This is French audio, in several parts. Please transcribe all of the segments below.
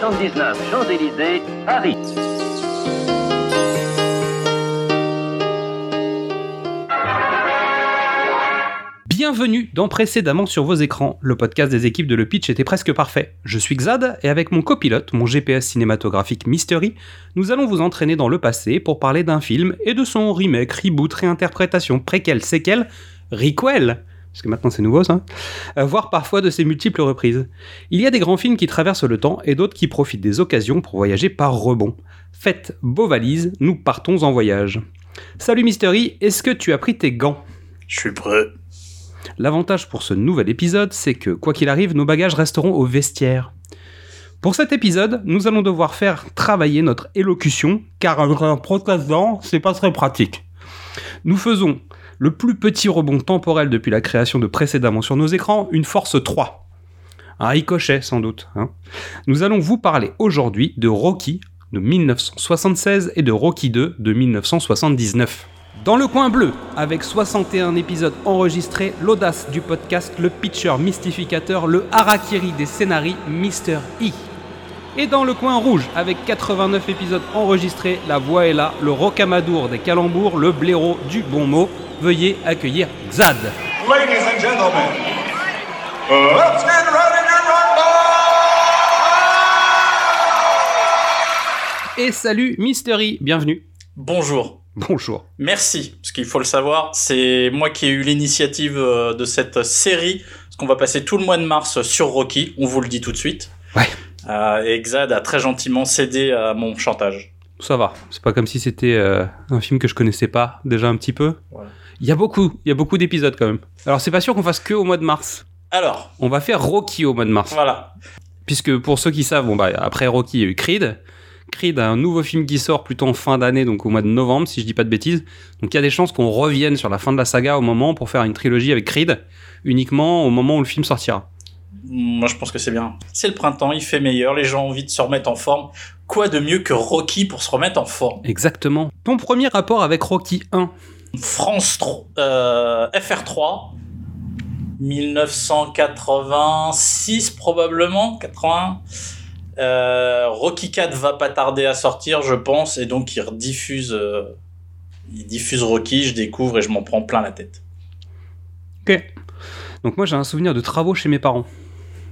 79 Champs-Élysées, Paris. Bienvenue dans Précédemment sur vos écrans, le podcast des équipes de Le Pitch était presque parfait. Je suis Xad et avec mon copilote, mon GPS cinématographique Mystery, nous allons vous entraîner dans le passé pour parler d'un film et de son remake, reboot, réinterprétation, préquel, séquel, requel parce que maintenant c'est nouveau ça, euh, voire parfois de ses multiples reprises. Il y a des grands films qui traversent le temps et d'autres qui profitent des occasions pour voyager par rebond. Faites vos valises, nous partons en voyage. Salut Mystery, est-ce que tu as pris tes gants? Je suis prêt. L'avantage pour ce nouvel épisode, c'est que, quoi qu'il arrive, nos bagages resteront au vestiaire. Pour cet épisode, nous allons devoir faire travailler notre élocution, car un dent, c'est pas très pratique. Nous faisons le plus petit rebond temporel depuis la création de précédemment sur nos écrans, une force 3. Un ricochet, sans doute. hein. Nous allons vous parler aujourd'hui de Rocky de 1976 et de Rocky 2 de 1979. Dans le coin bleu, avec 61 épisodes enregistrés, l'audace du podcast, le pitcher mystificateur, le harakiri des scénarii, Mr. E. Et dans le coin rouge, avec 89 épisodes enregistrés, la voix est là, le rocamadour des calembours, le blaireau du bon mot. Veuillez accueillir Xad. Ladies and gentlemen, let's get ready to rumble! Et salut Mystery, bienvenue. Bonjour. Bonjour. Merci, parce qu'il faut le savoir, c'est moi qui ai eu l'initiative euh, de cette série, parce qu'on va passer tout le mois de mars sur Rocky, on vous le dit tout de suite. Ouais. Euh, et Xad a très gentiment cédé à mon chantage. Ça va, c'est pas comme si c'était euh, un film que je connaissais pas déjà un petit peu. Il y a beaucoup, il y a beaucoup d'épisodes quand même. Alors c'est pas sûr qu'on fasse que au mois de mars. Alors, On va faire Rocky au mois de mars. voilà. Puisque pour ceux qui savent, bon bah après Rocky, il y a eu Creed. Creed a un nouveau film qui sort plutôt en fin d'année, donc au mois de novembre, si je dis pas de bêtises. Donc il y a des chances qu'on revienne sur la fin de la saga au moment pour faire une trilogie avec Creed, uniquement au moment où le film sortira. Moi, je pense que c'est bien. C'est le printemps, il fait meilleur, les gens ont envie de se remettre en forme. Quoi de mieux que Rocky pour se remettre en forme? Exactement. Ton premier rapport avec Rocky 1 France 3, euh, FR3, 1986 probablement, 80. Euh, Rocky 4 va pas tarder à sortir, je pense, et donc il rediffuse, euh, il diffuse Rocky, je découvre et je m'en prends plein la tête. Ok. Donc moi j'ai un souvenir de travaux chez mes parents.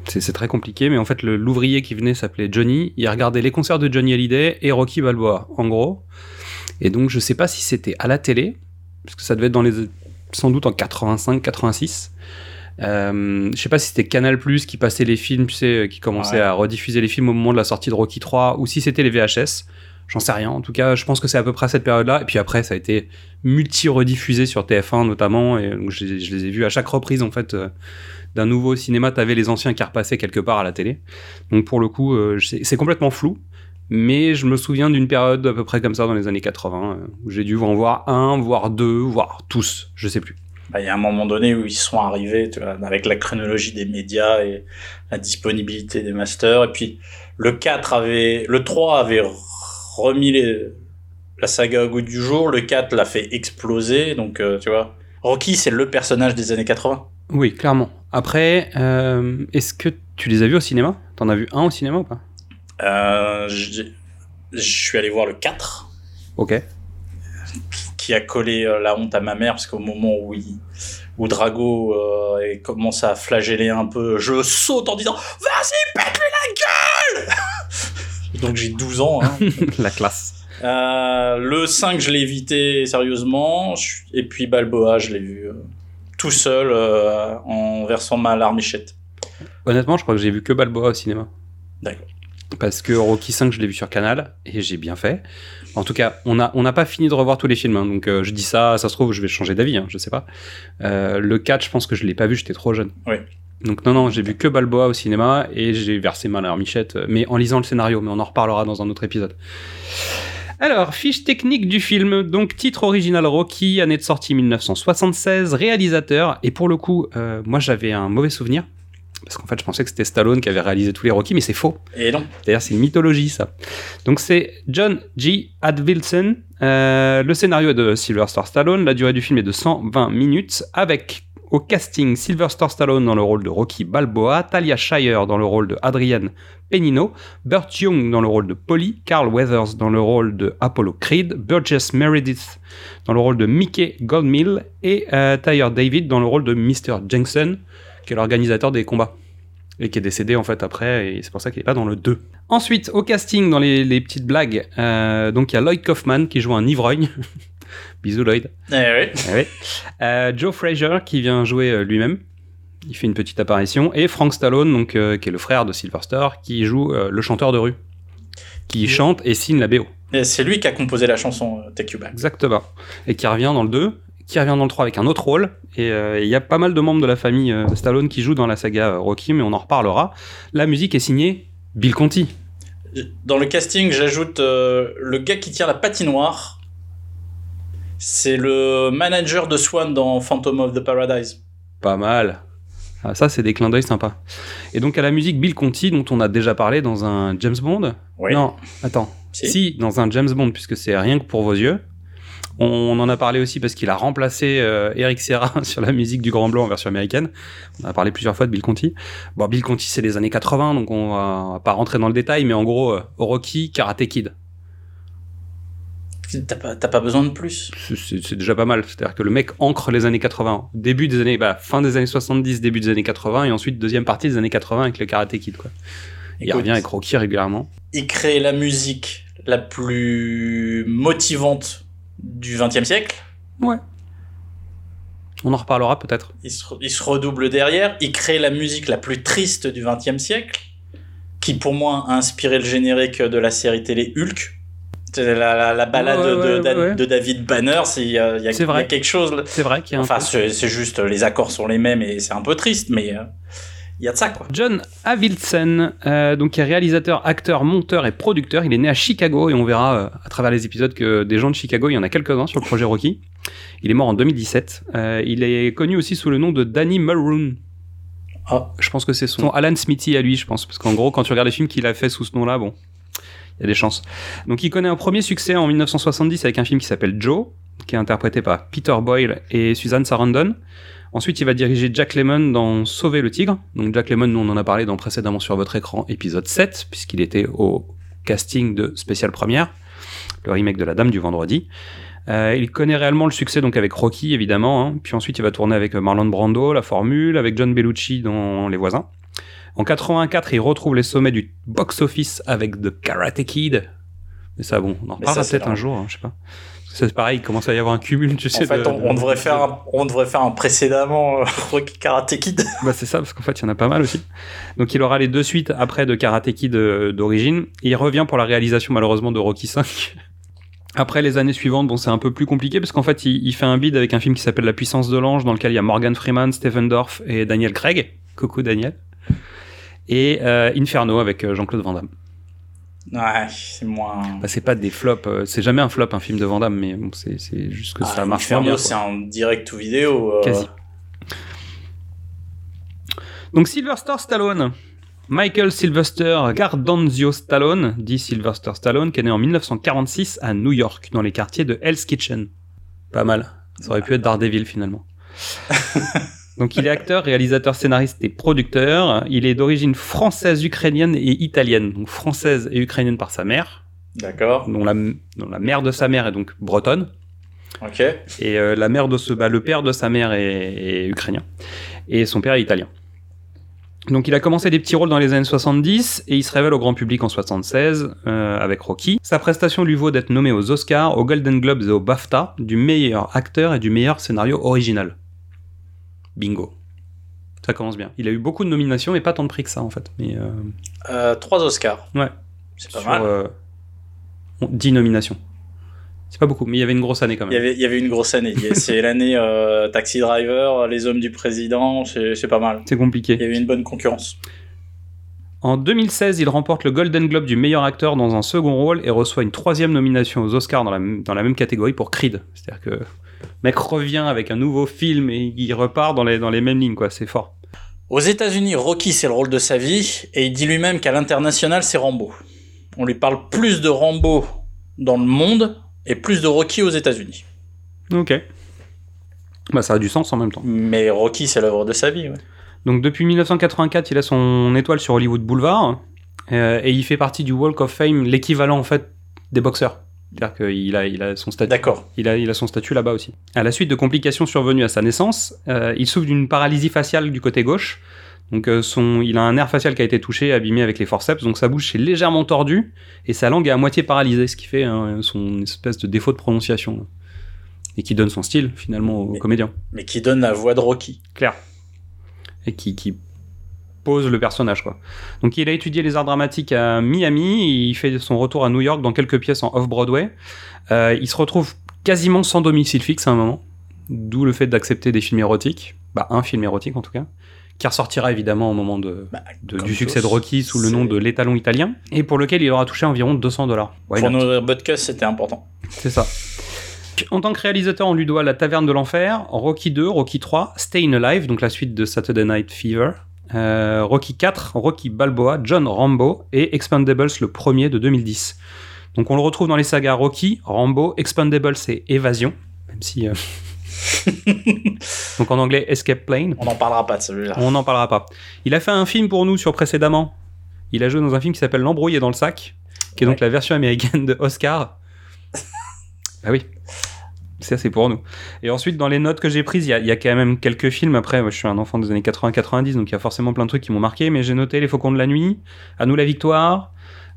C'est très compliqué, mais en fait le- l'ouvrier qui venait s'appelait Johnny. Il regardait les concerts de Johnny Hallyday et Rocky Balboa, en gros. Et donc je sais pas si c'était à la télé, parce que ça devait être dans les sans doute en 85, 86. Euh, je sais pas si c'était Canal Plus qui passait les films, tu sais, qui commençait Ouais. à rediffuser les films au moment de la sortie de Rocky 3, ou si c'était les VHS. J'en sais rien. En tout cas, je pense que c'est à peu près à cette période-là. Et puis après, ça a été multi-rediffusé sur TF1 notamment. Et donc, je, les- je les ai vus à chaque reprise, en fait, euh, d'un nouveau cinéma. T'avais les anciens qui repassaient quelque part à la télé. Donc pour le coup, euh, c'est complètement flou. Mais je me souviens d'une période à peu près comme ça dans les années 80, euh, où j'ai dû en voir un, voire deux, voire tous. Je sais plus. Bah, Il y a un moment donné où ils sont arrivés tu avec la chronologie des médias et la disponibilité des masters. Et puis le 4 avait, le 3 avait remis la saga au goût du jour. Le 4 l'a fait exploser. Donc euh, tu vois, Rocky c'est le personnage des années 80. Oui, clairement. Après, euh, est-ce que tu les as vus au cinéma? T'en as vu un au cinéma ou pas? Euh, je suis allé voir le 4 Ok. qui a collé euh, la honte à ma mère parce qu'au moment où il, où Drago euh, commence à flageller un peu, je saute en disant Vas-y, pète-lui la gueule Donc j'ai 12 ans. Hein. La classe. Euh, le 5, je l'ai évité sérieusement. Et puis Balboa, je l'ai vu tout seul euh, en versant ma larmichette. Honnêtement, je crois que j'ai vu que Balboa au cinéma. D'accord. Parce que Rocky 5, je l'ai vu sur Canal, et j'ai bien fait. En tout cas, on n'a on n'a pas fini de revoir tous les films, hein, donc euh, je dis ça, ça se trouve, je vais changer d'avis, hein, je sais pas. Euh, le 4, je pense que je l'ai pas vu, j'étais trop jeune. Oui. Donc non, non, j'ai vu que Balboa au cinéma et j'ai versé ma larmichette, mais en lisant le scénario, mais on en reparlera dans un autre épisode. Alors, fiche technique du film. Donc, titre original Rocky, année de sortie 1976, réalisateur. Et pour le coup, euh, moi j'avais un mauvais souvenir. Parce qu'en fait, je pensais que c'était Stallone qui avait réalisé tous les Rocky, mais c'est faux. Et non. D'ailleurs, c'est une mythologie, ça. Donc, c'est John G. Advilson. Euh, le scénario est de Sylvester Stallone. La durée du film est de 120 minutes. Avec au casting Sylvester Stallone dans le rôle de Rocky Balboa, Talia Shire dans le rôle de Adrian Penino, Burt Young dans le rôle de Polly, Carl Weathers dans le rôle de Apollo Creed, Burgess Meredith dans le rôle de Mickey Goldmill et euh, Tyler David dans le rôle de Mr. Jensen, qui est l'organisateur des combats et qui est décédé en fait après, et c'est pour ça qu'il n'est pas dans le 2. Ensuite, au casting, dans les, les petites blagues, euh, donc il y a Lloyd Kaufman qui joue un ivrogne. Bisous Lloyd. Eh oui. Eh oui. Euh, Joe Frazier qui vient jouer euh, lui-même. Il fait une petite apparition. Et Frank Stallone, donc, euh, qui est le frère de Sylvester, qui joue euh, le chanteur de rue. Qui chante et signe la BO. C'est lui qui a composé la chanson Take You Back. Exactement. Et qui revient dans le 2, qui revient dans le 3 avec un autre rôle. Et il y a pas mal de membres de la famille Stallone qui jouent dans la saga Rocky, mais on en reparlera. La musique est signée Bill Conti. Dans le casting, j'ajoute euh, le gars qui tient la patinoire. C'est le manager de Swan dans Phantom of the Paradise. Pas mal. Ah, ça, c'est des clins d'œil sympas. Et donc, à la musique Bill Conti, dont on a déjà parlé dans un James Bond. Oui. Non, attends. Si. Si, dans un James Bond, puisque c'est rien que pour vos yeux. On en a parlé aussi parce qu'il a remplacé euh, Eric Serra sur la musique du Grand Blanc en version américaine. On a parlé plusieurs fois de Bill Conti. Bon, Bill Conti, c'est les années 80, donc on va, on va pas rentrer dans le détail, mais en gros, euh, Rocky, Karate Kid. T'as pas, pas besoin de plus. C'est- déjà pas mal. C'est-à-dire que le mec ancre les années 80. Début des années, bah, fin des années 70, début des années 80, et ensuite deuxième partie des années 80 avec le Karate Kid, quoi. Il Écoute, revient avec Rocky régulièrement. Il crée la musique la plus motivante du XXe siècle. Ouais. On en reparlera peut-être. Il se, il se redouble derrière. Il crée la musique la plus triste du XXe siècle, qui pour moi a inspiré le générique de la série télé Hulk. C'est la, la, la balade Ouais, ouais, de, ouais, David Banner. c'est- Il y a, y vrai. quelque chose. C'est vrai qu'il y a Enfin, c'est juste les accords sont les mêmes et c'est un peu triste, mais euh, il y a de ça quoi. John Avildsen, euh, donc qui est réalisateur, acteur, monteur et producteur. Il est né à Chicago et on verra euh, à travers les épisodes que des gens de Chicago, il y en a quelques-uns sur le projet Rocky. Il est mort en 2017. Euh, il est connu aussi sous le nom de Danny Mulroon. Ah. Je pense que c'est son Alan Smithy à lui, je pense, parce qu'en gros, quand tu regardes les films qu'il a fait sous ce nom-là, bon, il y a des chances. Donc, il connaît un premier succès en 1970 avec un film qui s'appelle Joe, qui est interprété par Peter Boyle et Susan Sarandon. Ensuite, il va diriger Jack Lemmon dans Sauver le tigre. Donc, Jack Lemmon, nous, on en a parlé dans précédemment sur votre écran, épisode 7, puisqu'il était au casting de Spécial Première, le remake de La Dame du Vendredi. Euh, il connaît réellement le succès donc avec Rocky évidemment, hein. puis ensuite il va tourner avec Marlon Brando, La Formule, avec John Bellucci dans Les Voisins. En 84, il retrouve les sommets du box-office avec The Karate Kid. Mais ça, bon, on en reparlera peut-être un jour, hein, je sais pas. C'est pareil, il commence à y avoir un cumul, tu sais. En fait, de- on, on de- devrait faire un, on devrait faire un précédemment euh, Rocky Karate Kid. Bah c'est ça, parce qu'en fait, il y en a pas mal aussi. Donc il aura les deux suites après de Karate Kid euh, d'origine. Il revient pour la réalisation malheureusement de Rocky 5. Après les années suivantes, bon, c'est un peu plus compliqué parce qu'en fait, il, il fait un bid avec un film qui s'appelle La puissance de l'ange, dans lequel il y a Morgan Freeman, Stephen Dorff et Daniel Craig. Coucou Daniel. Et euh, Inferno avec euh, Jean-Claude Van Damme. Ouais, c'est moins. Bah, c'est pas des flops, euh, c'est jamais un flop un film de Van Damme, mais bon, c'est juste que ça Ah, marche moins Inferno, c'est en direct ou vidéo. Quasi. Donc Sylvester Stallone. Michael Sylvester Gardanzio Stallone, dit Sylvester Stallone, qui est né en 1946 à New York, dans les quartiers de Hell's Kitchen. Pas mal. Ça aurait pu être Daredevil finalement. Donc il est acteur, réalisateur, scénariste et producteur. Il est d'origine française, ukrainienne et italienne. Donc française et ukrainienne par sa mère, D'accord. dont la, dont la mère de sa mère est donc bretonne. Ok. Et euh, la mère de ce, bah, le père de sa mère est, est ukrainien et son père est italien. Donc il a commencé des petits rôles dans les années 70 et il se révèle au grand public en 76 euh, avec Rocky. Sa prestation lui vaut d'être nommé aux Oscars, aux Golden Globes et au BAFTA du meilleur acteur et du meilleur scénario original. Bingo. Ça commence bien. Il a eu beaucoup de nominations et pas tant de prix que ça en fait. Mais euh, Euh, trois Oscars. Ouais. C'est pas sur mal. euh, 10 nominations. C'est pas beaucoup, mais il y avait une grosse année quand Il y même. avait, il y avait une grosse année. C'est l'année euh, Taxi Driver, Les Hommes du Président, c'est pas mal. C'est Il y compliqué. avait une bonne concurrence. En 2016, il remporte le Golden Globe du meilleur acteur dans un second rôle et reçoit une troisième nomination aux Oscars dans la, m- dans la même catégorie pour Creed. C'est-à-dire que le mec revient avec un nouveau film et il repart dans les, dans les mêmes lignes, quoi. C'est fort. Aux États-Unis, Rocky, c'est le rôle de sa vie, et il dit lui-même qu'à l'international, c'est Rambo. On lui parle plus de Rambo dans le monde et plus de Rocky aux États-Unis. Ok. Bah, ça a du sens en même temps. Mais Rocky, c'est l'œuvre de sa vie. ouais. Donc depuis 1984, il a son étoile sur Hollywood Boulevard euh, et il fait partie du Walk of Fame, l'équivalent en fait des boxeurs. C'est-à-dire qu'il a, il a son statut. D'accord. Il a, il a son statut là-bas aussi. À la suite de complications survenues à sa naissance, euh, il souffre d'une paralysie faciale du côté gauche. Donc euh, son, il a un nerf facial qui a été touché, abîmé avec les forceps, donc sa bouche est légèrement tordue et sa langue est à moitié paralysée, ce qui fait hein, son espèce de défaut de prononciation et qui donne son style finalement au Mais- comédien. Mais qui donne la voix de Rocky. Claire. Et qui, qui pose le personnage, quoi. Donc il a étudié les arts dramatiques à Miami, il fait son retour à New York dans quelques pièces en off-Broadway. Euh, il se retrouve quasiment sans domicile fixe à un moment, d'où le fait d'accepter des films érotiques, bah un film érotique en tout cas, qui ressortira évidemment au moment de, Bah, de- du succès de Rocky sous le nom de l'étalon italien, et pour lequel il aura touché environ 200 dollars. Pour nourrir Butkus, c'était important. C'est ça. En tant que réalisateur, on lui doit La Taverne de l'Enfer, Rocky 2, Rocky 3, Stayin' Alive, donc la suite de Saturday Night Fever, euh, Rocky 4, Rocky Balboa, John Rambo et Expendables le premier de 2010. Donc on le retrouve dans les sagas Rocky, Rambo, Expendables et Évasion, même si... euh, donc en anglais Escape Plane. On n'en parlera pas de celui-là. On n'en parlera pas. Il a fait un film pour nous sur précédemment. Il a joué dans un film qui s'appelle L'embrouillé dans le sac, qui est donc la version américaine de Oscar. bah oui. Ça, c'est pour nous. Et ensuite, dans les notes que j'ai prises, il y, a- il y a quand même quelques films. Après, moi, je suis un enfant des années 80-90, donc il y a forcément plein de trucs qui m'ont marqué. Mais j'ai noté Les Faucons de la Nuit, À nous la victoire,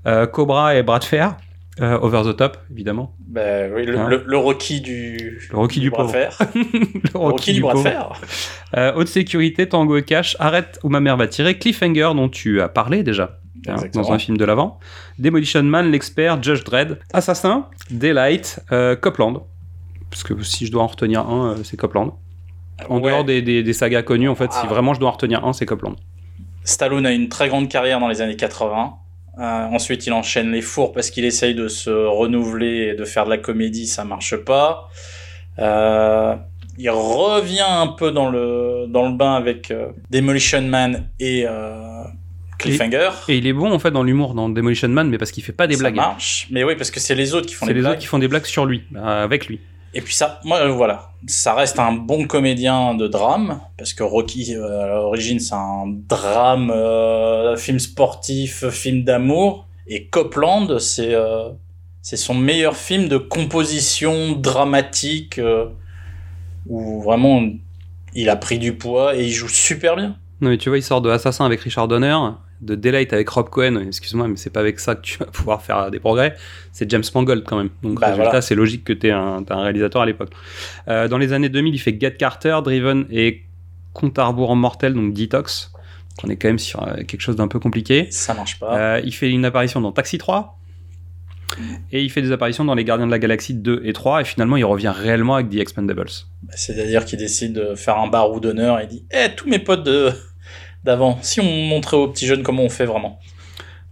euh, Cobra et Bras de Fer, euh, Over the Top, évidemment. Bah oui, le, Hein. le- le Rocky du, Le Rocky du bras de pauvre. fer. Le Rocky du bras de fer. Euh, haute sécurité, Tango et Cash, Arrête où ma mère va tirer, Cliffhanger dont tu as parlé déjà hein, dans un film de l'avant, Demolition Man, l'expert, Judge Dredd, Assassin, Daylight, euh, Copland. Parce que si je dois en retenir un, euh, c'est Copland. En Ouais. dehors des, des- des sagas connues, en fait, si Ah. vraiment je dois en retenir un, c'est Copland. Stallone a une très grande carrière dans les années 80. Euh, ensuite, il enchaîne les fours parce qu'il essaye de se renouveler et de faire de la comédie, ça marche pas. Euh, il revient un peu dans le, dans le bain avec euh, Demolition Man et Cliffhanger. Et il est bon en fait dans l'humour dans Demolition Man, mais parce qu'il fait pas des ça blagues. marche. Mais oui, parce que c'est les autres qui font C'est les, les blagues. autres qui font des blagues sur lui, euh, avec lui. Et puis ça, moi, euh, voilà, ça reste un bon comédien de drame, parce que Rocky, euh, à l'origine, c'est un drame, euh, film sportif, film d'amour, et Copland, c'est euh, c'est son meilleur film de composition dramatique, où vraiment il a pris du poids et il joue super bien. Non mais tu vois, il sort de Assassin avec Richard Donner, de Daylight avec Rob Cohen, excuse-moi, mais c'est pas avec ça que tu vas pouvoir faire des progrès, c'est James Mangold quand même. Donc Bah, résultat, voilà. c'est logique que t'es un, t'es un réalisateur à l'époque. Euh, dans les années 2000, il fait Get Carter, Driven et Compte à rebours en mortel, donc Detox. On est quand même sur euh, quelque chose d'un peu compliqué. Ça marche pas. Euh, il fait une apparition dans Taxi 3. Et il fait des apparitions dans Les Gardiens de la Galaxie 2 et 3. Et finalement, il revient réellement avec The Expendables. Bah, C'est-à-dire qu'il décide de faire un barou d'honneur et il dit Eh, tous mes potes de- d'avant, si on montrait aux petits jeunes comment on fait vraiment.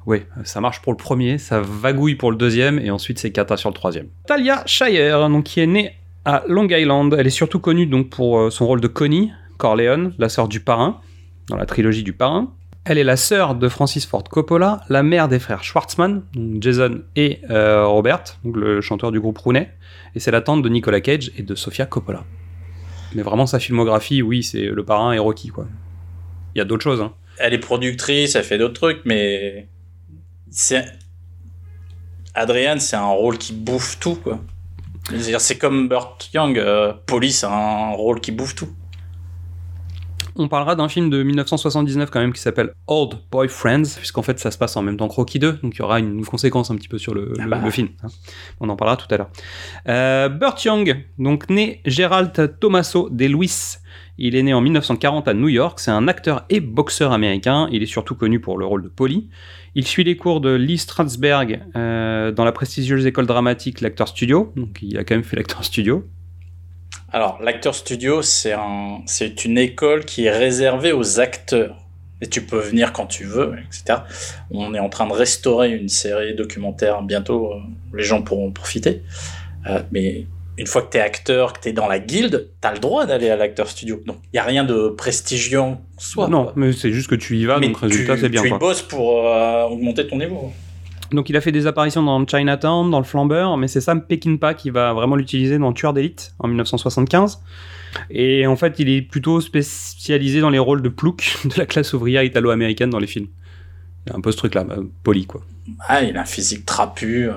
Oui, ça marche pour le premier, ça vagouille pour le deuxième, et ensuite c'est cata sur le troisième. Talia Shire, donc, qui est née à Long Island, elle est surtout connue donc, pour euh, son rôle de Connie Corleone, la sœur du parrain, dans la trilogie du parrain. Elle est la sœur de Francis Ford Coppola, la mère des frères Schwartzman, Jason et euh, Robert, donc le chanteur du groupe Rooney, et c'est la tante de Nicolas Cage et de Sofia Coppola. Mais vraiment sa filmographie, oui, c'est le parrain et Rocky, quoi. Il y a d'autres choses, hein. Elle est productrice, elle fait d'autres trucs, mais c'est Adrienne, c'est un rôle qui bouffe tout, quoi. C'est comme Burt Young, euh, Police a un rôle qui bouffe tout. On parlera d'un film de 1979 quand même qui s'appelle Old Boyfriends, puisqu'en fait ça se passe en même temps que Rocky 2, donc il y aura une, conséquence un petit peu sur le, Ah le- bah. le film. hein. On en parlera tout à l'heure. Euh, Burt Young, donc né Gerald Tommaso de Luis, Il est né en 1940 à New York. C'est un acteur et boxeur américain. Il est surtout connu pour le rôle de Polly. Il suit les cours de Lee Strasberg euh, dans la prestigieuse école dramatique l'Acteur Studio. Donc il a quand même fait l'Acteur Studio. Alors, l'acteur studio, c'est un, c'est une école qui est réservée aux acteurs. Et tu peux venir quand tu veux, etc. On est en train de restaurer une série documentaire bientôt. euh, Les gens pourront profiter. Euh, mais une fois que t'es acteur, que t'es dans la guilde, t'as le droit d'aller à l'acteur studio. Donc, il y a rien de prestigieux en soi. non, quoi. mais c'est juste que tu y vas, mais donc résultat c'est bien. tu y quoi. bosses pour euh, augmenter ton niveau. Donc il a fait des apparitions dans Chinatown, dans Le Flambeur, mais c'est Sam Peckinpah qui va vraiment l'utiliser dans Tueur d'élite en 1975. Et en fait, il est plutôt spécialisé dans les rôles de plouc de la classe ouvrière italo-américaine dans les films. Il y a un peu ce truc-là, bah, poli quoi. Ah, il a un physique trapu, euh,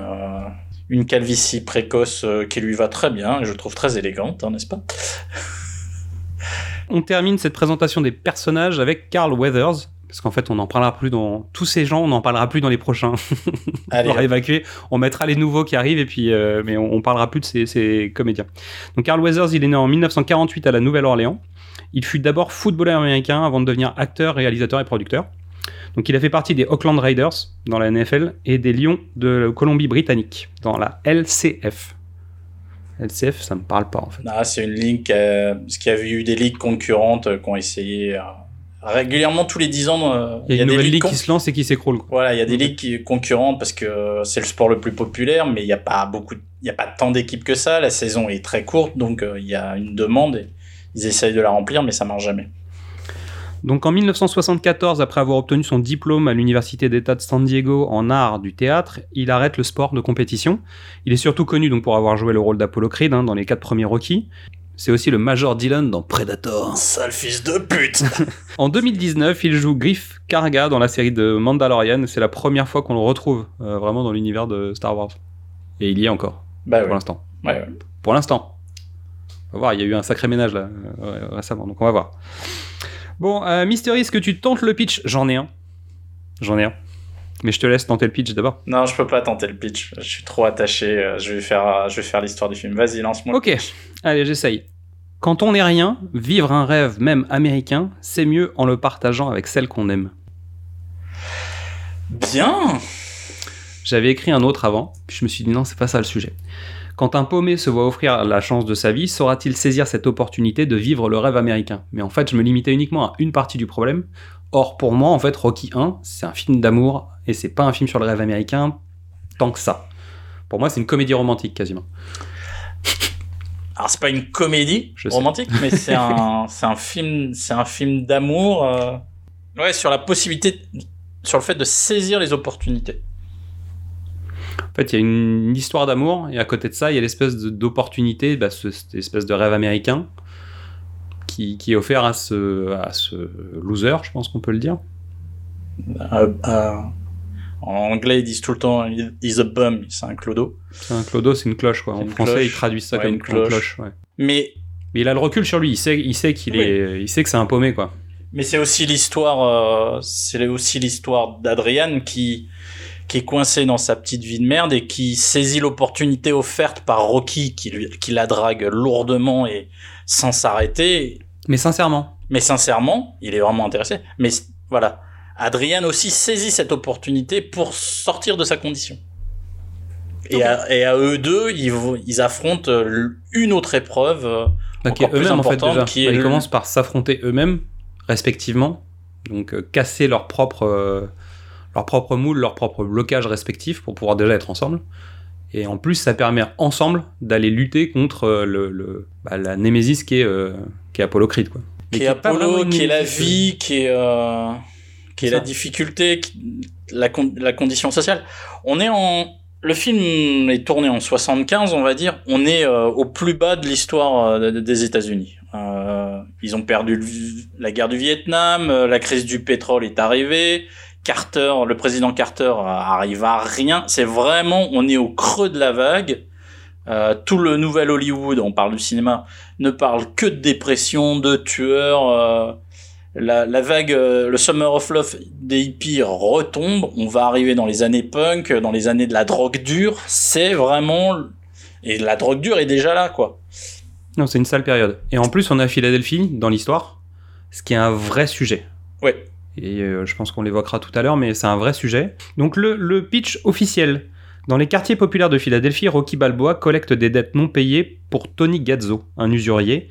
une calvitie précoce euh, qui lui va très bien, et je trouve très élégante, hein, n'est-ce pas? On termine cette présentation des personnages avec Carl Weathers, parce qu'en fait, on n'en parlera plus dans tous ces gens, on n'en parlera plus dans les prochains. Allez, on va évacuer, on mettra les nouveaux qui arrivent et puis euh, mais on, on parlera plus de ces, ces comédiens. Donc Carl Weathers, il est né en 1948 à la Nouvelle-Orléans. Il fut d'abord footballeur américain avant de devenir acteur, réalisateur et producteur. Donc il a fait partie des Oakland Raiders dans la NFL et des Lions de Colombie-Britannique dans la LCF. LCF, ça me parle pas en fait. Ah, c'est une ligue qui a, parce qu'il y avait eu des ligues concurrentes euh, qui ont essayé euh, régulièrement tous les 10 ans. euh, Il y a une des nouvelle ligues ligue qui se lance et qui s'écroule. Voilà, il y a des ligues qui, concurrentes parce que euh, c'est le sport le plus populaire, mais il n'y a pas beaucoup, il y a pas tant d'équipes que ça. La saison est très courte, donc euh, il y a une demande. Et ils essayent de la remplir, mais ça marche jamais. Donc en 1974, après avoir obtenu son diplôme à l'Université d'État de San Diego en art du théâtre, il arrête le sport de compétition. Il est surtout connu donc pour avoir joué le rôle d'Apollo Creed hein, dans les quatre premiers Rocky. C'est aussi le Major Dylan dans Predator. Sale fils de pute En 2019, il joue Griff Karga dans la série de Mandalorian. C'est la première fois qu'on le retrouve euh, vraiment dans l'univers de Star Wars. Et il y est encore, Bah pour ouais. l'instant. ouais, ouais. Pour l'instant. On va voir, il y a eu un sacré ménage là euh, récemment, donc on va voir. Bon, euh, Mystery, est-ce que tu tentes le pitch? J'en ai un. J'en ai un. Mais je te laisse tenter le pitch d'abord. Non, je peux pas tenter le pitch. Je suis trop attaché. euh, Je vais faire, euh, je vais faire l'histoire du film. Vas-y, lance-moi. Ok, allez, j'essaye. Quand on n'est rien, vivre un rêve, même américain, c'est mieux en le partageant avec celle qu'on aime. Bien. J'avais écrit un autre avant, puis je me suis dit non, c'est pas ça le sujet. Quand un paumé se voit offrir la chance de sa vie, saura-t-il saisir cette opportunité de vivre le rêve américain? Mais en fait, je me limitais uniquement à une partie du problème. Or, pour moi, en fait, Rocky 1, c'est un film d'amour, et c'est pas un film sur le rêve américain tant que ça. Pour moi, c'est une comédie romantique quasiment. Alors c'est pas une comédie Je sais. romantique, mais c'est un, c'est un film, c'est un film d'amour. euh, Ouais, sur la possibilité, sur le fait de saisir les opportunités. En fait, il y a une histoire d'amour, et à côté de ça, il y a l'espèce d'opportunité, bah, ce- cette espèce de rêve américain qui, qui est offert à ce, à ce loser, je pense qu'on peut le dire. Euh, euh, en anglais, ils disent tout le temps "He's a bum", c'est un clodo. C'est un clodo, c'est une cloche, quoi. En français, cloche. ils traduisent ça Ouais, comme une une cloche. cloche. ouais. Mais Mais il a le recul sur lui, il sait, il sait qu'il Oui. est, il sait que c'est un paumé, quoi. Mais c'est aussi l'histoire, euh, c'est aussi l'histoire d'Adrian qui qui est coincé dans sa petite vie de merde et qui saisit l'opportunité offerte par Rocky qui lui, qui la drague lourdement et sans s'arrêter. Mais sincèrement, Mais sincèrement, il est vraiment intéressé. Mais voilà, Adrian aussi saisit cette opportunité pour sortir de sa condition. Et, à, et à eux deux, ils, ils affrontent euh, une autre épreuve. euh, bah, qui est plus eux-mêmes, en fait, déjà. qui est Bah, ils le- commencent par s'affronter eux-mêmes, respectivement. Donc, euh, casser leur propre, euh, leur propre moule, leur propre blocage respectif pour pouvoir déjà être ensemble. Et en plus, ça permet ensemble d'aller lutter contre euh, le, le- bah, la némésis qui est, euh, qui est Apollo Creed, quoi. Qui est Apollo, qui est la vie, qui est, euh, qui est Ça. la difficulté, qui- la, con- la condition sociale. On est en, le film est tourné en 75, on va dire. On est euh, au plus bas de l'histoire euh, de- des États-Unis. Euh, ils ont perdu le- la guerre du Vietnam, euh, la crise du pétrole est arrivée. Carter, le président Carter euh, arrive à rien. C'est vraiment, on est au creux de la vague. Euh, tout le nouvel Hollywood, on parle du cinéma, ne parle que de dépression, de tueurs. euh, la, la vague, euh, le Summer of Love des hippies retombe. On va arriver dans les années punk, dans les années de la drogue dure. C'est vraiment et la drogue dure est déjà là, quoi. Non, c'est une sale période. Et en plus, on a Philadelphie dans l'histoire, ce qui est un vrai sujet. Ouais. Et euh, je pense qu'on l'évoquera tout à l'heure, mais c'est un vrai sujet. Donc le, pitch officiel. Dans les quartiers populaires de Philadelphie, Rocky Balboa collecte des dettes non payées pour Tony Gazzo, un usurier,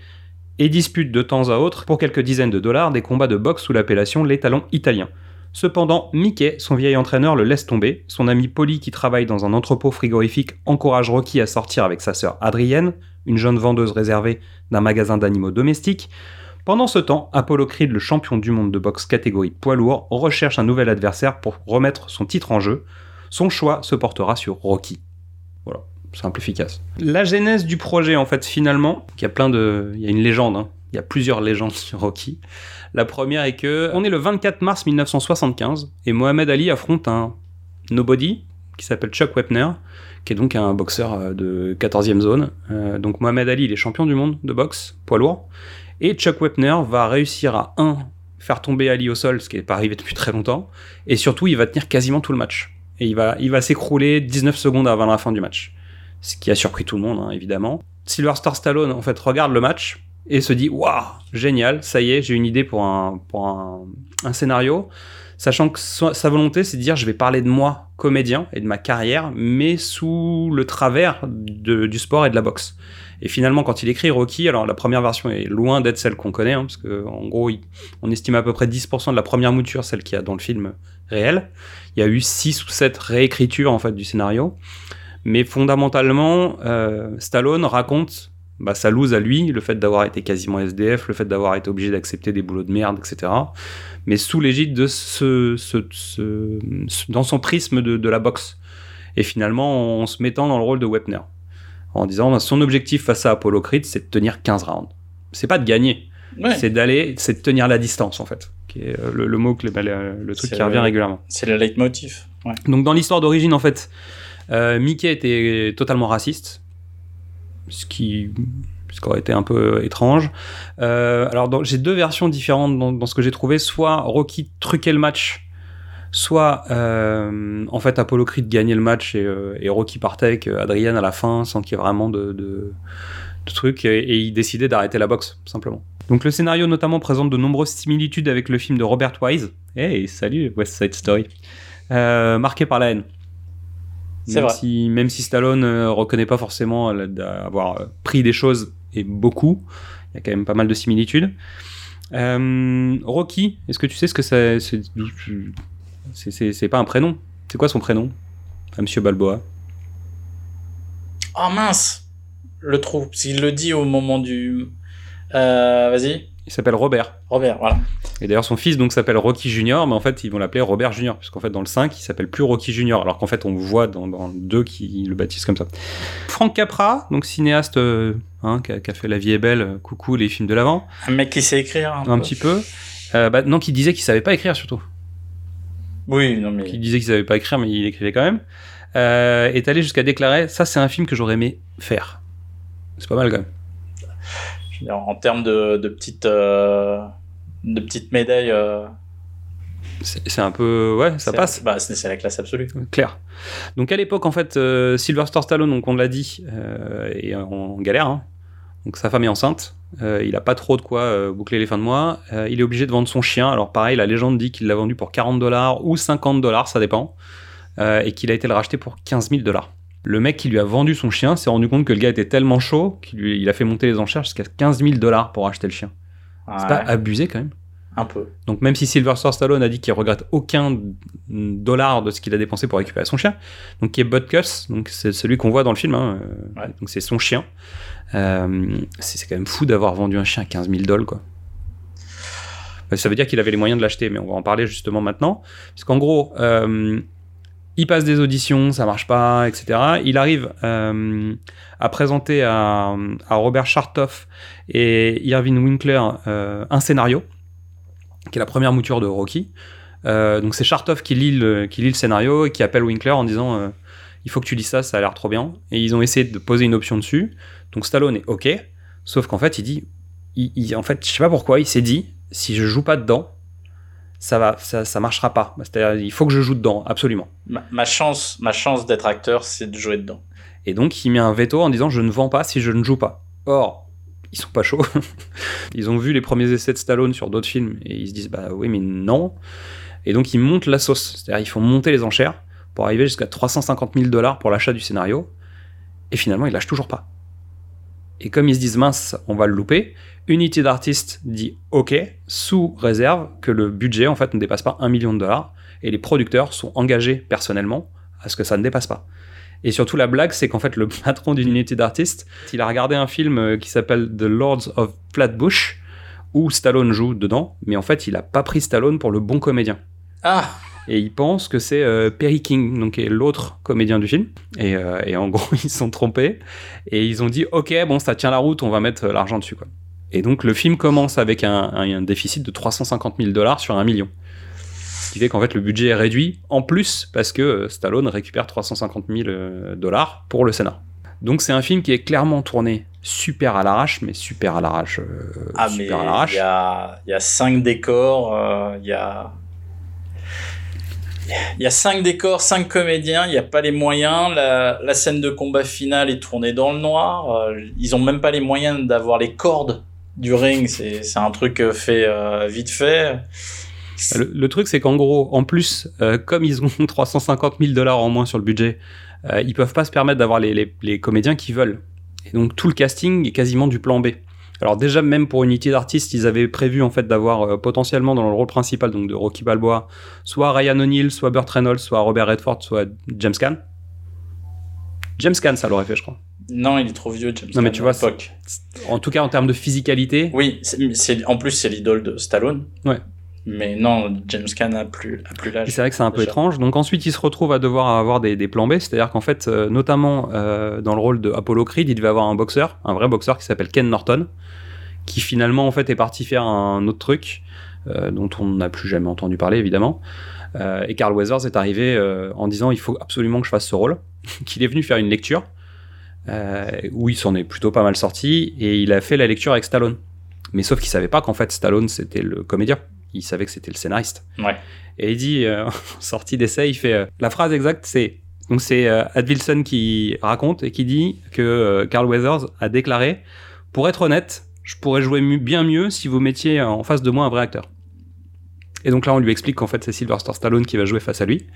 et dispute de temps à autre, pour quelques dizaines de dollars, des combats de boxe sous l'appellation l'étalon italien. Cependant, Mickey, son vieil entraîneur, le laisse tomber. Son ami Polly, qui travaille dans un entrepôt frigorifique, encourage Rocky à sortir avec sa sœur Adrienne, une jeune vendeuse réservée d'un magasin d'animaux domestiques. Pendant ce temps, Apollo Creed, le champion du monde de boxe catégorie poids lourd, recherche un nouvel adversaire pour remettre son titre en jeu. Son choix se portera sur Rocky. Voilà, simple efficace. La genèse du projet, en fait, finalement, il y a plein de, il y a une légende. hein. Il y a plusieurs légendes sur Rocky. La première est que on est le 24 mars 1975 et Mohamed Ali affronte un nobody qui s'appelle Chuck Wepner, qui est donc un boxeur euh, de 14e zone. Euh, donc Mohamed Ali, il est champion du monde de boxe poids lourd. Et Chuck Wepner va réussir à 1 faire tomber Ali au sol, ce qui n'est pas arrivé depuis très longtemps, et surtout il va tenir quasiment tout le match. Et il va, il va s'écrouler 19 secondes avant la fin du match. Ce qui a surpris tout le monde, hein, évidemment. Sylvester Stallone, en fait, regarde le match et se dit Waouh, génial, ça y est, j'ai une idée pour un, pour un, un scénario. Sachant que sa volonté, c'est de dire Je vais parler de moi, comédien, et de ma carrière, mais sous le travers du sport et de la boxe. Et finalement, quand il écrit Rocky, alors la première version est loin d'être celle qu'on connaît, hein, parce que en gros, on estime à peu près 10% de la première mouture, celle qu'il y a dans le film réel. Il y a eu 6 ou 7 réécritures en fait du scénario. Mais fondamentalement, euh, Stallone raconte bah, sa loose à lui, le fait d'avoir été quasiment SDF, le fait d'avoir été obligé d'accepter des boulots de merde, etc. Mais sous l'égide de ce- dans son prisme de, de la boxe. Et finalement, en se mettant dans le rôle de Wepner. En disant, bah, son objectif face à Apollo Creed, c'est de tenir 15 rounds. C'est pas de gagner, Ouais. c'est d'aller, c'est de tenir la distance, en fait. Qui est euh, le, le mot, que, bah, le, le truc C'est qui revient le- régulièrement. C'est le leitmotiv. Ouais. Donc dans l'histoire d'origine, en fait, euh, Mickey était totalement raciste, ce qui, ce qui aurait été un peu étrange. Euh, alors dans- j'ai deux versions différentes dans, dans ce que j'ai trouvé. Soit Rocky truquait le match, soit euh, en fait Apollo Creed gagnait le match et, euh, et Rocky partait avec euh, Adrienne à la fin sans qu'il y ait vraiment de, de, de trucs et, et il décidait d'arrêter la boxe simplement. Donc le scénario notamment présente de nombreuses similitudes avec le film de Robert Wise. Hey, salut West Side Story. Euh, marqué par la haine. Même vrai. Si, même si Stallone euh, reconnaît pas forcément d'avoir pris des choses et beaucoup, il y a quand même pas mal de similitudes. Euh, Rocky, est-ce que tu sais ce que c'est c'est- pas un prénom. C'est quoi son prénom à Monsieur Balboa? Oh mince Le trou. S'il le dit au moment du. Euh, Vas-y. Il s'appelle Robert. Robert, voilà. Et d'ailleurs, son fils donc s'appelle Rocky Junior, mais en fait, ils vont l'appeler Robert Junior, puisqu'en fait, dans le 5, il s'appelle plus Rocky Junior, alors qu'en fait, on voit dans, dans le 2 qui le baptise comme ça. Frank Capra, donc cinéaste euh, hein, qui, a, qui a fait La vie est belle, coucou, les films de l'avant, Un mec qui sait écrire. Un, un peu. petit peu. Euh, bah, non, qui disait qu'il savait pas écrire surtout. Oui, non mais. Qui disait qu'il savait pas écrire, mais il écrivait quand même. Euh, est allé jusqu'à déclarer ça, c'est un film que j'aurais aimé faire. C'est pas mal quand même. en termes de, de petites. euh, de petites médailles. euh, C'est un peu. Ouais, ça passe. Bah, c'est la classe absolue. Clair. Donc à l'époque, en fait, Sylvester Stallone, donc on l'a dit, est en galère. hein. Donc sa femme est enceinte. Euh, il a pas trop de quoi euh, boucler les fins de mois. Euh, il est obligé de vendre son chien. Alors pareil, la légende dit qu'il l'a vendu pour 40 dollars ou 50 dollars, ça dépend. Et qu'il a été le racheter pour 15 000 dollars. Le mec qui lui a vendu son chien s'est rendu compte que le gars était tellement chaud qu'il il a fait monter les enchères jusqu'à 15 000 dollars pour acheter le chien. C'est pas abusé quand même. Un peu. Donc même si Sylvester Stallone a dit qu'il regrette aucun dollar de ce qu'il a dépensé pour récupérer son chien, donc qui est Butkus, donc c'est celui qu'on voit dans le film, hein, euh, Ouais. donc c'est son chien. Euh, c'est quand même fou d'avoir vendu un chien à 15 000 dollars quoi. Euh, Ça veut dire qu'il avait les moyens de l'acheter, mais on va en parler justement maintenant, parce qu'en gros, euh, il passe des auditions, ça marche pas, etc. Il arrive euh, à présenter à, à Robert Chartoff et Irving Winkler un scénario qui est la première mouture de Rocky. Euh, donc c'est Chartoff qui lit, le, qui lit le scénario et qui appelle Winkler en disant euh, il faut que tu lis ça, ça a l'air trop bien. Et ils ont essayé de poser une option dessus. Donc Stallone est ok, sauf qu'en fait il dit, il, il- en fait je sais pas pourquoi, il s'est dit si je joue pas dedans, ça va, ça, ça marchera pas. C'est-à-dire il faut que je joue dedans, absolument. Ma, ma chance, ma chance d'être acteur, c'est de jouer dedans. Et donc il met un veto en disant je ne vends pas si je ne joue pas. Or ils sont pas chauds. ils ont vu les premiers essais de Stallone sur d'autres films et ils se disent bah oui mais non. Et donc ils montent la sauce, c'est-à-dire ils font monter les enchères pour arriver jusqu'à 350 000 dollars pour l'achat du scénario. Et finalement ils lâchent toujours pas. Et comme ils se disent mince, on va le louper, Unity d'artiste dit ok sous réserve que le budget en fait ne dépasse pas 1 million de dollars et les producteurs sont engagés personnellement à ce que ça ne dépasse pas. Et surtout, la blague, c'est qu'en fait, le patron d'une unité d'artistes, il a regardé un film euh, qui s'appelle The Lords of Flatbush, où Stallone joue dedans, mais en fait, il a pas pris Stallone pour le bon comédien. Ah Et il pense que c'est euh, Perry King, donc l'autre comédien du film. Et, euh, et en gros, ils se sont trompés. Et ils ont dit, ok, bon, ça tient la route, on va mettre l'argent dessus, quoi. Et donc, le film commence avec un, un- un déficit de 350 000 dollars sur un million. Ce qui fait qu'en fait, le budget est réduit, en plus, parce que euh, Stallone récupère 350 000 euh, dollars pour le Sénat. Donc, c'est un film qui est clairement tourné super à l'arrache, mais super à l'arrache. euh, Ah, mais il y a, il y a cinq décors, euh, il y a. Il y a cinq décors, cinq comédiens, il n'y a pas les moyens. La, la scène de combat finale est tournée dans le noir. ils ont même pas les moyens d'avoir les cordes du ring. C'est un truc fait euh, vite fait. Le, le truc, c'est qu'en gros, en plus, euh, comme ils ont 350 000 dollars en moins sur le budget, euh, ils peuvent pas se permettre d'avoir les, les- les comédiens qu'ils veulent. Et donc tout le casting est quasiment du plan B. Alors déjà, même pour Unity d'artistes, ils avaient prévu en fait d'avoir euh, potentiellement dans le rôle principal, donc de Rocky Balboa, soit Ryan O'Neill, soit Burt Reynolds, soit Robert Redford, soit James Caan. James Caan, ça l'aurait fait, je crois. Non, il est trop vieux, James Non, mais tu vois. En tout cas, en termes de physicalité, Oui, c'est en plus c'est l'idole de Stallone. Ouais. Mais non, James Caan a plus a plus l'âge. c'est vrai que c'est un peu déjà. étrange. Donc ensuite, il se retrouve à devoir avoir des, des plans B, c'est-à-dire qu'en fait, euh, notamment euh, dans le rôle de Apollo Creed, il devait avoir un boxeur, un vrai boxeur qui s'appelle Ken Norton, qui finalement en fait est parti faire un autre truc euh, dont on n'a plus jamais entendu parler évidemment. Et Carl Weathers est arrivé en disant il faut absolument que je fasse ce rôle, qu'il est venu faire une lecture où il s'en est plutôt pas mal sorti et il a fait la lecture avec Stallone. Mais sauf qu'il savait pas qu'en fait Stallone c'était le comédien, il savait que c'était le scénariste. Ouais. Et il dit, euh, en sortie d'essai, il fait. euh, la phrase exacte, c'est. Donc c'est euh, Ad Wilson qui raconte et qui dit que euh, Carl Weathers a déclaré Pour être honnête, je pourrais jouer bien mieux si vous mettiez en face de moi un vrai acteur. Et donc là, on lui explique qu'en fait, c'est Sylvester Stallone qui va jouer face à lui.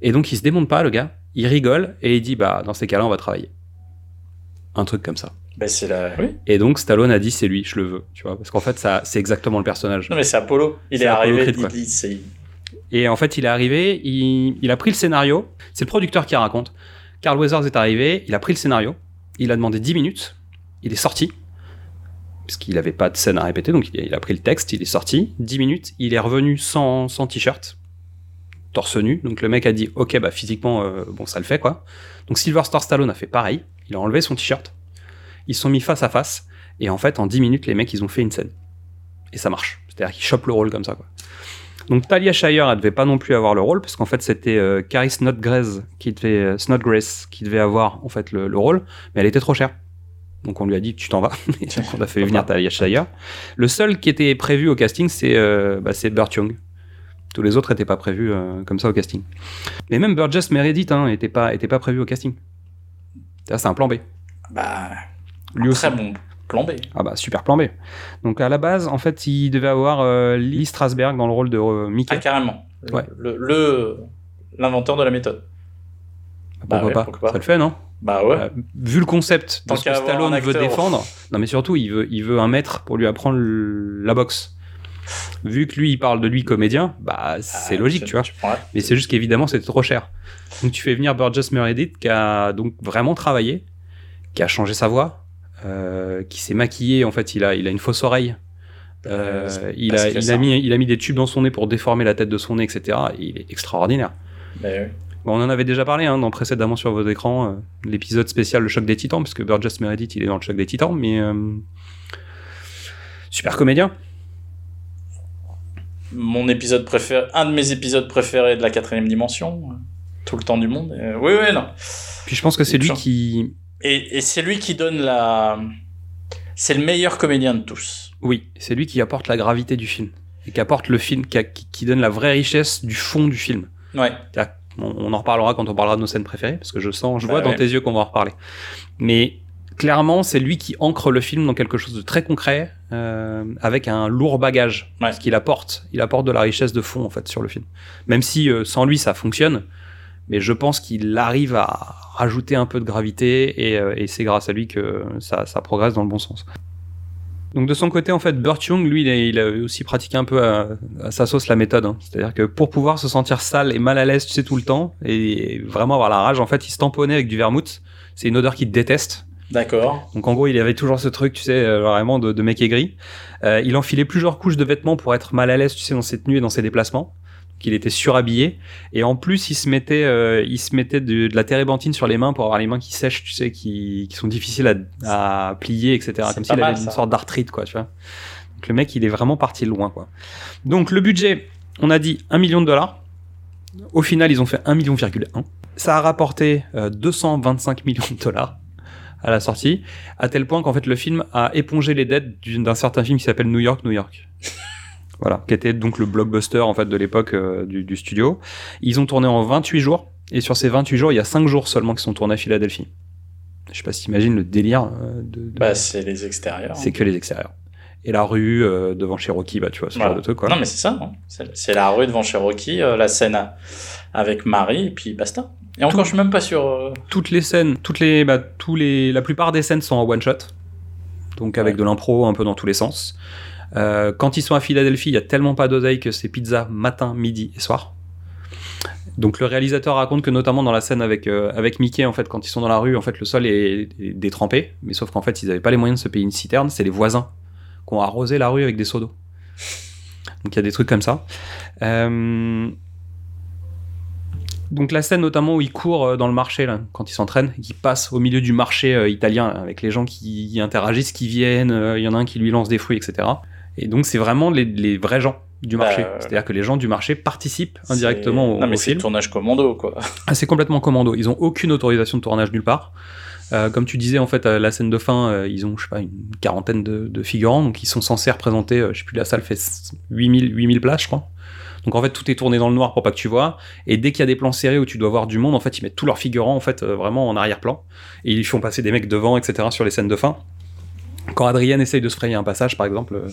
Et donc, il se démonte pas, le gars. Il rigole et il dit Bah, dans ces cas-là, on va travailler. Un truc comme ça. Ben, c'est la. Oui. Et donc, Stallone a dit C'est lui, je le veux. Tu vois, parce qu'en fait, ça, c'est exactement le personnage. Non mais c'est Apollo. Il C'est est, Apollo arrivé. Creed, il quoi. dit c'est. Et en fait, il est arrivé, il, il a pris le scénario. C'est le producteur qui raconte. Carl Weathers est arrivé, il a pris le scénario, il a demandé 10 minutes, il est sorti, puisqu'il n'avait pas de scène à répéter, donc il a, il a pris le texte, il est sorti, 10 minutes, il est revenu sans, sans t-shirt, torse nu, donc le mec a dit, ok, bah physiquement, euh, bon, ça le fait, quoi. Donc Sylvester Stallone a fait pareil, il a enlevé son t-shirt, ils sont mis face à face, et en fait, en 10 minutes, les mecs, ils ont fait une scène. Et ça marche. C'est-à-dire qu'ils chopent le rôle comme ça, quoi. Donc Talia Shire, elle devait pas non plus avoir le rôle, parce qu'en fait c'était euh, Carrie Snodgrass qui devait euh, qui devait avoir en fait le, le rôle, mais elle était trop chère. Donc on lui a dit tu t'en vas. Donc on a fait venir Talia Shire. Le seul qui était prévu au casting, c'est euh, bah, Burt Young. Tous les autres étaient pas prévus euh, comme ça au casting. Mais même Burgess Meredith hein, était pas était pas prévu au casting. C'est un plan B. Bah. Lui aussi. Très bon plan B. Ah bah super plan B. Donc à la base, en fait, il devait avoir euh, Lee Strasberg dans le rôle de euh, Mickey. Ah carrément. Ouais. Le l'inventeur de la méthode. Pourquoi, bah pas pourquoi pas. Ça le fait, non? Bah ouais. Euh, Vu le concept Tant que Stallone veut défendre, non mais surtout il veut, il veut un maître pour lui apprendre le- la boxe. Vu que lui il parle de lui comédien, bah c'est Ah, logique, tu vois. la- Mais c'est juste qu'évidemment c'était trop cher. Donc tu fais venir Burgess Meredith qui a donc vraiment travaillé, qui a changé sa voix, euh, qui s'est maquillé. En fait, il a, il a une fausse oreille. Euh, Euh, il, a, il, a mis, il a mis des tubes dans son nez pour déformer la tête de son nez, etc. Et il est extraordinaire. Oui. Bon, on en avait déjà parlé hein, dans précédemment sur vos écrans, euh, l'épisode spécial Le Choc des Titans, parce que Burgess Meredith il est dans le Choc des Titans, mais euh, super comédien. Mon épisode préféré, un de mes épisodes préférés de la quatrième dimension, tout le temps du monde. Euh, oui, oui, non. Puis je pense que c'est lui qui, Et, et c'est lui qui donne la. C'est le meilleur comédien de tous. oui, c'est lui qui apporte la gravité du film et qui apporte le film, qui, a- qui- qui donne la vraie richesse du fond du film. Ouais. On, on en reparlera quand on parlera de nos scènes préférées, parce que je sens, je Bah vois dans tes yeux qu'on va en reparler. Mais clairement, c'est lui qui ancre le film dans quelque chose de très concret, euh, avec un lourd bagage. Ouais. Ce qu'il apporte, il apporte de la richesse de fond en fait sur le film. Même si euh, sans lui ça fonctionne, mais je pense qu'il arrive à rajouter un peu de gravité et, euh, et c'est grâce à lui que ça, ça progresse dans le bon sens. Donc de son côté, en fait, Burt Young, lui, il a, il a aussi pratiqué un peu à, à sa sauce la méthode. hein. C'est-à-dire que pour pouvoir se sentir sale et mal à l'aise, tu sais, tout le temps, et vraiment avoir la rage, en fait, il se tamponnait avec du vermouth. C'est une odeur qu'il déteste. D'accord. Donc en gros, il avait toujours ce truc, tu sais, euh, vraiment de, de mec aigri. Euh, il enfilait plusieurs couches de vêtements pour être mal à l'aise, tu sais, dans ses tenues et dans ses déplacements. Donc il était surhabillé. Et en plus, il se mettait, euh, il se mettait de, de la térébenthine sur les mains pour avoir les mains qui sèchent, tu sais, qui, qui sont difficiles à, à plier, etc. Comme s'il avait une sorte d'arthrite, quoi, tu vois. Donc le mec, il est vraiment parti loin, quoi. Donc le budget, on a dit 1 million de dollars. Au final, ils ont fait 1 million, Ça a rapporté euh, 225 millions de dollars à la sortie, à tel point qu'en fait le film a épongé les dettes d'un certain film qui s'appelle New York, New York. Voilà, qui était donc le blockbuster en fait de l'époque euh, du, du studio. Ils ont tourné en 28 jours, et sur ces 28 jours, il y a 5 jours seulement qui sont tournés à Philadelphie. Je sais pas si t'imagines le délire euh, de, de- Bah, c'est les extérieurs. c'est que les extérieurs. Et la rue euh, devant Cherokee, bah tu vois, ce Voilà. genre de truc quoi. Non, mais c'est ça. hein. C'est la rue devant Cherokee, euh, la scène avec Marie, et puis basta. Et encore, je suis même pas sûr. toutes les scènes, toutes les, bah, tous les, la plupart des scènes sont en one shot, donc avec Ouais. de l'impro un peu dans tous les sens. Euh, quand ils sont à Philadelphie, il y a tellement pas d'oseille que c'est pizza matin, midi et soir. Donc le réalisateur raconte que notamment dans la scène avec euh, avec Mickey en fait quand ils sont dans la rue en fait le sol est, détrempé mais sauf qu'en fait ils avaient pas les moyens de se payer une citerne c'est les voisins qui ont arrosé la rue avec des seaux d'eau donc il y a des trucs comme ça Euh, donc la scène notamment où il court euh, dans le marché là, quand il s'entraîne, qu'il passe au milieu du marché italien avec les gens qui interagissent, qui viennent, il y en a un qui lui lance des fruits, etc. Et donc c'est vraiment les, les vrais gens du Bah, marché. euh, C'est-à-dire que les gens du marché participent c'est- indirectement au, Non, mais au c'est film. tournage commando, quoi. Ah, c'est complètement commando. Ils ont aucune autorisation de tournage nulle part. Euh, comme tu disais, en fait, à la scène de fin, euh, ils ont, je sais pas, une quarantaine de, de figurants, donc ils sont censés représenter, euh, je sais plus, la salle fait 8000, 8000 places, je crois. Donc en fait, tout est tourné dans le noir pour pas que tu vois. Et dès qu'il y a des plans serrés où tu dois voir du monde, en fait, ils mettent tous leurs figurants, en fait, vraiment en arrière-plan. Et ils font passer des mecs devant, etc., sur les scènes de fin. Quand Adrien essaye de se frayer un passage, par exemple, euh,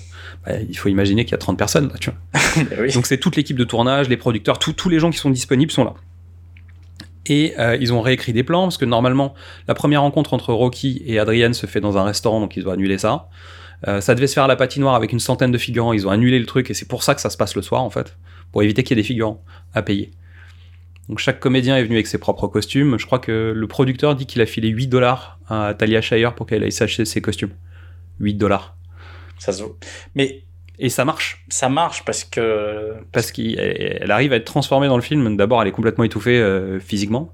bah, il faut imaginer qu'il y a 30 personnes, là, tu vois. Eh oui. Donc c'est toute l'équipe de tournage, les producteurs, tous- tous les gens qui sont disponibles sont là. Et euh, ils ont réécrit des plans, parce que normalement, la première rencontre entre Rocky et Adrienne se fait dans un restaurant, donc ils ont annulé ça. Euh, ça devait se faire à la patinoire avec une centaine de figurants, ils ont annulé le truc, et c'est pour ça que ça se passe le soir, en fait, pour éviter qu'il y ait des figurants à payer. Donc chaque comédien est venu avec ses propres costumes. Je crois que le producteur dit qu'il a filé 8 dollars à Talia Shire pour qu'elle aille s'acheter ses costumes. 8 dollars. Ça se... Mais Et ça marche. ça marche parce que. parce qu'elle elle arrive à être transformée dans le film. D'abord, elle est complètement étouffée euh, physiquement.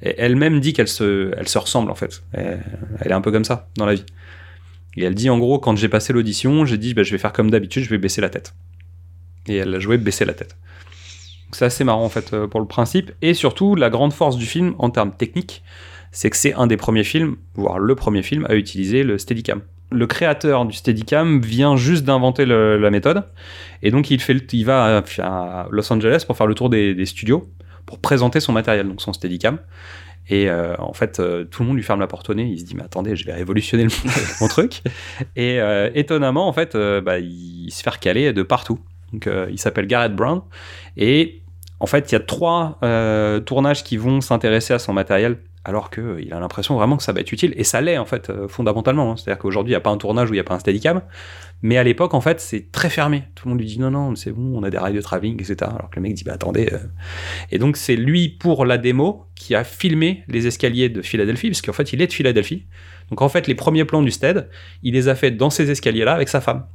Elle-même dit qu'elle se, elle se ressemble en fait. Elle, elle est un peu comme ça dans la vie. Et elle dit en gros, quand j'ai passé l'audition, j'ai dit bah, je vais faire comme d'habitude, je vais baisser la tête. Et elle a joué baisser la tête. C'est assez marrant en fait euh, pour le principe. Et surtout, la grande force du film en termes techniques, c'est que c'est un des premiers films, voire le premier film, à utiliser le Steadicam. Le créateur du Steadicam vient juste d'inventer la méthode. Et donc il, fait il va à, Los Angeles pour faire le tour des, studios, pour présenter son matériel, donc son Steadicam. Et euh, en fait, euh, tout le monde lui ferme la porte au nez. Il se dit, mais attendez, je vais révolutionner mon truc. Et euh, étonnamment, en fait, euh, bah, il se fait recaler de partout. Donc il s'appelle Garrett Brown. Et en fait, il y a trois tournages qui vont s'intéresser à son matériel, alors qu'il a l'impression vraiment que ça va être utile. Et ça l'est, en fait, euh, fondamentalement. hein. C'est-à-dire qu'aujourd'hui, il n'y a pas un tournage où il n'y a pas un Steadicam. Mais à l'époque, en fait, c'est très fermé. Tout le monde lui dit non, non, c'est bon, on a des rails de travelling, etc. Alors que le mec dit, bah attendez. euh. Et donc, c'est lui, pour la démo, qui a filmé les escaliers de Philadelphie, parce qu'en fait, il est de Philadelphie. Donc, en fait, les premiers plans du stead, il les a fait dans ces escaliers-là avec sa femme.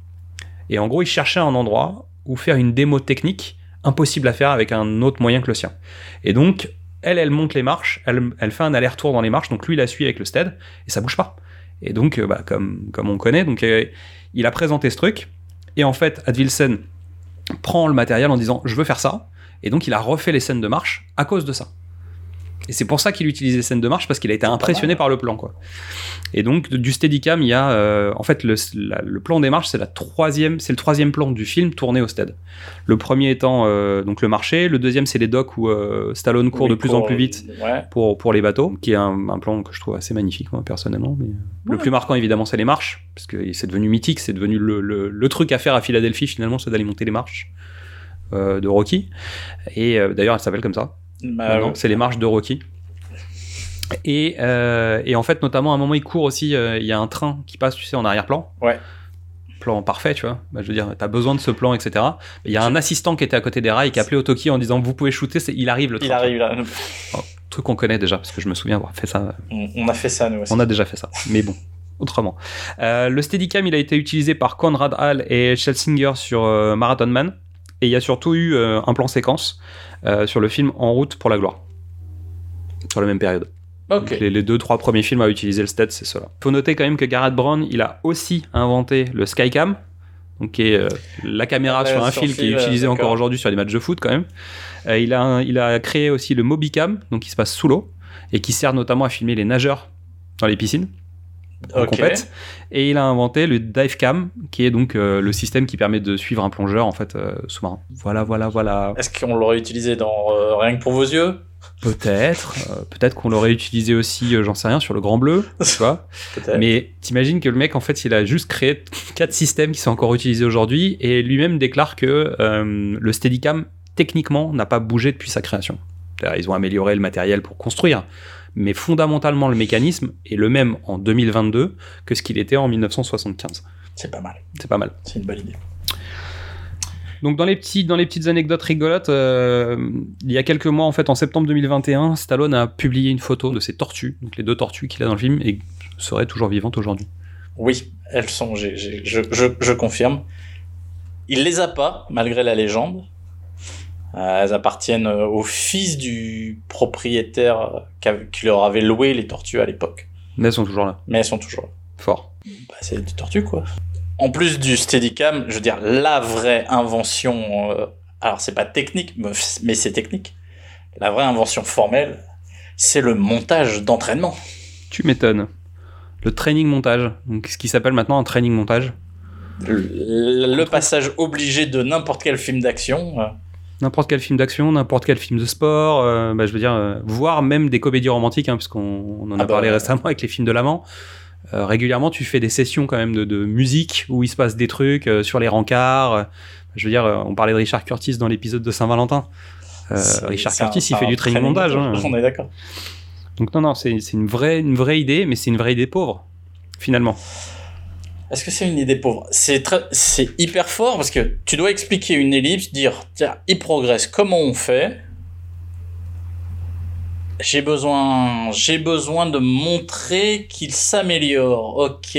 Et en gros, il cherchait un endroit où faire une démo technique impossible à faire avec un autre moyen que le sien. Et donc, elle, elle monte les marches, elle, elle fait un aller-retour dans les marches, donc lui, il la suit avec le stead, et ça bouge pas. Et donc, euh, bah, comme, on connaît, donc, euh, il a présenté ce truc, et en fait, Advilsen prend le matériel en disant je veux faire ça, et donc il a refait les scènes de marche à cause de ça. Et c'est pour ça qu'il utilise les scènes de marche parce qu'il a été impressionné par le plan, quoi. Et donc du Steadicam, il y a euh, en fait le, la- le plan des marches, c'est la troisième, c'est le troisième plan du film tourné au Stead. Le premier étant euh, donc le marché, le deuxième c'est les docks où euh, Stallone court Oui, de plus en plus vite Ouais. pour, pour les bateaux, qui est un, un plan que je trouve assez magnifique, moi, personnellement. Mais... Le plus marquant, évidemment, c'est les marches, parce que c'est devenu mythique, c'est devenu le, le- le truc à faire à Philadelphie, finalement, c'est d'aller monter les marches de Rocky. Et euh, d'ailleurs, elle s'appelle comme ça. Bah, ouais. c'est les marches de Rocky. Et, euh, et en fait, notamment, à un moment, il court aussi, euh, il y a un train qui passe, tu sais, en arrière-plan. Ouais. Plan parfait, tu vois. Bah, je veux dire, t'as besoin de ce plan, etc. Il y a un assistant qui était à côté des rails qui a appelé au Toki en disant Vous pouvez shooter, il arrive le train. Il arrive là. Truc qu'on connaît déjà, parce que je me souviens avoir fait ça On, on a fait ça nous aussi. on a déjà fait ça, mais bon, autrement. Euh, le Steadicam, il a été utilisé par Conrad Hall et Schlesinger sur euh, Marathon Man, et il y a surtout eu un plan séquence sur le film En route pour la gloire, sur la même période. Les, les deux, trois premiers films à utiliser le stead, c'est cela. Faut noter quand même que Garrett Brown, il a aussi inventé le Skycam, donc qui est euh, la caméra Ouais, sur un sur film qui est fil, utilisée euh, encore aujourd'hui sur les matchs de foot quand même. Euh, il, a un- il a créé aussi le Mobicam, donc qui se passe sous l'eau, et qui sert notamment à filmer les nageurs dans les piscines en Ok. compète. Et il a inventé le Divecam, qui est donc euh, le système qui permet de suivre un plongeur en fait euh, sous-marin. Voilà, voilà, voilà. Est-ce qu'on l'aurait utilisé dans euh, Rien que pour vos yeux? Peut-être, euh, peut-être qu'on l'aurait utilisé aussi, j'en sais rien, sur le Grand Bleu, tu vois. Mais t'imagines que le mec, en fait, il a juste créé quatre systèmes qui sont encore utilisés aujourd'hui et lui-même déclare que le Steadicam, techniquement, n'a pas bougé depuis sa création. Ils ont amélioré le matériel pour construire, mais fondamentalement, le mécanisme est le même en 2022 que ce qu'il était en 1975. C'est pas mal. C'est pas mal. C'est une bonne idée. Donc dans les, petits, dans les petites anecdotes rigolotes, euh, il y a quelques mois, en fait, en septembre 2021, Stallone a publié une photo de ses tortues, donc les deux tortues qu'il a dans le film, et seraient toujours vivantes aujourd'hui. Oui, elles sont. je, je confirme. Il les a pas, malgré la légende. Euh, elles appartiennent euh, au fils du propriétaire euh, qui leur avait loué les tortues à l'époque. Mais elles sont toujours là. Mais elles sont toujours là. Fort. Bah, c'est des tortues, quoi. En plus du Steadicam, je veux dire, la vraie invention. euh, alors, c'est pas technique, mais mais c'est technique. La vraie invention formelle, c'est le montage d'entraînement. Tu m'étonnes. Le training montage, donc ce qui s'appelle maintenant un training montage. Le, le passage obligé de n'importe quel film d'action. N'importe quel film d'action, n'importe quel film de sport, euh, bah, je veux dire, euh, voire même des comédies romantiques, hein, puisqu'on on en a Ah bah, parlé récemment avec les films de l'amant. Euh, régulièrement, tu fais des sessions quand même de, de musique où il se passe des trucs euh, sur les rencarts. je veux dire, on parlait de Richard Curtis dans l'épisode de Saint-Valentin. Richard un- Curtis, il fait du training montage. hein. On est d'accord. Donc non, non, c'est c'est une vraie, une vraie idée, mais c'est une vraie idée pauvre, finalement. Est-ce que c'est une idée pauvre? C'est très, hyper fort parce que tu dois expliquer une ellipse, dire tiens, il progresse, comment on fait? J'ai besoin, j'ai besoin de montrer qu'il s'améliore. Ok,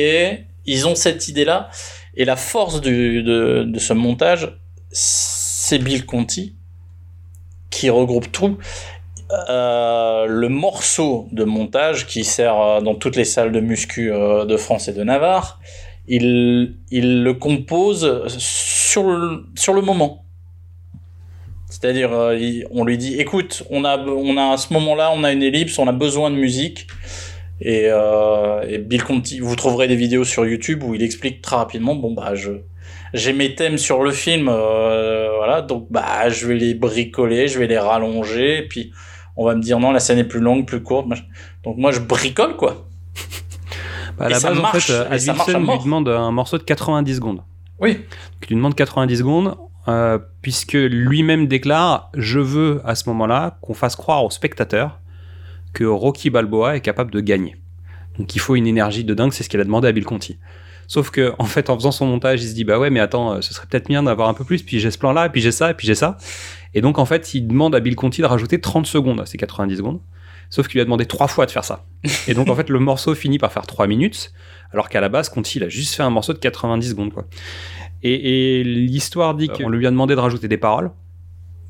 ils ont cette idée-là et la force de, de ce montage, c'est Bill Conti qui regroupe tout. Euh, le morceau de montage qui sert euh, dans toutes les salles de muscu euh, de France et de Navarre, il, le compose sur le, sur le moment. C'est-à-dire, euh, on lui dit, écoute, on a, on a à ce moment-là, on a une ellipse, on a besoin de musique. Et, euh, et Bill Conti, vous trouverez des vidéos sur YouTube où il explique très rapidement, bon bah je, j'ai mes thèmes sur le film, euh, voilà, donc bah je vais les bricoler, je vais les rallonger, et puis on va me dire non, la scène est plus longue, plus courte, donc moi je bricole quoi. Bah, à Et la ça base, marche, en fait, Advilson lui demande un morceau de 90 secondes. Oui. Donc, il lui demande 90 secondes, euh, puisque lui-même déclare Je veux à ce moment-là qu'on fasse croire aux spectateurs que Rocky Balboa est capable de gagner. Donc il faut une énergie de dingue, c'est ce qu'il a demandé à Bill Conti. Sauf que, en fait, en faisant son montage, il se dit Bah ouais, mais attends, euh, ce serait peut-être bien d'avoir un peu plus, puis j'ai ce plan-là, puis j'ai ça, et puis j'ai ça. Et donc, en fait, il demande à Bill Conti de rajouter 30 secondes à ces 90 secondes. Sauf qu'il lui a demandé trois fois de faire ça. Et donc, en fait, le morceau finit par faire 3 minutes, alors qu'à la base, Conti, il a juste fait un morceau de 90 secondes, quoi. Et, et l'histoire dit qu'on lui a demandé de rajouter des paroles.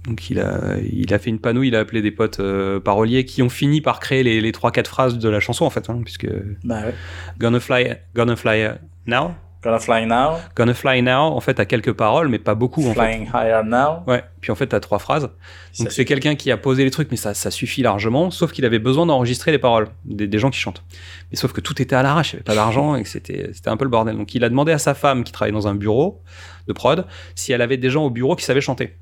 Donc il a, il a fait une panneau, il a appelé des potes euh, paroliers qui ont fini par créer les, les 3-4 phrases de la chanson en fait, hein, puisque Bah ouais. Gonna fly, gonna fly now, Gonna fly now, Gonna Fly Now, en fait, a quelques paroles, mais pas beaucoup, en fait. flying higher now. Ouais, puis en fait, t'as trois phrases. Donc c'est quelqu'un qui a posé les trucs, mais ça, ça suffit largement, sauf qu'il avait besoin d'enregistrer les paroles des, des gens qui chantent. Mais sauf que tout était à l'arrache, il n'y avait pas d'argent et que c'était un peu le bordel. Donc il a demandé à sa femme qui travaille dans un bureau de prod si elle avait des gens au bureau qui savaient chanter.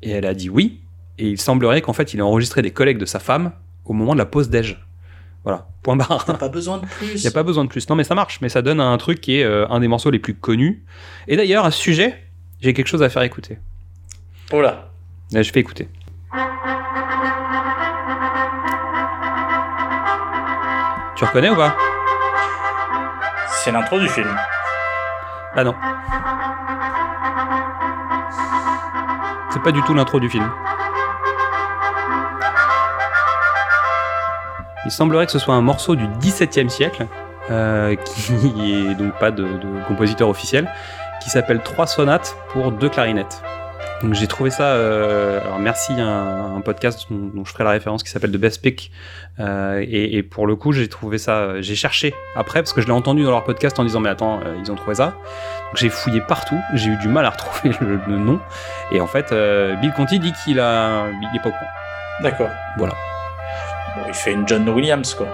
Et elle a dit oui. Et il semblerait qu'en fait il ait enregistré des collègues de sa femme au moment de la pause déj. Voilà, point barre. T'as pas besoin de plus. Il n'y a pas besoin de plus. Non, mais ça marche. Mais ça donne un truc qui est euh, un des morceaux les plus connus. Et d'ailleurs, à ce sujet, j'ai quelque chose à faire écouter. Oh là. Je fais écouter. Tu reconnais ou pas? C'est l'intro du film. Ah non. C'est pas du tout l'intro du film. Il semblerait que ce soit un morceau du XVIIe siècle, euh, qui est donc pas de, de compositeur officiel, qui s'appelle Trois sonates pour deux clarinettes. Donc j'ai trouvé ça. euh, alors merci à un, un podcast dont, dont je ferai la référence qui s'appelle The Best Pick. Euh, et, et pour le coup, j'ai trouvé ça. J'ai cherché après parce que je l'ai entendu dans leur podcast en disant mais attends, euh, ils ont trouvé ça. Donc j'ai fouillé partout. J'ai eu du mal à retrouver le, le nom. Et en fait, Bill Conti dit qu'il a, il est pas courant. D'accord. Voilà. Bon, il fait une John Williams, quoi.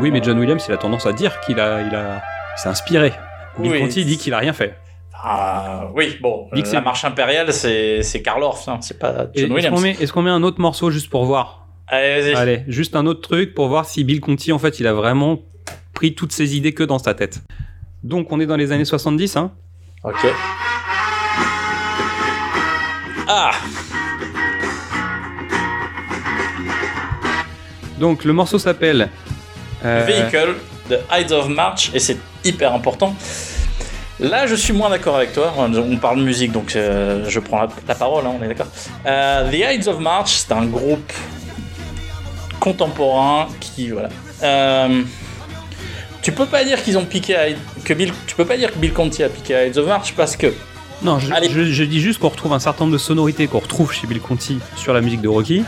Oui, mais John Williams, il a tendance à dire qu'il a, il a, s'est inspiré. Bill Oui. Conti dit qu'il a rien fait. Ah, oui, bon, c'est- la marche impériale, c'est c'est Karl Orff, hein, c'est pas Et John Est-ce Williams. qu'on met, est-ce qu'on met un autre morceau juste pour voir? Allez, vas-y. Allez, juste un autre truc pour voir si Bill Conti, en fait, il a vraiment pris toutes ses idées que dans sa tête. Donc, on est dans les années 70, hein? Ok. Ah Donc, le morceau s'appelle. euh, Vehicle de Ides of March, et c'est hyper important. Là, je suis moins d'accord avec toi. On parle de musique, donc euh, je prends la, la parole, hein, on est d'accord. Euh, The Ides of March, c'est un groupe contemporain qui, voilà. Euh, tu peux pas dire qu'ils ont piqué à, que Bill, tu peux pas dire que Bill Conti a piqué à Ides of March parce que Non, je, Allez. je- je dis juste qu'on retrouve un certain nombre de sonorités qu'on retrouve chez Bill Conti sur la musique de Rocky.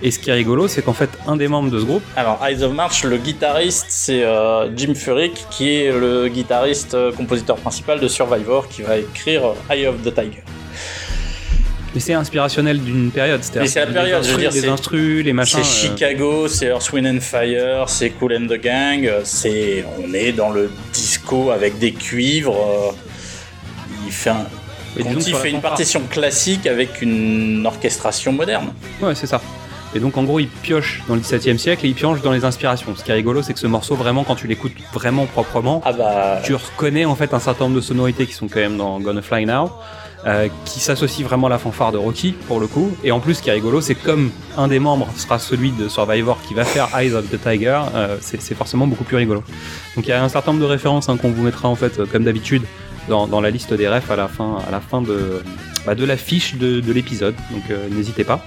Et ce qui est rigolo, c'est qu'en fait, un des membres de ce groupe, Alors, Eyes of March, le guitariste, c'est euh, Jim Furyk, qui est le guitariste euh, compositeur principal de Survivor, qui va écrire euh, Eye of the Tiger. mais c'est inspirationnel d'une période. c'est-à-dire Mais c'est la période, je veux dire, les instrus, les machins. C'est euh, Chicago, c'est Earth, Wind and Fire, c'est Cool and the Gang, c'est, on est dans le disco avec des cuivres. il fait un, Conti fait une partition classique avec une orchestration moderne. Ouais, c'est ça. Et donc en gros, il pioche dans le 17 e siècle et il pioche dans les inspirations. Ce qui est rigolo, c'est que ce morceau, vraiment, quand tu l'écoutes vraiment proprement, Ah bah, tu reconnais en fait un certain nombre de sonorités qui sont quand même dans Gonna Fly Now, euh, qui s'associent vraiment à la fanfare de Rocky pour le coup. Et en plus, ce qui est rigolo, c'est que comme un des membres sera celui de Survivor qui va faire Eyes of the Tiger, euh, c'est forcément beaucoup plus rigolo. Donc il y a un certain nombre de références hein, qu'on vous mettra en fait, euh, comme d'habitude, dans, dans la liste des refs à la fin, à la fin de, bah, de la fiche de, de l'épisode. Donc n'hésitez pas.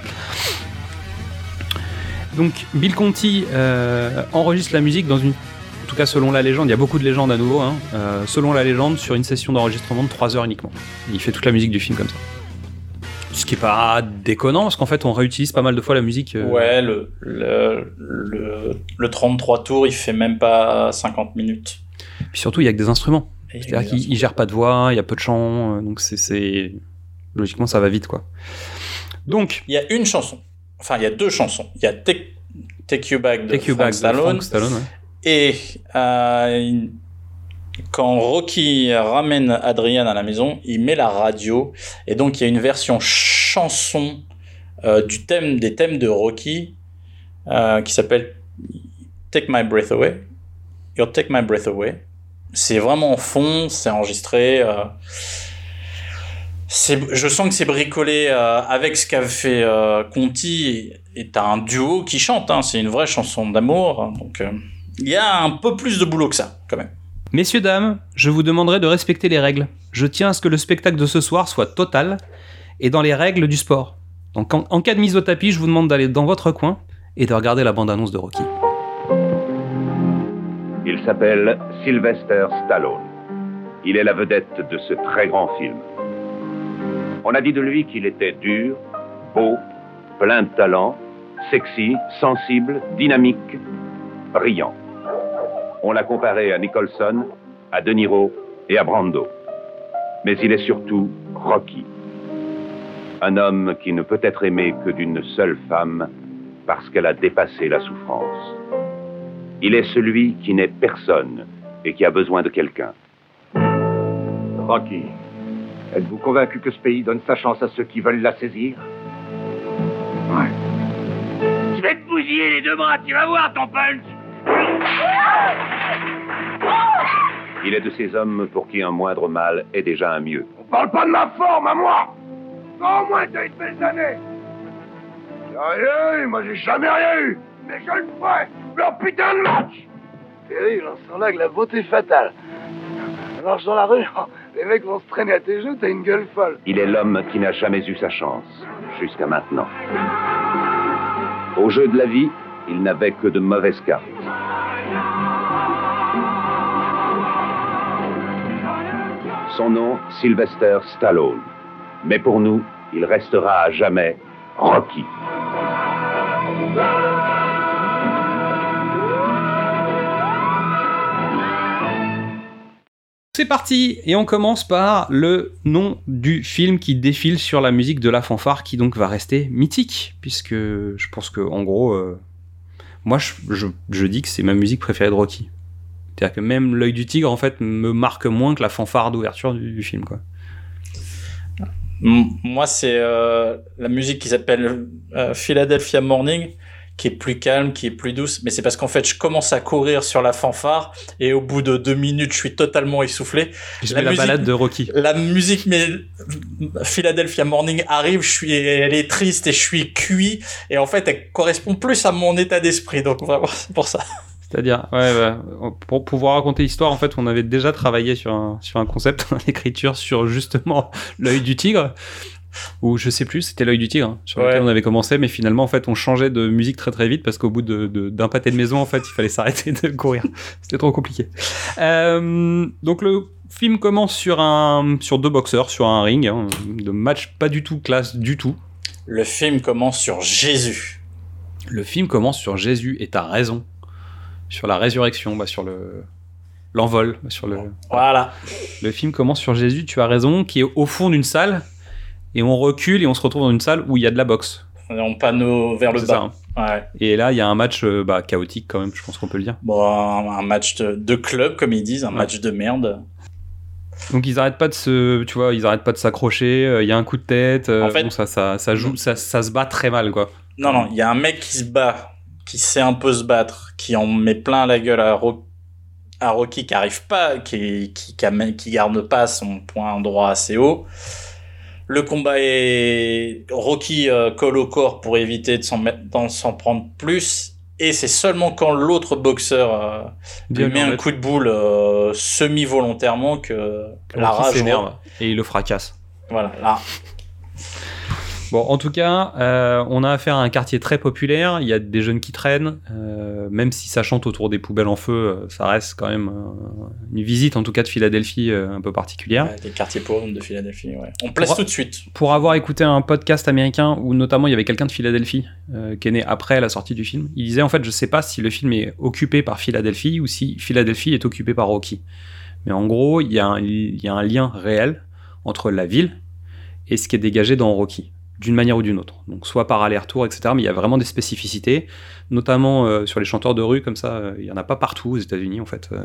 Donc Bill Conti euh, enregistre la musique dans une en tout cas selon la légende, il y a beaucoup de légendes à nouveau, hein, euh, selon la légende, sur une session d'enregistrement de 3 heures uniquement. Il fait toute la musique du film comme ça. Ce qui est pas déconnant, parce qu'en fait on réutilise pas mal de fois la musique. euh, ouais, le, le, le, le 33 tours, il fait même pas 50 minutes. Puis surtout il y a que des instruments. C'est-à-dire qu'il il gère pas de voix, il y a peu de chants, donc c'est... Logiquement ça va vite quoi. Donc, Il y a une chanson. Enfin, il y a deux chansons. Il y a Take, Take You Back de Take You Frank Back de Stallone. Frank Stallone. ouais. Et euh, quand Rocky ramène Adrian à la maison, il met la radio. Et donc, il y a une version chanson euh, du thème, des thèmes de Rocky euh, qui s'appelle Take My Breath Away. Your Take My Breath Away. C'est vraiment en fond, c'est enregistré. C'est- je sens que c'est bricolé euh, avec ce qu'a fait euh, Conti et t'as un duo qui chante. hein, c'est une vraie chanson d'amour. hein, donc euh, il y a un peu plus de boulot que ça, quand même. Messieurs, dames, je vous demanderai de respecter les règles. Je tiens à ce que le spectacle de ce soir soit total et dans les règles du sport. Donc en, en cas de mise au tapis, je vous demande d'aller dans votre coin et de regarder la bande-annonce de Rocky. Il s'appelle Sylvester Stallone. Il est la vedette de ce très grand film. On a dit de lui qu'il était dur, beau, plein de talent, sexy, sensible, dynamique, brillant. On l'a comparé à Nicholson, à De Niro et à Brando. Mais il est surtout Rocky. Un homme qui ne peut être aimé que d'une seule femme parce qu'elle a dépassé la souffrance. Il est celui qui n'est personne et qui a besoin de quelqu'un. Rocky, êtes-vous convaincu que ce pays donne sa chance à ceux qui veulent la saisir Ouais. Je vais te bousiller les deux bras, tu vas voir ton punch Il est de ces hommes pour qui un moindre mal est déjà un mieux. On parle pas de ma forme à moi Au moins t'as eu de belles années Sérieux Moi j'ai jamais rien eu Mais je le ferai Leur putain de match Terry, on sent là que la beauté fatale. Tu marches dans la rue, les mecs vont se traîner à tes genoux, t'as une gueule folle. Il est l'homme qui n'a jamais eu sa chance, jusqu'à maintenant. Au jeu de la vie, il n'avait que de mauvaises cartes. Son nom, Sylvester Stallone. Mais pour nous, il restera à jamais Rocky. C'est parti Et on commence par le nom du film qui défile sur la musique de la fanfare qui donc va rester mythique, puisque je pense que en gros, euh, moi je, dis que c'est ma musique préférée de Rocky. C'est-à-dire que même l'œil du tigre en fait me marque moins que la fanfare d'ouverture du, film quoi. Moi, c'est euh, la musique qui s'appelle euh, Philadelphia Morning, qui est plus calme, qui est plus douce. Mais c'est parce qu'en fait, je commence à courir sur la fanfare et au bout de deux minutes, je suis totalement essoufflé. Je La mets la balade de Rocky. La musique, mais Philadelphia Morning arrive, je suis, elle est triste et je suis cuit. Et en fait, elle correspond plus à mon état d'esprit. Donc vraiment, c'est pour ça. C'est-à-dire, ouais, ouais, pour pouvoir raconter l'histoire, en fait, on avait déjà travaillé sur un, sur un concept d'écriture sur justement l'œil du tigre, ou je sais plus, c'était l'œil du tigre, hein, sur lequel on avait commencé, mais finalement, en fait, on changeait de musique très très vite parce qu'au bout de- de- d'un pâté de maison, en fait, il fallait s'arrêter de courir. C'était trop compliqué. Euh, donc le film commence sur un, sur deux boxeurs, sur un ring, hein, de match pas du tout classe du tout. Le film commence sur Jésus. Le film commence sur Jésus, et t'as raison. Sur la résurrection, bah, sur le l'envol, bah, sur le. Voilà. Le film commence sur Jésus, tu as raison, qui est au fond d'une salle, et on recule et on se retrouve dans une salle où il y a de la boxe. On panneau vers le bas. ça, hein. Ouais. Et là, il y a un match euh, bah, chaotique quand même, je pense qu'on peut le dire. Bon, un, match de, de club, comme ils disent, un Ouais. match de merde. Donc ils arrêtent pas de se, tu vois, ils arrêtent pas de s'accrocher. euh, Il y a un coup de tête. euh, En fait- bon, ça, ça, ça joue, ça, ça se bat très mal, quoi. Non, non, il y a un mec qui se bat, qui sait un peu se battre, qui en met plein la gueule à, Ro- à Rocky, qui arrive pas, qui, qui, qui, amène- qui garde pas son point droit assez haut. Le combat est Rocky euh, colle au corps pour éviter de s'en prendre plus. Et c'est seulement quand l'autre boxeur euh, lui met un coup de boule euh, semi-volontairement que la rage. s'énerve et il le fracasse. Voilà, là. Bon, en tout cas, euh, on a affaire à un quartier très populaire. Il y a des jeunes qui traînent, euh, même si ça chante autour des poubelles en feu, euh, ça reste quand même euh, une visite, en tout cas de Philadelphie, un peu particulière. Des quartiers pauvres de Philadelphie, ouais. On place Pour- tout de suite. Pour avoir écouté un podcast américain où notamment il y avait quelqu'un de Philadelphie qui est né après la sortie du film, il disait en fait je sais pas si le film est occupé par Philadelphie ou si Philadelphie est occupé par Rocky. Mais en gros, il y, a un- il y a un lien réel entre la ville et ce qui est dégagé dans Rocky, d'une manière ou d'une autre. Donc soit par aller-retour, etc. Mais il y a vraiment des spécificités, notamment euh, sur les chanteurs de rue comme ça. euh, il y en a pas partout aux États-Unis en fait. euh.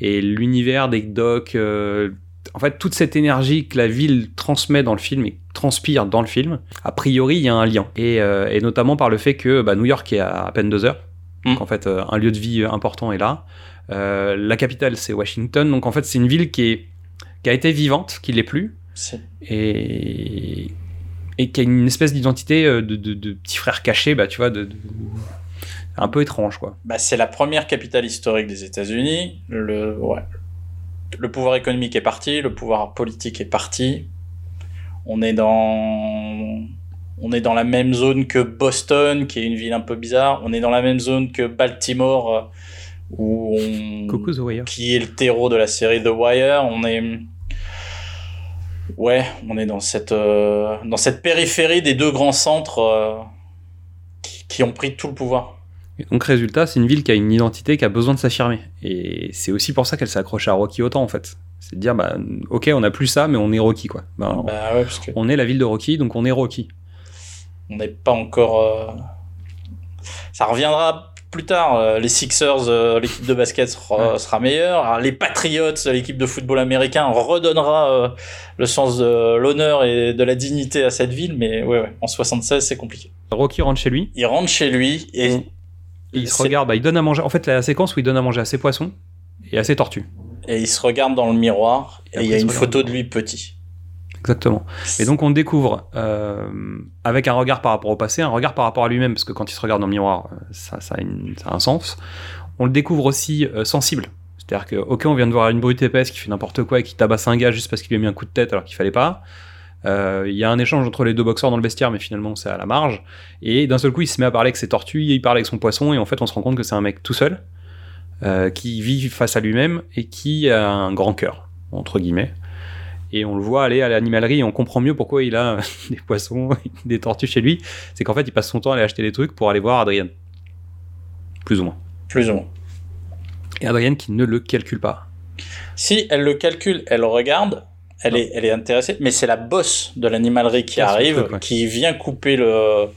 et l'univers des docks, euh, en fait, toute cette énergie que la ville transmet dans le film et transpire dans le film, a priori, il y a un lien. Et, et notamment par le fait que bah, New York est à à peine deux heures. Donc, Mm. en fait, un lieu de vie important est là. La capitale, c'est Washington. Donc, en fait, c'est une ville qui, est, qui a été vivante, qui l'est plus, et, et qui a une espèce d'identité euh, de, de, de petit frère caché, bah, tu vois, de, de- un peu étrange, quoi. Bah, c'est la première capitale historique des États-Unis. Le, ouais. le pouvoir économique est parti, le pouvoir politique est parti. On est dans, on est dans la même zone que Boston, qui est une ville un peu bizarre. On est dans la même zone que Baltimore, euh, où on, Coco the Wire. qui est le terreau de la série The Wire. On est, ouais, on est dans cette, euh, dans cette périphérie des deux grands centres euh, qui, qui ont pris tout le pouvoir. Et donc, résultat, c'est une ville qui a une identité qui a besoin de s'affirmer. Et c'est aussi pour ça qu'elle s'accroche à Rocky autant, en fait. C'est de dire, bah, ok, on n'a plus ça, mais on est Rocky, quoi. Ben, Bah ouais, parce que On est la ville de Rocky, donc on est Rocky. on n'est pas encore. euh, Ça reviendra plus tard. euh, Les Sixers, euh, l'équipe de basket sera, sera meilleure. Les Patriots, l'équipe de football américain, redonnera euh, le sens de l'honneur et de la dignité à cette ville. Mais ouais, ouais, en 76, c'est compliqué. Rocky rentre chez lui, Il rentre chez lui et il se regarde, bah, il donne à manger. En fait, la séquence où il donne à manger à ses poissons et à ses tortues. et il se regarde dans le miroir Et et il y a une photo de lui petit. Exactement. Et donc on découvre euh, avec un regard par rapport au passé, un regard par rapport à lui-même, parce que quand il se regarde dans le miroir, euh, ça, a, un sens. On le découvre aussi euh, sensible. C'est-à-dire que, ok, on vient de voir une brute épaisse qui fait n'importe quoi et qui tabasse un gars juste parce qu'il lui a mis un coup de tête alors qu'il fallait pas. Il y a un échange entre les deux boxeurs dans le vestiaire, mais finalement c'est à la marge. Et d'un seul coup, il se met à parler avec ses tortues, il parle avec son poisson, et en fait, on se rend compte que c'est un mec tout seul, qui vit face à lui-même et qui a un grand cœur, entre guillemets. Et on le voit aller à l'animalerie et on comprend mieux pourquoi il a des poissons, des tortues chez lui. C'est qu'en fait, il passe son temps à aller acheter des trucs pour aller voir Adrienne. Plus ou moins. Plus ou moins. Et Adrienne qui ne le calcule pas. Si elle le calcule, elle le regarde, elle est, elle est intéressée, mais c'est la bosse de l'animalerie qui arrive, truc, ouais. qui vient couper le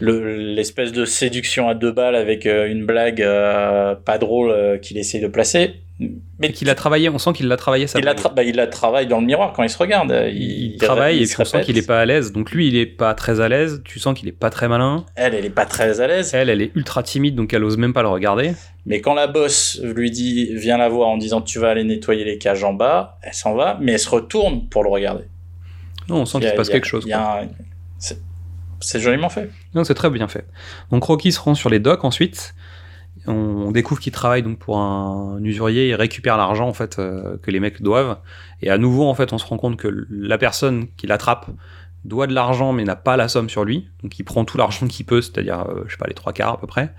le- l'espèce de séduction à deux balles avec euh, une blague euh, pas drôle euh, qu'il essaye de placer. Mais qu'il a travaillé, on sent qu'il l'a travaillé ça. il la, tra- bah, il la travaille dans le miroir quand il se regarde. il, travaille il et puis on sent qu'il est pas à l'aise. Donc lui, il est pas très à l'aise. Tu sens qu'il est pas très malin. Elle, elle est pas très à l'aise. Elle, elle est ultra timide, donc elle ose même pas le regarder. Mais quand la bosse lui dit, viens la voir en disant tu vas aller nettoyer les cages en bas, elle s'en va, mais elle se retourne pour le regarder. Non, on sent qu'il se passe quelque chose. il y a un- C'est c'est joliment fait. Non, c'est très bien fait. Donc Rocky se rend sur les docks ensuite. On découvre qu'il travaille donc pour un usurier et récupère l'argent en fait euh, que les mecs doivent. Et à nouveau en fait, on se rend compte que la personne qui l'attrape doit de l'argent mais n'a pas la somme sur lui. Donc il prend tout l'argent qu'il peut, c'est-à-dire euh, je sais pas les trois quarts à peu près.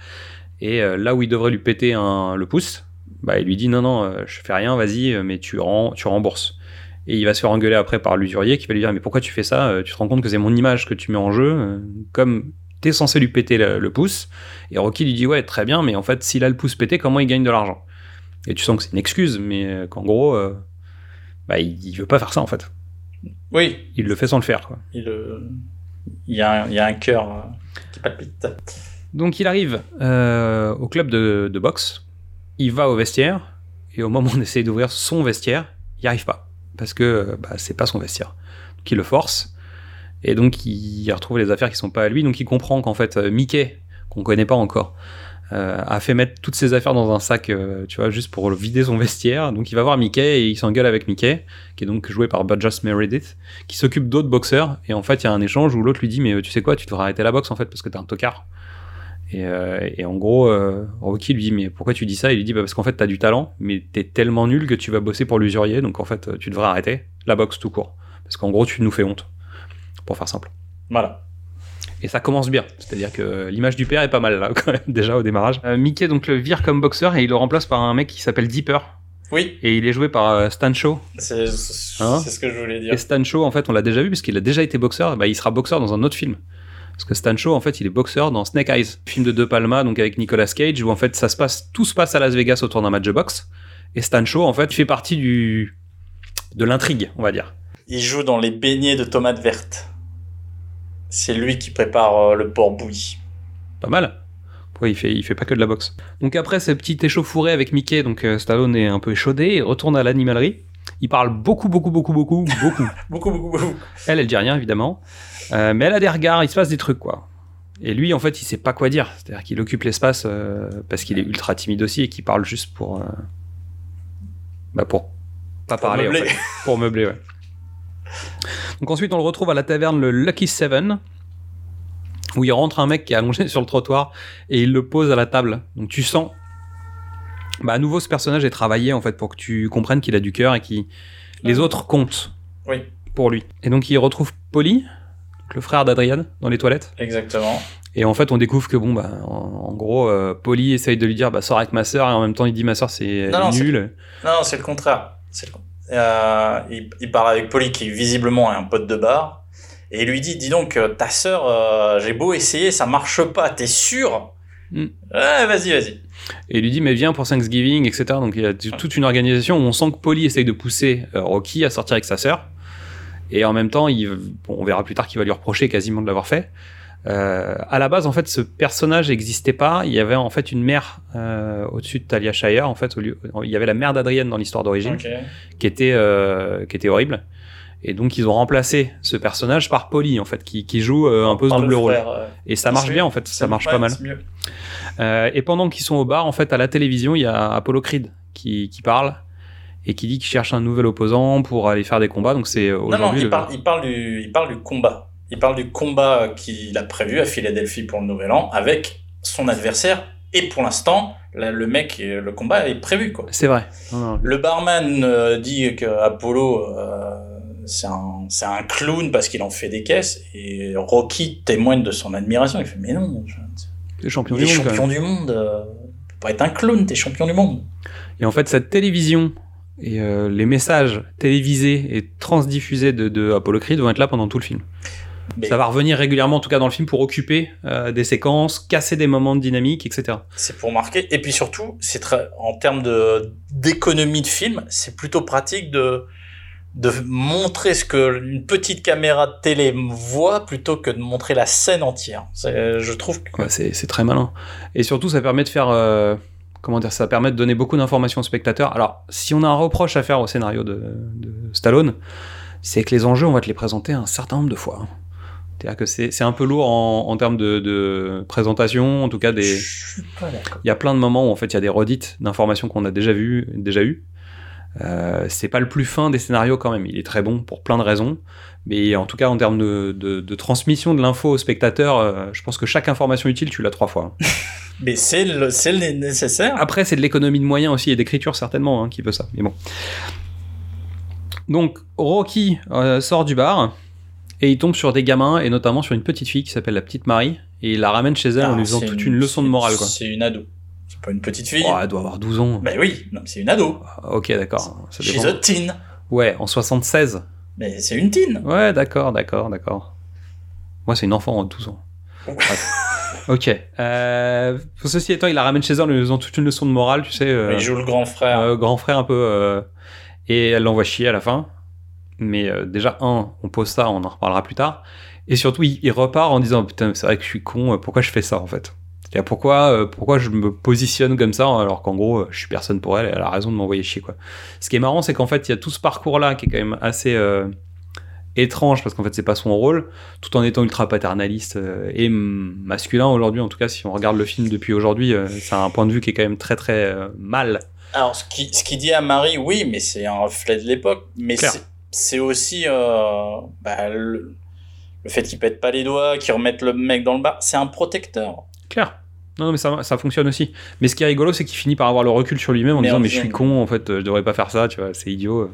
Et euh, là où il devrait lui péter un, le pouce, bah il lui dit non non, je fais rien, vas-y, mais tu rends, tu rembourses. Et il va se faire engueuler après par l'usurier qui va lui dire mais pourquoi tu fais ça Euh, Tu te rends compte que c'est mon image que tu mets en jeu Euh, Comme t'es censé lui péter le, le pouce. Et Rocky lui dit ouais très bien mais en fait s'il a le pouce pété comment il gagne de l'argent? Et tu sens que c'est une excuse mais euh, qu'en gros euh, bah, il, il veut pas faire ça en fait. Oui, Il le fait sans le faire quoi. il, euh, il y, a un- il y a un cœur euh, qui palpite. Donc il arrive au club de, de boxe, il va au vestiaire, et au moment où on essaye d'ouvrir son vestiaire, il n'y arrive pas. Parce que bah, c'est pas son vestiaire. Il le force, et donc il retrouve les affaires qui sont pas à lui, donc il comprend qu'en fait euh, Mickey, qu'on connaît pas encore, euh, a fait mettre toutes ses affaires dans un sac, euh, tu vois, juste pour vider son vestiaire. Donc il va voir Mickey et il s'engueule avec Mickey, qui est donc joué par Burgess Meredith, qui s'occupe d'autres boxeurs. Et en fait, il y a un échange où l'autre lui dit, mais tu sais quoi, tu devrais arrêter la boxe en fait parce que t'es un tocard. Et, euh, et en gros, euh, Rocky lui dit mais pourquoi tu dis ça? Il lui dit bah, parce qu'en fait t'as du talent, mais t'es tellement nul que tu vas bosser pour l'usurier, donc en fait euh, tu devrais arrêter la boxe tout court, parce qu'en gros tu nous fais honte, pour faire simple. Voilà. Et ça commence bien, c'est-à-dire que l'image du père est pas mal là quand même déjà au démarrage. Euh, Mickey donc le vire comme boxeur et il le remplace par un mec qui s'appelle Deeper Oui, et il est joué par euh, Stan Shaw. c'est c'est Hein? ce que je voulais dire. Et Stan Shaw en fait on l'a déjà vu parce qu'il a déjà été boxeur, bah, il sera boxeur dans un autre film. Parce que Stan Shaw, en fait, il est boxeur dans Snake Eyes, film de De Palma, donc avec Nicolas Cage, où en fait, ça se passe, tout se passe à Las Vegas autour d'un match de boxe. Et Stan Shaw, en fait, fait partie du, de l'intrigue, on va dire. Il joue dans les beignets de tomates vertes. C'est lui qui prépare euh, le porc bouilli. Pas mal. Ouais, il fait, il fait pas que de la boxe. Donc après ce petit échauffouré avec Mickey, donc euh, Stallone est un peu échaudé, il retourne à l'animalerie. Il parle beaucoup, beaucoup, beaucoup, beaucoup, beaucoup. Beaucoup, beaucoup, beaucoup. Elle, elle dit rien, évidemment. Euh, mais elle a des regards, il se passe des trucs, quoi. Et lui, en fait, il sait pas quoi dire. C'est-à-dire qu'il occupe l'espace euh, parce qu'il est ultra timide aussi et qu'il parle juste pour. euh, Bah, pour pas Pour parler, en meubler. fait. Pour meubler, ouais. Donc ensuite, on le retrouve à la taverne, le Lucky Seven, où il rentre un mec qui est allongé sur le trottoir et il le pose à la table. Donc tu sens. Bah, à nouveau, ce personnage est travaillé, en fait, pour que tu comprennes qu'il a du cœur et que les autres comptent Oui, pour lui. Et donc il retrouve Polly, le frère d'Adrian, dans les toilettes. exactement. Et en fait, on découvre que bon, bah, en, en gros, euh, Polly essaye de lui dire, bah, sors avec ma sœur, et en même temps, il dit, ma sœur, c'est nul. Non, non, c'est le contraire. Le Euh, il, il parle avec Polly qui visiblement est un pote de bar et il lui dit dis donc euh, ta sœur euh, j'ai beau essayer ça marche pas t'es sûr Mm. Ouais, vas-y, vas-y. Et lui dit, mais viens pour Thanksgiving, etc. Donc il y a toute une organisation où on sent que Polly essaye de pousser euh, Rocky à sortir avec sa sœur. Et en même temps, il, bon, on verra plus tard qu'il va lui reprocher quasiment de l'avoir fait. Euh, à la base, en fait, ce personnage n'existait pas. Il y avait en fait une mère euh, au-dessus de Talia Shire. En fait, au lieu, il y avait la mère d'Adrienne dans l'histoire d'origine, qui était euh, qui était horrible. Et donc ils ont remplacé ce personnage par Polly en fait, qui, qui joue un peu ce double rôle. frère, Et ça marche bien en fait, ça marche pas mal. Euh, et pendant qu'ils sont au bar, en fait, à la télévision, il y a Apollo Creed qui, qui parle et qui dit qu'il cherche un nouvel opposant pour aller faire des combats. Donc c'est euh, Non, non, aujourd'hui il, le- parle, il, parle du, il parle du combat. Il parle du combat qu'il a prévu à Philadelphie pour le Nouvel An avec son adversaire. Et pour l'instant, le mec, le combat est prévu. Quoi. C'est vrai. Non, non. Le barman euh, dit que Apollo, euh, c'est un, c'est un clown parce qu'il en fait des caisses. Et Rocky témoigne de son admiration. Il fait Mais non, je- T'es champion du monde. champion du monde. euh, tu peux pas être un clown, t'es champion du monde. Et en fait, cette télévision et euh, les messages télévisés et transdiffusés de, de Apollo Creed vont être là pendant tout le film. Mais Ça va revenir régulièrement, en tout cas dans le film, pour occuper euh, des séquences, casser des moments de dynamique, etc. C'est pour marquer. Et puis surtout, c'est très, en termes de, d'économie de film, c'est plutôt pratique de, de montrer ce que une petite caméra de télé voit plutôt que de montrer la scène entière. C'est, je trouve que, Ouais, c'est très malin. Et surtout, ça permet de faire. euh, comment dire Ça permet de donner beaucoup d'informations aux spectateurs. Alors, si on a un reproche à faire au scénario de, de Stallone, c'est que les enjeux, on va te les présenter un certain nombre de fois. hein. C'est-à-dire que c'est un peu lourd en, en termes de, de présentation, en tout cas des. je suis pas d'accord. Il y a plein de moments où en fait il y a des redites d'informations qu'on a déjà vues, déjà eues. Euh, c'est pas le plus fin des scénarios quand même. Il est très bon pour plein de raisons, mais en tout cas en termes de, de- de transmission de l'info au spectateur, euh, je pense que chaque information utile tu l'as trois fois. hein. Mais c'est le, le nécessaire. Après c'est de l'économie de moyens aussi et d'écriture certainement hein, qui veut ça. Mais bon. Donc Rocky euh, sort du bar et il tombe sur des gamins et notamment sur une petite fille qui s'appelle la petite Marie et il la ramène chez elle en Ah, lui faisant toute une leçon de morale. C'est une ado. C'est pas une petite fille. Oh, elle doit avoir 12 ans. Ben oui, non, mais c'est une ado. Ah, Ok d'accord. Ça She's dépend. a teen. Ouais, en 76. Mais c'est une teen. Ouais, d'accord, d'accord, d'accord. Moi, c'est une enfant de 12 ans. Ok. Euh, ceci étant, il la ramène chez elle en lui faisant toute une leçon de morale, tu sais. euh, Il joue le grand frère. euh, grand frère un peu. euh, et elle l'envoie chier à la fin. Mais déjà, un, on pose ça, on en reparlera plus tard. Et surtout, il, il repart en disant Putain, c'est vrai que je suis con, pourquoi je fais ça en fait? C'est-à-dire, pourquoi, euh, pourquoi je me positionne comme ça alors qu'en gros, je suis personne pour elle et elle a raison de m'envoyer chier quoi. Ce qui est marrant, c'est qu'en fait, il y a tout ce parcours-là qui est quand même assez euh, étrange parce qu'en fait, c'est pas son rôle, tout en étant ultra paternaliste euh, et masculin aujourd'hui. En tout cas, si on regarde le film depuis aujourd'hui, c'est un point de vue qui est quand même très très mal. Alors, ce qui, ce qui dit à Marie, oui, mais c'est un reflet de l'époque. Mais c'est- aussi bah, le, le fait qu'il pète pas les doigts, qu'il remette le mec dans le bar. C'est un protecteur. Clair. Non, non, mais ça, ça fonctionne aussi. Mais ce qui est rigolo, c'est qu'il finit par avoir le recul sur lui-même en disant Mais je suis con, en fait, je devrais pas faire ça, tu vois, c'est idiot.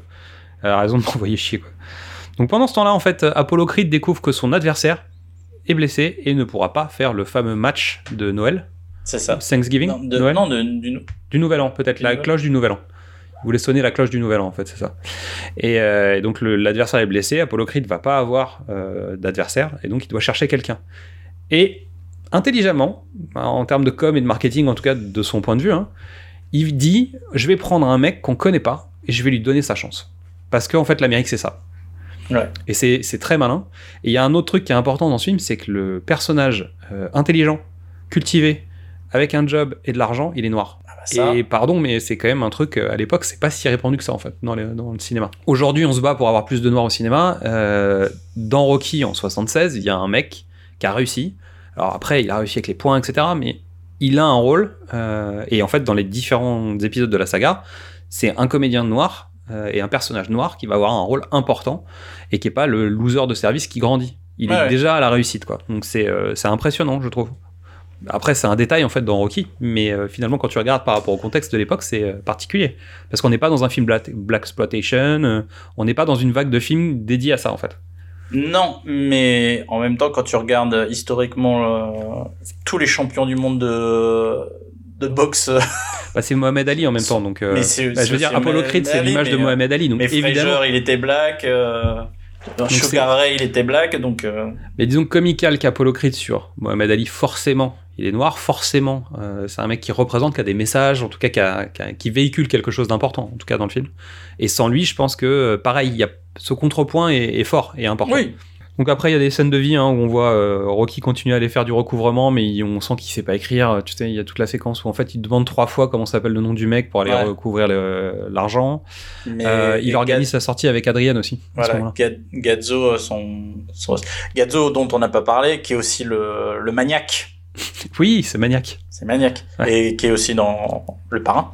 Elle a raison de m'envoyer chier, quoi. Donc pendant ce temps-là, en fait, Apollo Creed découvre que son adversaire est blessé et ne pourra pas faire le fameux match de Noël, C'est ça. Thanksgiving, Non, de, Noël, non, de- du- du Nouvel An, peut-être, la Nouvel cloche du Nouvel An. Il voulait sonner la cloche du Nouvel An, en fait, c'est ça. Et, euh, et donc l'adversaire est blessé, Apollo Creed va pas avoir euh, d'adversaire, et donc il doit chercher quelqu'un. Et intelligemment, en termes de com et de marketing, en tout cas de son point de vue, hein, il dit je vais prendre un mec qu'on connaît pas et je vais lui donner sa chance. Parce qu'en fait, l'Amérique, c'est ça. Ouais. Et c'est très malin. Et il y a un autre truc qui est important dans ce film, c'est que le personnage euh, intelligent, cultivé, avec un job et de l'argent, il est noir. Ah bah ça, Et pardon, mais c'est quand même un truc, euh, à l'époque, c'est pas si répandu que ça, en fait, dans, les- dans le cinéma. Aujourd'hui, on se bat pour avoir plus de noirs au cinéma. Euh, dans Rocky, en 76, il y a un mec qui a réussi. Alors après, il a réussi avec les points, etc., mais il a un rôle. euh, et en fait, dans les différents épisodes de la saga, c'est un comédien noir euh, et un personnage noir qui va avoir un rôle important et qui est pas le loser de service qui grandit. Il Ouais, est ouais. déjà à la réussite, quoi. Donc c'est euh, impressionnant, je trouve. Après, c'est un détail en fait dans Rocky, mais euh, finalement, quand tu regardes par rapport au contexte de l'époque, c'est euh, particulier. Parce qu'on n'est pas dans un film black, black exploitation, euh, on n'est pas dans une vague de films dédiés à ça en fait. Non, mais en même temps, quand tu regardes euh, historiquement euh, tous les champions du monde de, de boxe, euh, Bah, c'est Mohamed Ali en même temps, donc. euh, Mais bah, je veux dire, Apollo Creed, c'est l'image de Mohamed Ali, donc mais évidemment. Fraser, il était black. C'est- Sugar Ray, il était black, donc. euh, Mais disons comical qu'Apollo Creed sur Mohamed Ali, forcément, il est noir, forcément. euh, c'est un mec qui représente, qui a des messages, en tout cas qui, a- qui a- qui véhicule quelque chose d'important, en tout cas dans le film. Et sans lui, je pense que, euh, pareil, il y a, ce contrepoint est, est fort et important. Oui. Donc après, il y a des scènes de vie hein, où on voit euh, Rocky continuer à aller faire du recouvrement, mais il- on sent qu'il sait pas écrire. Tu sais, il y a toute la séquence où en fait, il demande trois fois comment s'appelle le nom du mec pour aller Ouais. recouvrir l'argent. Euh, il organise Gaz- sa sortie avec Adrienne aussi. Voilà, Gazzo, euh, son, son- Gazzo dont on n'a pas parlé, qui est aussi le, le maniaque. Oui, c'est maniaque. C'est maniaque. Ouais. Et qui est aussi dans Le Parrain.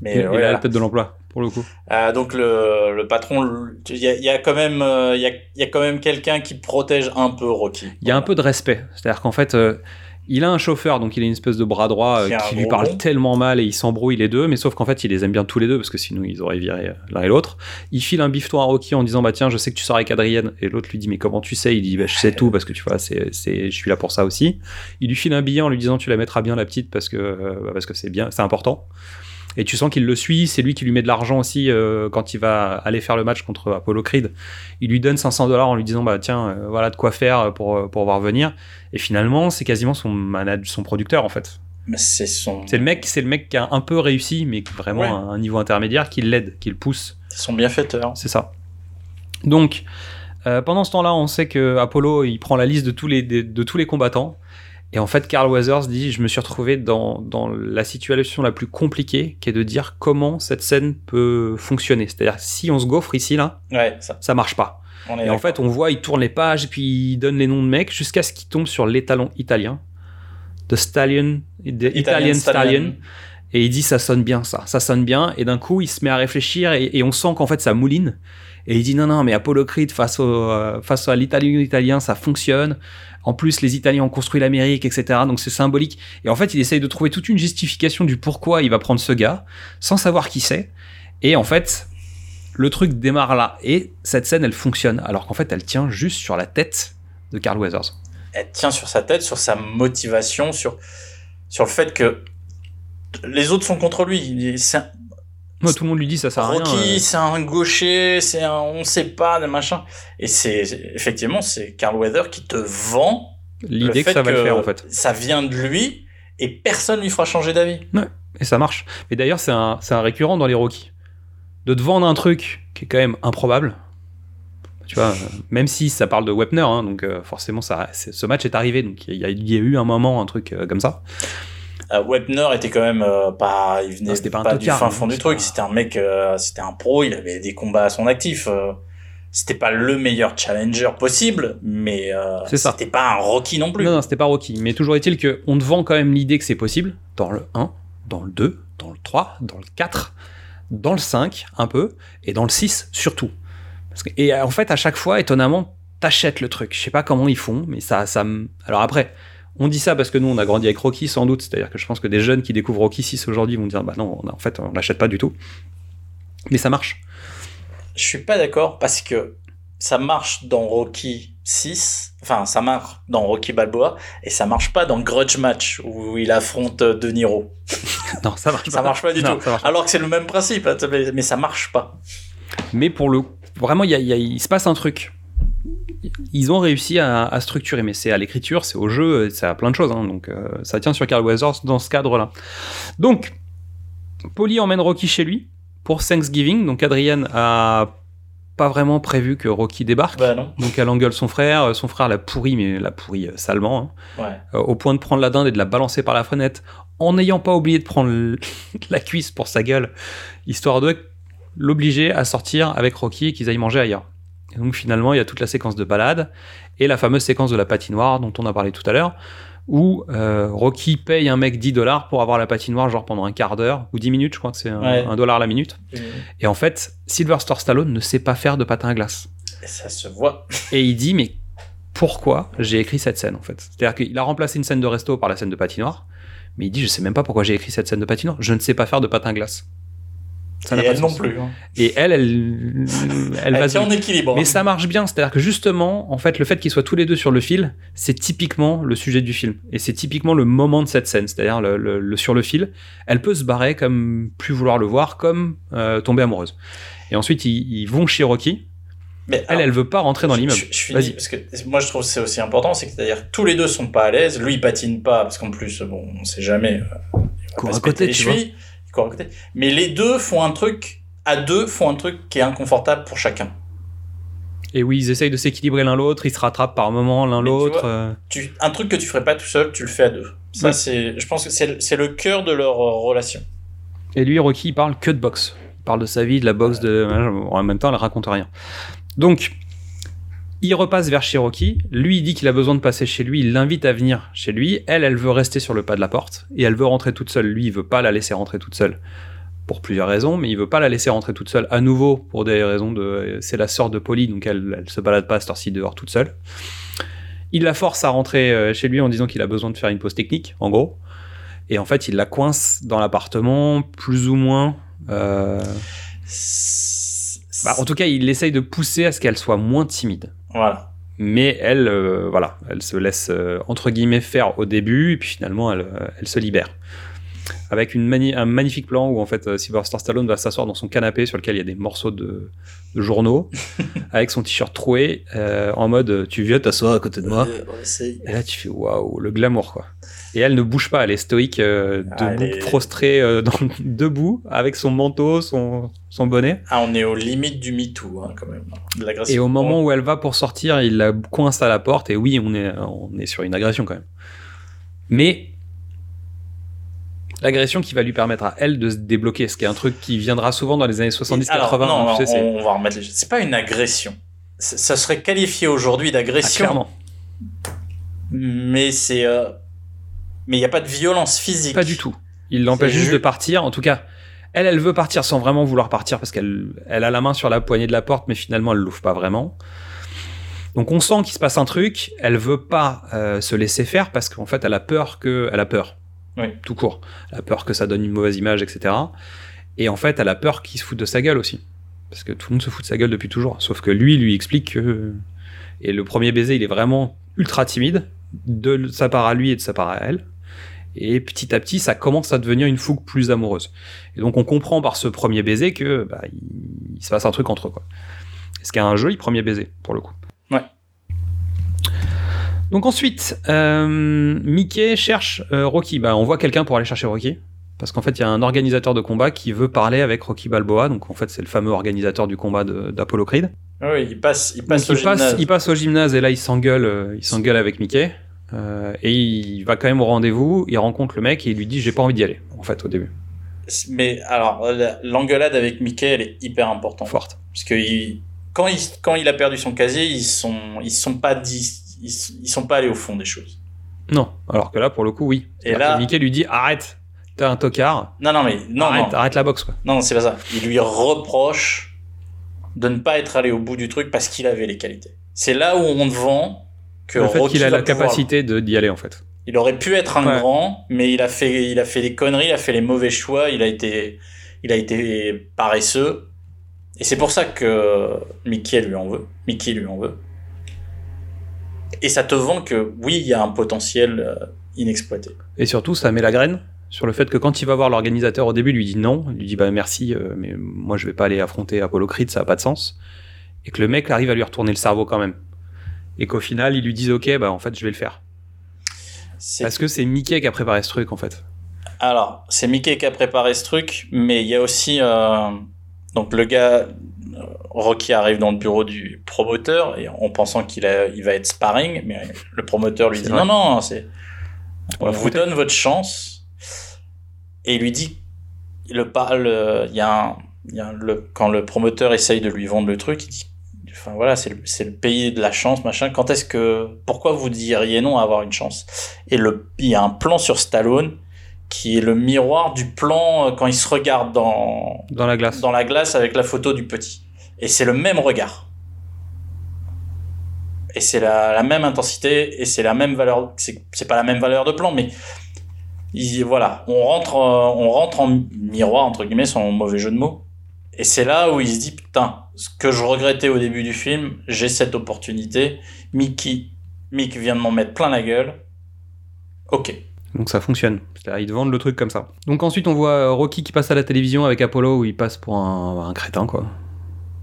Mais il, euh, il a la tête de l'emploi, pour le coup. Euh, donc le, le patron, il y a, il y a quand même, euh, il y a, il y a quand même quelqu'un qui protège un peu Rocky. Il y a un peu de respect. C'est-à-dire qu'en fait, euh, il a un chauffeur, donc il a une espèce de bras droit Qui lui parle tellement mal et ils s'embrouillent les deux, mais sauf qu'en fait, il les aime bien tous les deux parce que sinon ils auraient viré l'un et l'autre. Il file un bifton à Rocky en disant Bah tiens, je sais que tu sors avec Adrienne. Et l'autre lui dit Mais comment tu sais? Il dit Bah je sais tout parce que tu vois, c'est, je suis là pour ça aussi. Il lui file un billet en lui disant Tu la mettras bien la petite parce que, euh, bah, parce que c'est bien, c'est important. Et tu sens qu'il le suit, c'est lui qui lui met de l'argent aussi euh, quand il va aller faire le match contre Apollo Creed. Il lui donne 500 dollars en lui disant bah tiens euh, voilà de quoi faire pour euh, pour voir venir. Et finalement c'est quasiment son manager, son producteur en fait. C'est son, C'est le mec, c'est le mec qui a un peu réussi mais vraiment Ouais. à un niveau intermédiaire qui l'aide, qui le pousse. c'est son bienfaiteur. C'est ça. Donc euh, pendant ce temps-là, on sait que Apollo il prend la liste de tous les de, de tous les combattants. Et en fait, Carl Weathers dit, je me suis retrouvé dans, dans la situation la plus compliquée, qui est de dire comment cette scène peut fonctionner. C'est-à-dire, si on se gaufre ici, là, Ouais, ça. ça marche pas. On Et en fait, on voit, il tourne les pages, puis il donne les noms de mecs, jusqu'à ce qu'il tombe sur l'étalon italien. The Stallion, the Italian, Italian Stallion. Stallion. Et il dit, ça sonne bien, ça. Ça sonne bien. Et d'un coup, il se met à réfléchir, et, et on sent qu'en fait, ça mouline. Et il dit, non, non, mais Apollo Creed face, au, euh, face à l'italien italien, ça fonctionne. En plus, les Italiens ont construit l'Amérique, etc. Donc c'est symbolique. Et en fait, il essaye de trouver toute une justification du pourquoi il va prendre ce gars, sans savoir qui c'est. Et en fait, le truc démarre là. Et cette scène, elle fonctionne. Alors qu'en fait, elle tient juste sur la tête de Carl Weathers. elle tient sur sa tête, sur sa motivation, sur, le fait que les autres sont contre lui. Moi, tout le monde lui dit ça sert à rien. Rocky, euh. c'est un gaucher, c'est un on sait pas, de machin. Et c'est effectivement, c'est Carl Weather qui te vend L'idée que ça va le faire, en fait. Ça vient de lui et personne lui fera changer d'avis. Et ça marche. Et d'ailleurs, c'est un, un récurrent dans les Rocky. De te vendre un truc qui est quand même improbable. Tu vois, euh, même si ça parle de Wepner, hein, donc euh, forcément, ça, ce match est arrivé. Donc il y, a- il y a eu un moment, un truc euh, comme ça. Euh, Webner était quand même euh, pas, il venait Non, pas pas du fin fond du truc. C'était un mec, euh, c'était un pro, il avait des combats à son actif. c'était pas le meilleur challenger possible, mais c'était pas un Rocky non plus. Non, non, c'était pas Rocky. Mais toujours est-il qu'on te vend quand même l'idée que c'est possible dans le 1, dans le 2, dans le 3, dans le 4, dans le 5, un peu, et dans le 6, surtout. Parce que- et en fait, à chaque fois, étonnamment, t'achètes le truc. Je sais pas comment ils font, mais ça, ça Alors après, on dit ça parce que nous, on a grandi avec Rocky, sans doute. C'est-à-dire que je pense que des jeunes qui découvrent Rocky 6 aujourd'hui vont dire, bah non, on a- en fait, on l'achète pas du tout. Mais ça marche. Je suis pas d'accord parce que ça marche dans Rocky 6, enfin ça marche dans Rocky Balboa et ça marche pas dans Grudge Match où il affronte euh, De Niro. Non, ça marche Ça marche pas du Non, tout. pas. Alors que c'est le même principe, hein, mais, ça marche pas. Mais pour le vraiment, il y a- il y a- il se passe un truc. Ils ont réussi à, à structurer, mais c'est à l'écriture, c'est au jeu, c'est à plein de choses. hein. donc euh, ça tient sur Carl Weathers dans ce cadre-là. Donc, Polly emmène Rocky chez lui pour Thanksgiving. Donc Adrienne a pas vraiment prévu que Rocky débarque. Bah. Donc elle engueule son frère. Son frère l'a pourri, mais l'a pourri euh, salement. hein. Ouais. Euh, au point de prendre la dinde et de la balancer par la fenêtre, en n'ayant pas oublié de prendre la cuisse pour sa gueule, histoire de l'obliger à sortir avec Rocky et qu'ils aillent manger ailleurs. Et donc finalement, il y a toute la séquence de balade et la fameuse séquence de la patinoire dont on a parlé tout à l'heure, où euh, Rocky paye un mec 10 dollars pour avoir la patinoire genre pendant un quart d'heure ou 10 minutes, je crois que c'est un, Ouais. un dollar la minute. Et en fait, Sylvester Stallone ne sait pas faire de patin à glace. Ça se voit. Et il dit, mais pourquoi j'ai écrit cette scène en fait? C'est-à-dire qu'il a remplacé une scène de resto par la scène de patinoire, mais il dit, je sais même pas pourquoi j'ai écrit cette scène de patinoire, je ne sais pas faire de patin à glace. Ça et n'a pas elle non plus. hein. Et elle, elle, elle, Elle va tient en équilibre. Mais ça marche bien, c'est-à-dire que justement, en fait, le fait qu'ils soient tous les deux sur le fil, c'est typiquement le sujet du film. Et c'est typiquement le moment de cette scène, c'est-à-dire le, le- le- sur le fil. Elle peut se barrer comme plus vouloir le voir, comme euh, tomber amoureuse. Et ensuite, ils, ils vont chez Rocky. Mais Elle, alors, elle veut pas rentrer dans l'immeuble. Vas-y. parce que moi je trouve que c'est aussi important, c'est que c'est-à-dire tous les deux sont pas à l'aise. Lui il patine pas parce qu'en plus bon on sait jamais. euh, Court à côté, tu vois. Chevilles, il court à côté. Mais les deux font un truc à deux font un truc qui est inconfortable pour chacun. Et oui, ils essayent de s'équilibrer l'un l'autre, ils se rattrapent par moment l'un l'autre. euh, Tu, un truc que tu ferais pas tout seul, tu le fais à deux. Ça c'est, je pense que c'est, c'est le cœur de leur euh, relation. Et lui, Rocky, il parle que de boxe. Il parle de sa vie, de la boxe, de... en même temps, elle raconte rien. Donc, il repasse vers chez Rocky. Lui, il dit qu'il a besoin de passer chez lui. Il l'invite à venir chez lui. Elle, elle veut rester sur le pas de la porte. Et elle veut rentrer toute seule. Lui, il veut pas la laisser rentrer toute seule. Pour plusieurs raisons, mais il veut pas la laisser rentrer toute seule. À nouveau, pour des raisons de. C'est la sœur de Polly, donc elle, elle se balade pas à cette heure-ci dehors toute seule. Il la force à rentrer euh, chez lui en disant qu'il a besoin de faire une pause technique, en gros. Et en fait, il la coince dans l'appartement, plus ou moins. euh, bah, en tout cas, il essaye de pousser à ce qu'elle soit moins timide. Voilà. Mais elle, euh, voilà, elle se laisse euh, entre guillemets faire au début, et puis finalement, elle, euh, elle se libère. Avec une mani- un magnifique plan où en fait euh, Sylvester Stallone va s'asseoir dans son canapé sur lequel il y a des morceaux de, de journaux, avec son t-shirt troué, euh, en mode tu viens t'asseoir à côté de moi. Euh, Et là, tu fais waouh, le glamour quoi. Et elle ne bouge pas, elle est stoïque, euh, Ah, debout, prostrée, euh, dans- debout, avec son manteau, son, son bonnet. Ah, on est aux limites du MeToo, hein, quand même. De l'agression. Et au moment où elle va pour sortir, il la coince à la porte. Et oui, on est, on est sur une agression quand même. Mais l'agression qui va lui permettre à elle de se débloquer, ce qui est un truc qui viendra souvent dans les années 70-80. Alors, non, hein, tu sais, c'est- on, on va remettre les... C'est pas une agression. C'est- Ça serait qualifié aujourd'hui Ah, d'agression, clairement, mais c'est... euh, Mais il n'y a pas de violence physique. pas du tout. Il l'empêche juste ju- de partir. En tout cas, elle, elle veut partir sans vraiment vouloir partir parce qu'elle elle a la main sur la poignée de la porte, mais finalement, elle l'ouvre pas vraiment. Donc on sent qu'il se passe un truc. Elle veut pas euh, se laisser faire parce qu'en fait, elle a peur que, elle a peur. Oui. Tout court. Elle a peur que ça donne une mauvaise image, etc. Et en fait, elle a peur qu'il se foute de sa gueule aussi. Parce que tout le monde se fout de sa gueule depuis toujours. Sauf que lui, lui explique que. Et le premier baiser, il est vraiment ultra timide, de sa part à lui et de sa part à elle. Et petit à petit, ça commence à devenir une fougue plus amoureuse. Et donc, on comprend par ce premier baiser que bah, il, il se passe un truc entre eux. Quoi. Ce qui est un joli premier baiser, pour le coup? Ouais. Donc ensuite, euh, Mickey cherche euh, Rocky. Bah, on voit quelqu'un pour aller chercher Rocky. Parce qu'en fait, il y a un organisateur de combat qui veut parler avec Rocky Balboa. Donc en fait, c'est le fameux organisateur du combat d'Apollo Creed. Oui, il passe, il passe Donc, au il, passe, gymnase. il passe au gymnase et là il s'engueule, euh, il s'engueule avec Mickey. Euh, et il va quand même au rendez-vous, il rencontre le mec et il lui dit j'ai pas envie d'y aller, en fait, au début. Mais alors, la- l'engueulade avec Mickey, elle est hyper importante. Forte. Parce que il- quand, il, quand il a perdu son casier, ils sont, ils sont pas dit, ils, ils sont pas allés au fond des choses. Non, alors que là, pour le coup, oui. Et là- Mickey lui dit arrête, t'es un tocard, Non, non, mais non, arrête, non, arrête la boxe, quoi. non, c'est pas ça. Il lui reproche de ne pas être allé au bout du truc parce qu'il avait les qualités. C'est là où on te vend que le fait qu'il a la pouvoir- capacité de d'y aller, en fait. Il aurait pu être un Ouais. grand, mais il a fait, il a fait des conneries, il a fait les mauvais choix, il a été, il a été paresseux. Et c'est pour ça que Mickey lui en veut. Mickey lui en veut. Et ça te vend que oui, il y a un potentiel euh, inexploité. Et surtout, ça met la graine sur le fait que quand il va voir l'organisateur au début, il lui dit non, il lui dit bah merci, euh, mais moi je vais pas aller affronter Apollo Creed, ça a pas de sens. Et que le mec arrive à lui retourner le cerveau quand même. Et qu'au final, il lui dise ok, bah en fait, je vais le faire. Parce que c'est Mickey qui a préparé ce truc, en fait. Alors, c'est Mickey qui a préparé ce truc, mais il y a aussi euh, donc le gars euh, Rocky arrive dans le bureau du promoteur et en pensant qu'il a, il va être sparring, mais le promoteur lui dit vrai. non non, c'est on vous donne votre chance et il lui dit le par- le- il y a un, il y a le quand le promoteur essaye de lui vendre le truc, il dit enfin voilà, c'est le, le pays de la chance machin. Quand est-ce que pourquoi vous diriez non à avoir une chance? Et le il y a un plan sur Stallone qui est le miroir du plan euh, quand il se regarde dans, Dans la glace. dans la glace avec la photo du petit. Et c'est le même regard. Et c'est la, la même intensité, et c'est la même valeur. C'est pas la même valeur de plan, mais il- voilà, on rentre, euh, on rentre en miroir, entre guillemets, sans mauvais jeu de mots. Et c'est là où il se dit Putain, ce que je regrettais au début du film, j'ai cette opportunité. Mickey, Mick vient de m'en mettre plein la gueule. Ok. Donc ça fonctionne. C'est-à-dire, ils te vendent le truc comme ça. Donc ensuite, on voit euh, Rocky qui passe à la télévision avec Apollo où il passe pour un, un crétin, quoi.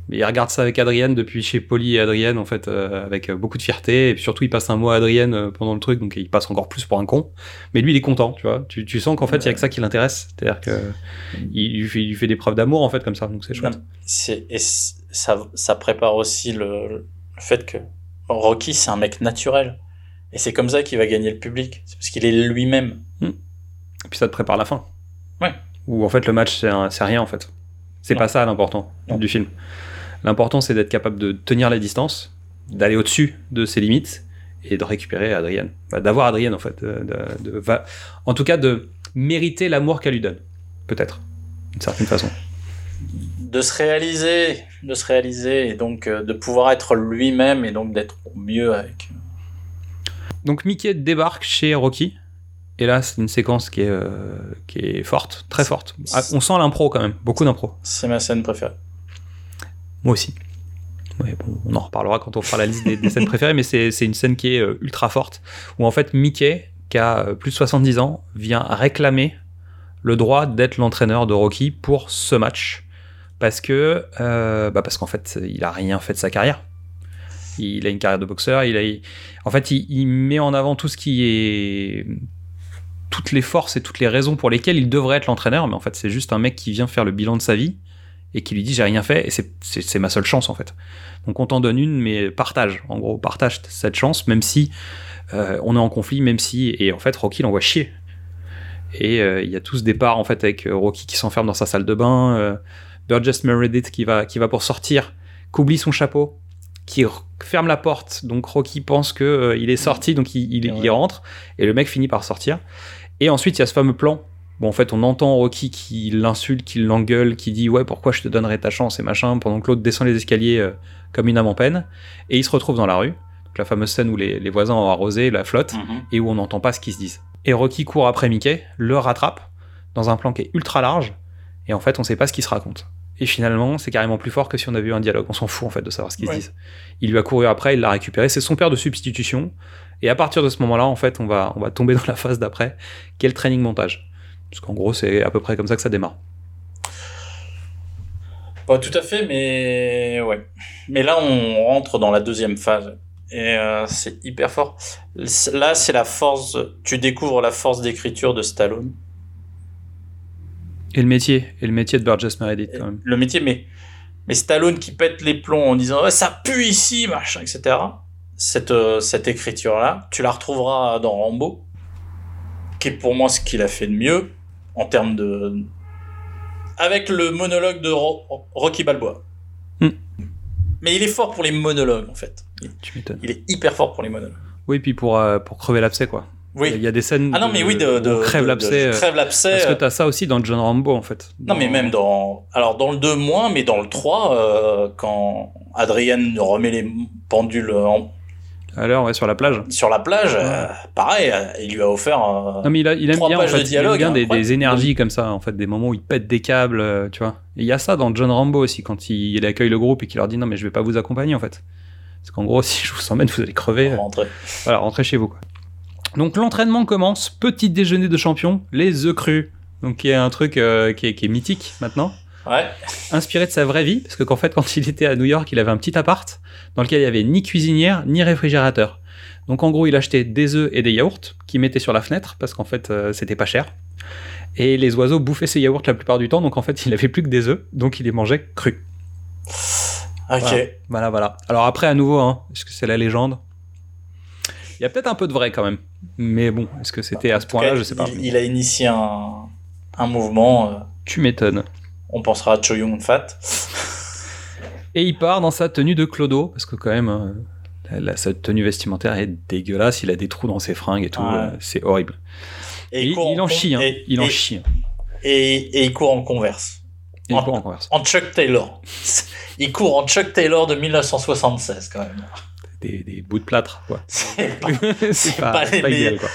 Mais il regarde ça avec Adrienne depuis chez Polly et Adrienne, en fait, euh, avec euh, beaucoup de fierté. Et puis surtout, il passe un mot à Adrienne pendant le truc, donc il passe encore plus pour un con. Mais lui, il est content, tu vois. Tu, tu sens qu'en fait, il y a que ça qui l'intéresse. C'est-à-dire que il lui fait, il lui fait des preuves d'amour, en fait, comme ça. Donc c'est chouette. Non, et ça, ça prépare aussi le, le fait que Rocky, c'est un mec naturel. Et c'est comme ça qu'il va gagner le public. C'est parce qu'il est lui-même. Et puis ça te prépare la fin. Ouais. Où en fait, le match, c'est rien, en fait. C'est pas ça l'important du film. L'important, c'est d'être capable de tenir les distances, d'aller au-dessus de ses limites et de récupérer Adrienne. Enfin, D'avoir Adrienne, en fait. De, de- de- va- en tout cas, de mériter l'amour qu'elle lui donne. Peut-être. D'une certaine façon. De se réaliser, de se réaliser, et donc euh, de pouvoir être lui-même, et donc d'être mieux avec. Donc Mickey débarque chez Rocky. Et là, c'est une séquence qui est, euh, qui est forte, très forte. Ah, on sent l'impro quand même, beaucoup d'impro. C'est ma scène préférée. Moi aussi. Ouais, bon, on en reparlera quand on fera la liste des, des scènes préférées, mais c'est une scène qui est euh, ultra forte, où en fait Mickey, qui a euh, plus de 70 ans, vient réclamer le droit d'être l'entraîneur de Rocky pour ce match. Parce que, euh, bah parce qu'en fait, il a rien fait de sa carrière. Il a une carrière de boxeur. Il a, en fait, il, met en avant tout ce qui est toutes les forces et toutes les raisons pour lesquelles il devrait être l'entraîneur, mais en fait, c'est juste un mec qui vient faire le bilan de sa vie et qui lui dit j'ai rien fait et c'est- ma seule chance en fait. Donc on t'en donne une, mais partage. En gros, partage cette chance, même si euh, on est en conflit, même si et en fait Rocky l'envoie chier. Et euh, il y a tout ce départ en fait avec Rocky qui s'enferme dans sa salle de bain, Burgess Meredith qui va qui va pour sortir, qui oublie son chapeau, qui ferme la porte. Donc Rocky pense que euh, il est sorti, donc il, il- il Ouais. rentre et le mec finit par sortir. Et ensuite il y a ce fameux plan. Bon, en fait, on entend Rocky qui l'insulte, qui l'engueule, qui dit ouais pourquoi je te donnerais ta chance et machin, pendant que l'autre descend les escaliers euh, comme une âme en peine. Et il se retrouve dans la rue. Donc la fameuse scène où les, les voisins ont arrosé la flotte Mhm. et où on n'entend pas ce qu'ils se disent. Et Rocky court après Mickey, le rattrape dans un plan qui est ultra large, et en fait on sait pas ce qu'ils se racontent. Et finalement, c'est carrément plus fort que si on avait eu un dialogue. On s'en fout en fait de savoir ce qu'ils Ouais. se disent. Il lui a couru après, il l'a récupéré. C'est son père de substitution. Et à partir de ce moment-là, en fait, on va, on va tomber dans la phase d'après, qui est le training montage? Parce qu'en gros, c'est à peu près comme ça que ça démarre. Pas tout à fait, mais ouais. Mais là, on rentre dans la deuxième phase. Et euh, c'est hyper fort. Là, c'est la force. Tu découvres la force d'écriture de Stallone. Et le métier, et le métier de Burgess Meredith quand même. Le métier, mais, mais Stallone qui pète les plombs en disant Ouais, ça pue ici, machin, etc. Cette, euh, cette écriture-là, tu la retrouveras dans Rambo, qui est pour moi ce qu'il a fait de mieux en termes de. Avec le monologue de Ro- Rocky Balboa. Hmm. Mais il est fort pour les monologues, en fait. Il- Tu m'étonnes. Il est hyper fort pour les monologues. Oui, puis pour, euh, pour crever l'abcès, quoi. Il Oui. y a des scènes. Ah non, mais oui, de. de où on crève de- l'abcès. de- euh, crève l'abcès. Parce que euh, t'as ça aussi dans John Rambo, en fait. Non, mais même dans. Alors, dans le 2 moins, mais dans le 3, euh, quand Adrienne remet les pendules en- l'heure, ouais, sur la plage. sur la plage, euh, pareil, il lui a offert. euh, Non mais il, a- il aime bien, en pages de fait, il aime dialogue, bien hein, des, énergies comme ça, en fait, des moments où il pète des câbles, tu vois. Et il y a ça dans John Rambo aussi, quand il, il accueille le groupe et qu'il leur dit non mais je vais pas vous accompagner en fait. Parce qu'en gros, si je vous emmène, vous allez crever. rentrer. Voilà, rentrez chez vous. Quoi. Donc l'entraînement commence, petit déjeuner de champion, les œufs crus. Donc qui est un truc euh, qui, est, qui est mythique maintenant. Ouais. Inspiré de sa vraie vie, parce que qu'en fait, quand il était à New York, il avait un petit appart dans lequel il n'y avait ni cuisinière ni réfrigérateur. Donc en gros, il achetait des œufs et des yaourts qu'il mettait sur la fenêtre parce qu'en fait, euh, c'était pas cher. Et les oiseaux bouffaient ces yaourts la plupart du temps, donc en fait, il avait plus que des œufs, donc il les mangeait crus. Ok. Voilà. Voilà, voilà. Alors après, à nouveau, hein, est-ce que c'est la légende? Il y a peut-être un peu de vrai quand même. Mais bon, est-ce que c'était à ce point-là Je sais pas. Il, il a initié un, un mouvement. euh, Tu m'étonnes. on pensera à Cho Yun Fat. Et il part dans sa tenue de clodo, parce que quand même, euh, la, sa tenue vestimentaire est dégueulasse, il a des trous dans ses fringues et tout, Ouais. euh, c'est horrible. Et il, en chie, hein. et- il en et- chie. Et, et il court en converse. Il en- court en converse. En Chuck Taylor. il court en Chuck Taylor de 1976 quand même. Des, des bouts de plâtre, quoi. C'est pas- c'est pas pas, les c'est pas idéal, quoi.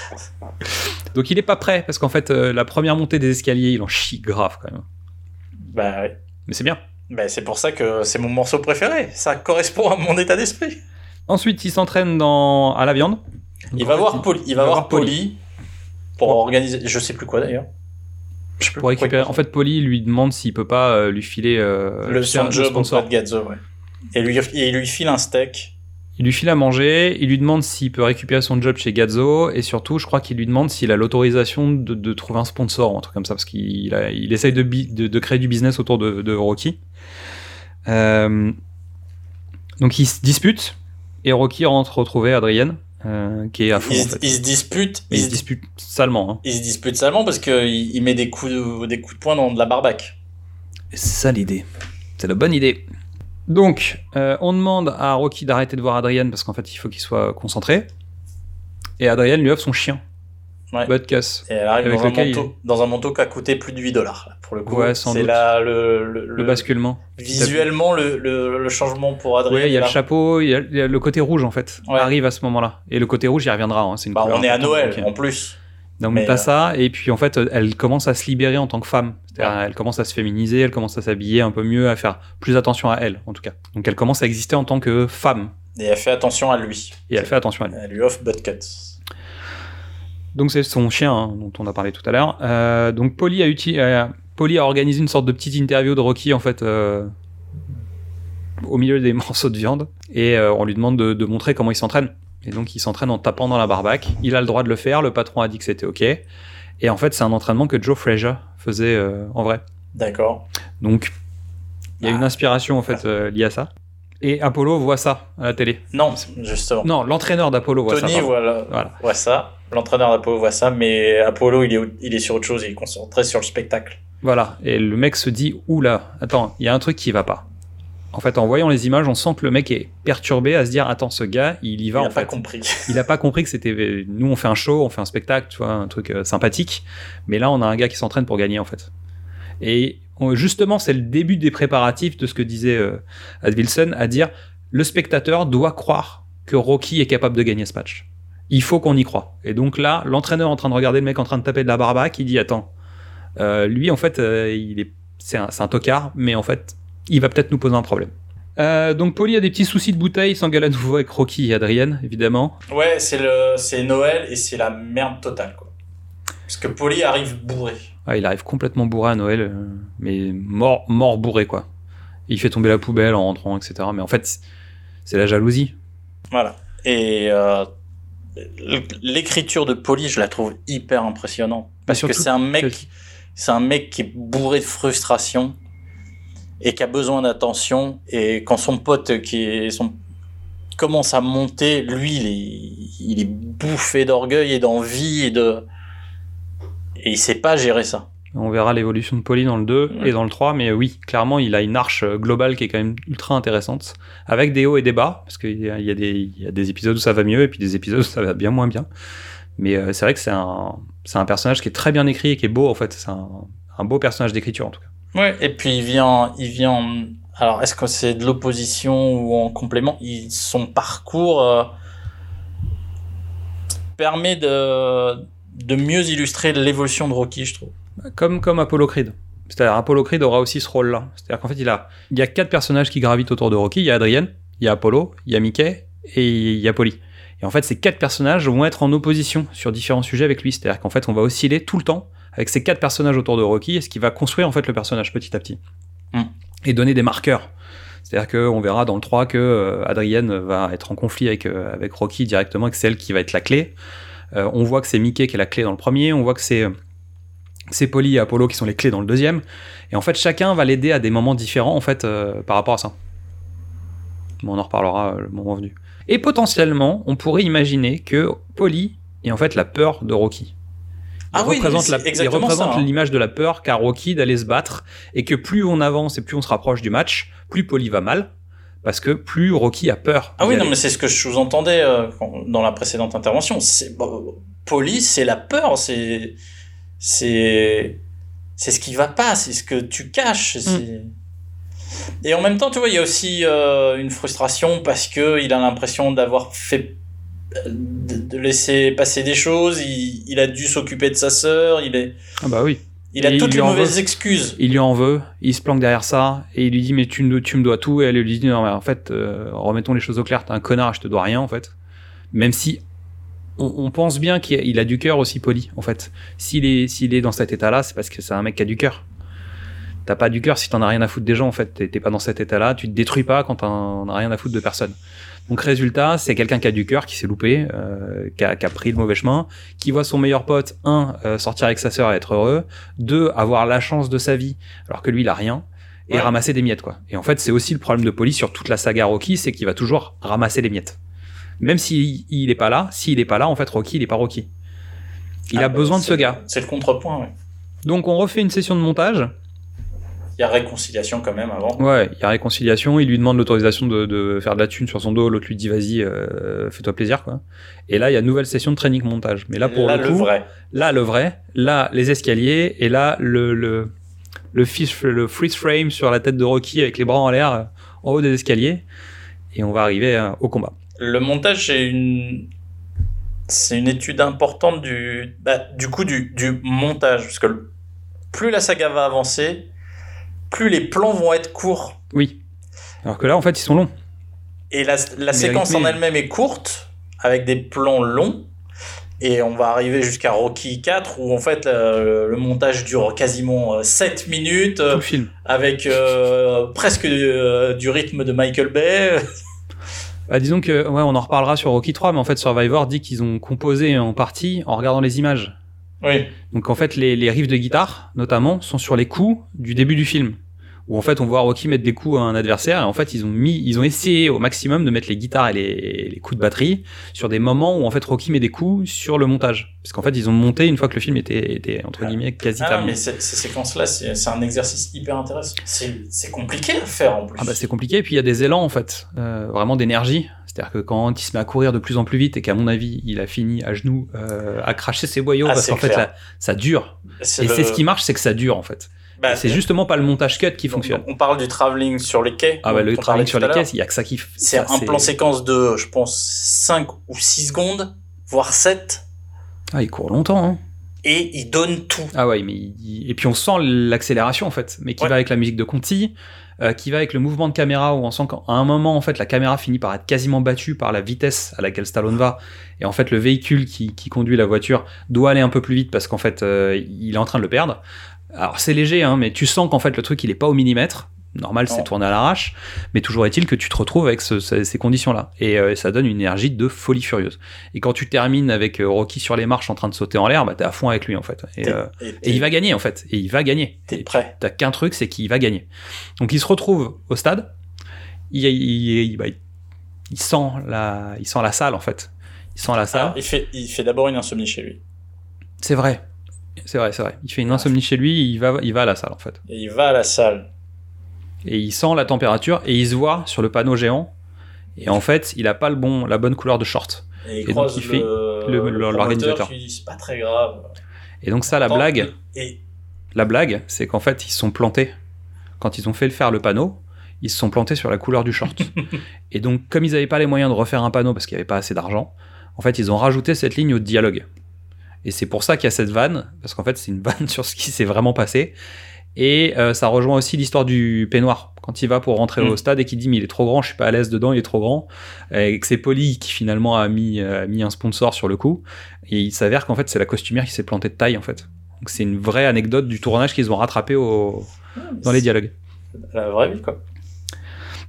Donc il est pas prêt, parce qu'en fait, euh, la première montée des escaliers, il en chie grave quand même. Bah ouais. Mais c'est bien. Bah, c'est pour ça que c'est mon morceau préféré. Ça correspond à mon état d'esprit. Ensuite, il s'entraîne dans... à la viande. Donc, Il va voir Poli, il va voir pour organiser, je sais plus quoi d'ailleurs. Je Pour récupérer. En fait, Polly lui demande s'il peut pas euh, lui filer euh, le son job sponsor. auprès de Gazzo, ouais. Et lui, et il lui file un steak. Il lui file à manger, il lui demande s'il peut récupérer son job chez Gazzo, et surtout, je crois qu'il lui demande s'il a l'autorisation de, de trouver un sponsor ou un truc comme ça, parce qu'il il essaye de, bi- de, de créer du business autour de, de Rocky. Euh, donc ils se disputent, et Rocky rentre retrouver Adrienne, euh, qui est à fond. Il, en se- fait. il se dispute. Il Il, se se, dispute salement. Hein. il se dispute salement parce qu'il il met des coups, de, des coups de poing dans de la barbaque. C'est ça l'idée. C'est la bonne idée. Donc, euh, on demande à Rocky d'arrêter de voir Adrienne parce qu'en fait, il faut qu'il soit concentré. Et Adrienne lui offre son chien, Ouais. Et elle arrive Avec dans un, il- manteau, dans un manteau qui a coûté plus de 8 dollars. Pour le coup, Ouais, c'est là le, le, Le basculement. Visuellement, le, changement pour Adrien. Ouais, il y a là. le chapeau, il y a, le côté rouge en fait. Ouais. Arrive à ce moment-là. Et le côté rouge, il reviendra. hein, une Bah, on est à Noël en plus. Donc t'as euh, ça, et puis en fait, elle commence à se libérer en tant que femme. C'est-à-dire, Elle commence à se féminiser, elle commence à s'habiller un peu mieux, à faire plus attention à elle, en tout cas. Donc elle commence à exister en tant que femme, Et elle fait attention à lui. et elle fait attention à elle. Elle lui offre Butcut. Donc c'est son chien hein, dont on a parlé tout à l'heure. Euh, donc Polly a, uti- euh, Polly a organisé une sorte de petite interview de Rocky en fait euh, au milieu des morceaux de viande et on lui demande de, de montrer comment il s'entraîne. Et donc il s'entraîne en tapant dans la barbaque. Il a le droit de le faire. Le patron a dit que c'était ok. Et en fait c'est un entraînement que Joe Frazier faisait euh, en vrai. D'accord. Donc il y a Ah. une inspiration en fait euh, liée à ça. Et Apollo voit ça à la télé. Non, justement. Non, l'entraîneur d'Apollo voit ça. Tony Voilà. voit ça. L'entraîneur d'Apollo voit ça, mais Apollo, il est, il est sur autre chose. Il est concentré sur le spectacle. Voilà, et le mec se dit oula, attends, il y a un truc qui va pas. En fait, en voyant les images, on sent que le mec est perturbé à se dire attends, ce gars, il y va il n'a pas fait. compris. Il a pas compris que c'était nous on fait un show, on fait un spectacle, tu vois, un truc euh, sympathique, mais là on a un gars qui s'entraîne pour gagner en fait. Et on- justement, c'est le début des préparatifs de ce que disait euh, Ad Wilson à dire le spectateur doit croire que Rocky est capable de gagner ce match. Il faut qu'on y croit. Et donc là, l'entraîneur en train de regarder le mec en train de taper de la barbaque, il dit attends, euh, lui en fait, euh, il est c'est un, c'est un tocard, mais en fait, il va peut-être nous poser un problème. Euh, donc Polly a des petits soucis de bouteille, il s'engueule à nouveau avec Rocky et Adrienne, évidemment. Ouais, c'est le, c'est Noël et c'est la merde totale, quoi. Parce que Polly arrive bourré. Ah, il arrive complètement bourré à Noël, euh, mais mort, mort bourré quoi. Il fait tomber la poubelle en rentrant, etc. Mais en fait, c'est la jalousie. Voilà. Et euh, l'écriture de Polly, je la trouve hyper impressionnante. Parce que c'est un mec, que- c'est un mec qui est bourré de frustration et qui a besoin d'attention. Et quand son pote qui commence à monter, lui, il est, bouffé d'orgueil et d'envie et de et il sait pas gérer ça. On verra l'évolution de Polly dans le 2 Ouais. et dans le 3, mais oui, clairement, il a une arche globale qui est quand même ultra intéressante, avec des hauts et des bas, parce qu'il y, a- des- épisodes où ça va mieux et puis des épisodes où ça va bien moins bien. Mais euh, c'est vrai que c'est un, personnage qui est très bien écrit et qui est beau en fait. C'est un beau personnage d'écriture en tout cas. Ouais. Et puis il vient, il vient. Alors, est-ce que c'est de l'opposition ou en complément? Il, Son parcours euh, permet de, de mieux illustrer l'évolution de Rocky, je trouve. Comme, comme Apollo Creed. C'est-à-dire Apollo Creed aura aussi ce rôle-là. C'est-à-dire qu'en fait, il, a, il y a quatre personnages qui gravitent autour de Rocky. Il y a Adrienne, il y a Apollo, il y a Mickey et il y a Polly. Et en fait, ces quatre personnages vont être en opposition sur différents sujets avec lui. C'est-à-dire qu'en fait, on va osciller tout le temps avec ces quatre personnages autour de Rocky ce qui va construire en fait le personnage petit à petit. Mm. Et donner des marqueurs. C'est-à-dire qu'on verra dans le 3 que euh, Adrienne va être en conflit avec, euh, avec Rocky directement et que c'est elle qui va être la clé. Euh, on voit que c'est Mickey qui est la clé dans le premier. On voit que c'est c'est Polly et Apollo qui sont les clés dans le deuxième. Et en fait, chacun va l'aider à des moments différents en fait euh, par rapport à ça. Bon, on en reparlera le moment venu. Et potentiellement, on pourrait imaginer que Polly est en fait la peur de Rocky. Il Ah oui, représente, la- il représente hein. l'image de la peur qu'a Rocky d'aller se battre et que plus on avance et plus on se rapproche du match, plus Polly va mal parce que plus Rocky a peur. Ah oui, non, mais c'est ce que je sous-entendais euh, dans la précédente intervention. C'est bon, Polly, c'est la peur, c'est c'est c'est ce qui va pas, c'est ce que tu caches. c'est- Et en même temps, tu vois, il y a aussi euh, une frustration parce que il a l'impression d'avoir fait de, laisser passer des choses. Il, il a dû s'occuper de sa sœur. Il est, Ah bah oui. il a Et toutes les mauvaises excuses. Il lui en veut, il se planque derrière ça, et il lui dit mais tu me, tu me dois tout, et elle lui dit non mais en fait, euh, remettons les choses au clair, t'es un connard, je te dois rien en fait. Même si, on, on pense bien qu'il a, du cœur aussi poli, en fait. S'il est, s'il est dans cet état-là, c'est parce que c'est un mec qui a du cœur. T'as pas du cœur si t'en as rien à foutre des gens, en fait. T'es t'es pas dans cet état-là, tu te détruis pas quand t'en as rien à foutre de personne. Donc résultat, c'est quelqu'un qui a du cœur, qui s'est loupé, euh, qui, a, qui a pris le mauvais chemin, qui voit son meilleur pote, un, euh, sortir avec sa sœur et être heureux, deux, avoir la chance de sa vie, alors que lui, il a rien, et Ouais. ramasser des miettes, quoi. Et en fait, c'est aussi le problème de Polly sur toute la saga Rocky, c'est qu'il va toujours ramasser les miettes. Même s'il il est pas là, s'il est pas là, en fait, Rocky, il est pas Rocky. Il Ah, a bah, besoin de ce gars. C'est le contrepoint, ouais. Donc on refait une session de montage. Il y a réconciliation quand même avant. Ouais, il y a réconciliation, il lui demande l'autorisation de, de faire de la thune sur son dos, l'autre lui dit vas-y, euh, fais-toi plaisir quoi. Et là, il y a une nouvelle session de training montage. Mais là pour Là, le le coup, vrai. là le vrai, là les escaliers et là le le le, fish- le freeze frame sur la tête de Rocky avec les bras en l'air euh, en haut des escaliers et on va arriver euh, au combat. Le montage, c'est une, c'est une étude importante du, bah, du coup du, du montage, parce que le- plus la saga va avancer, plus les plans vont être courts. Oui. Alors que là en fait, ils sont longs. Et la, la séquence rythmé. en elle-même est courte, avec des plans longs. Et on va arriver jusqu'à Rocky 4, où en fait le, le montage dure quasiment euh, 7 minutes, Tout euh, film. avec euh, presque euh, du rythme de Michael Bay. Bah, disons que ouais, on en reparlera sur Rocky 3, mais en fait Survivor dit qu'ils ont composé en partie en regardant les images. Oui. Donc en fait, les, les riffs de guitare, notamment, sont sur les coups du début du film. Où en fait, on voit Rocky mettre des coups à un adversaire, et en fait, ils ont mis, ils ont essayé au maximum de mettre les guitares et les, les coups de batterie sur des moments où en fait Rocky met des coups sur le montage. Parce qu'en fait, ils ont monté une fois que le film était, était entre guillemets quasi Ah, terminé. mais ces, ces séquences-là, c'est c'est un exercice hyper intéressant. C'est compliqué à faire en plus. Ah bah c'est compliqué, et puis il y a des élans en fait, euh, vraiment d'énergie. C'est-à-dire que quand il se met à courir de plus en plus vite et qu'à mon avis il a fini à genoux euh, à cracher ses boyaux Ah, parce qu'en fait là, ça dure. Et le- c'est ce qui marche, c'est que ça dure en fait. Bah, c'est justement pas le montage cut qui fonctionne. on parle du travelling sur les quais. Ah bah le parlait sur les caisses, il y a que ça qui. C'est un plan séquence de, je pense, 5 ou 6 secondes, voire 7. Ah il court longtemps. Hein. Et il donne tout. Ah ouais, mais il- et puis on sent l'accélération en fait, mais qui Ouais. va avec la musique de Conti, euh, qui va avec le mouvement de caméra où on sent qu'à un moment en fait la caméra finit par être quasiment battue par la vitesse à laquelle Stallone va, et en fait le véhicule qui, qui conduit la voiture doit aller un peu plus vite parce qu'en fait euh, il est en train de le perdre. Alors c'est léger, hein, mais tu sens qu'en fait le truc il est pas au millimètre. Normal, c'est tourné à l'arrache, mais toujours est-il que tu te retrouves avec ce- ce- ces conditions-là. Et euh, ça donne une énergie de folie furieuse. Et quand tu termines avec euh, Rocky sur les marches en train de sauter en l'air, bah t'es à fond avec lui en fait. Et, euh, et et il va gagner en fait. Et il va gagner. T'es prêt. T'as qu'un truc, c'est qu'il va gagner. Donc il se retrouve au stade. Il, il, il- bah, il- sent la, il sent la salle en fait. Il sent la salle. Alors, il fait, il fait d'abord une insomnie chez lui. C'est vrai. C'est vrai, c'est vrai. Il fait une insomnie chez lui. Il va, il va à la salle en fait. Et il va à la salle. Et il sent la température et il se voit sur le panneau géant. Et en fait, il a pas le bon, la bonne couleur de short. Et il Et donc, il fait le, le- le l'organisateur. dit c'est pas très grave. Et donc ça, la blague, Et la blague, c'est qu'en fait, ils se sont plantés. Quand ils ont fait le faire le panneau, ils se sont plantés sur la couleur du short. et donc, comme ils n'avaient pas les moyens de refaire un panneau parce qu'il n'y avait pas assez d'argent, en fait, ils ont rajouté cette ligne au dialogue. Et c'est pour ça qu'il y a cette vanne, parce qu'en fait, c'est une vanne sur ce qui s'est vraiment passé. Et euh, ça rejoint aussi l'histoire du peignoir. Quand il va pour rentrer Mm. au stade et qu'il dit mais il est trop grand, je suis pas à l'aise dedans, il est trop grand. Et que c'est Polly qui finalement a mis, euh, a mis un sponsor sur le coup. Et il s'avère qu'en fait c'est la costumière qui s'est plantée de taille en fait. Donc c'est une vraie anecdote du tournage qu'ils ont rattrapé au, dans les dialogues. La vraie vie, quoi.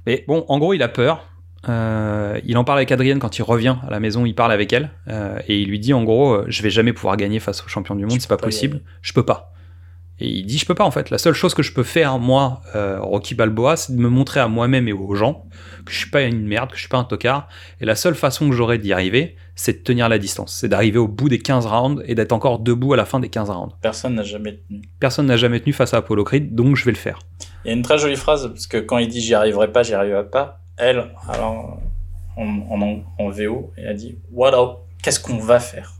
Mais bon, en gros, il a peur. Euh, il en parle avec Adrienne quand il revient à la maison, il parle avec elle euh, et il lui dit en gros, euh, je vais jamais pouvoir gagner face au champion du monde, c'est pas possible, je peux pas. Et il dit je peux pas en fait. La seule chose que je peux faire moi, Rocky Balboa, c'est de me montrer à moi-même et aux gens que je suis pas une merde, que je suis pas un tocard. Et la seule façon que j'aurai d'y arriver, c'est de tenir la distance, c'est d'arriver au bout des 15 rounds et d'être encore debout à la fin des 15 rounds. Personne n'a jamais tenu. Personne n'a jamais tenu face à Apollo Creed, donc je vais le faire. Il y a une très jolie phrase, parce que quand il dit j'y arriverai pas, j'y arriverai pas, elle, alors, en, en, en VO, elle a dit What Qu'est-ce qu'on va faire?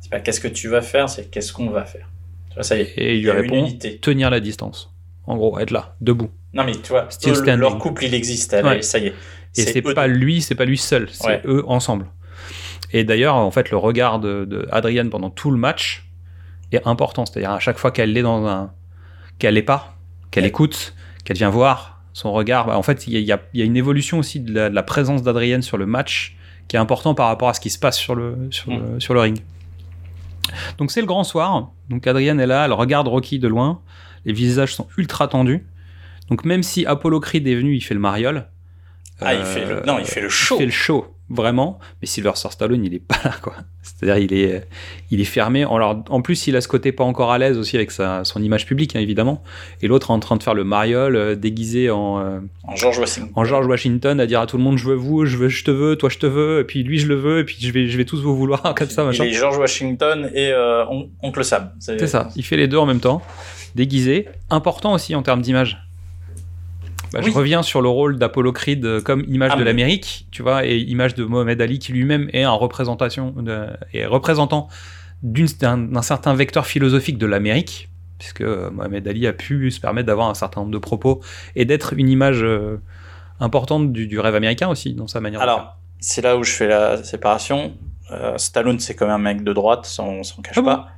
C'est pas qu'est-ce que tu vas faire, c'est qu'est-ce qu'on va faire. Tu vois, ça y est. Et il lui répond unité. tenir la distance. En gros, être là, debout. Non, mais tu vois, eux, leur couple, il existe, elle, Ouais. ça y est. Et c'est pas lui, c'est pas lui seul, c'est Ouais. eux ensemble. Et d'ailleurs, en fait, le regard de, de Adrienne pendant tout le match est important. C'est-à-dire à chaque fois qu'elle est dans un, qu'elle est pas, qu'elle Ouais. écoute, qu'elle vient voir son regard. bah, en fait, il y a, y y une évolution aussi de la, de la présence d'Adrienne sur le match qui est important par rapport à ce qui se passe sur le, sur le, sur le ring. Donc c'est le grand soir. Donc Adrienne est là, elle regarde Rocky de loin. Les visages sont ultra tendus. Donc même si Apollo Creed est venu, il fait le mariole. Ah, il fait le- non, il fait le show. Il fait le show, vraiment. Mais Sylvester Stallone, il est pas là, quoi. C'est-à-dire, il est, il est fermé. Alors, en plus, il a ce côté pas encore à l'aise aussi avec sa, son image publique, hein, évidemment. Et l'autre en train de faire le mariole, euh, déguisé en, euh, En George Washington. en George Washington, à dire à tout le monde, je veux vous, je veux, je te veux, toi je te veux, et puis lui je le veux, et puis je vais, je vais tous vous vouloir, comme ça, Il machin. est George Washington et euh, On- Oncle Sam. C'est ça, il fait les deux en même temps, déguisé. Important aussi en termes d'image. Bah, Oui. Je reviens sur le rôle d'Apollo Creed euh, comme image Ah, de mais- l'Amérique, tu vois, et image de Mohamed Ali qui lui-même est un représentation de- est représentant d'un certain vecteur philosophique de l'Amérique, puisque euh, Mohamed Ali a pu se permettre d'avoir un certain nombre de propos et d'être une image euh, importante du, du rêve américain aussi dans sa manière. Alors, c'est là où je fais la séparation. Euh, Stallone, c'est quand même un mec de droite, ça, on s'en cache Ah bon pas.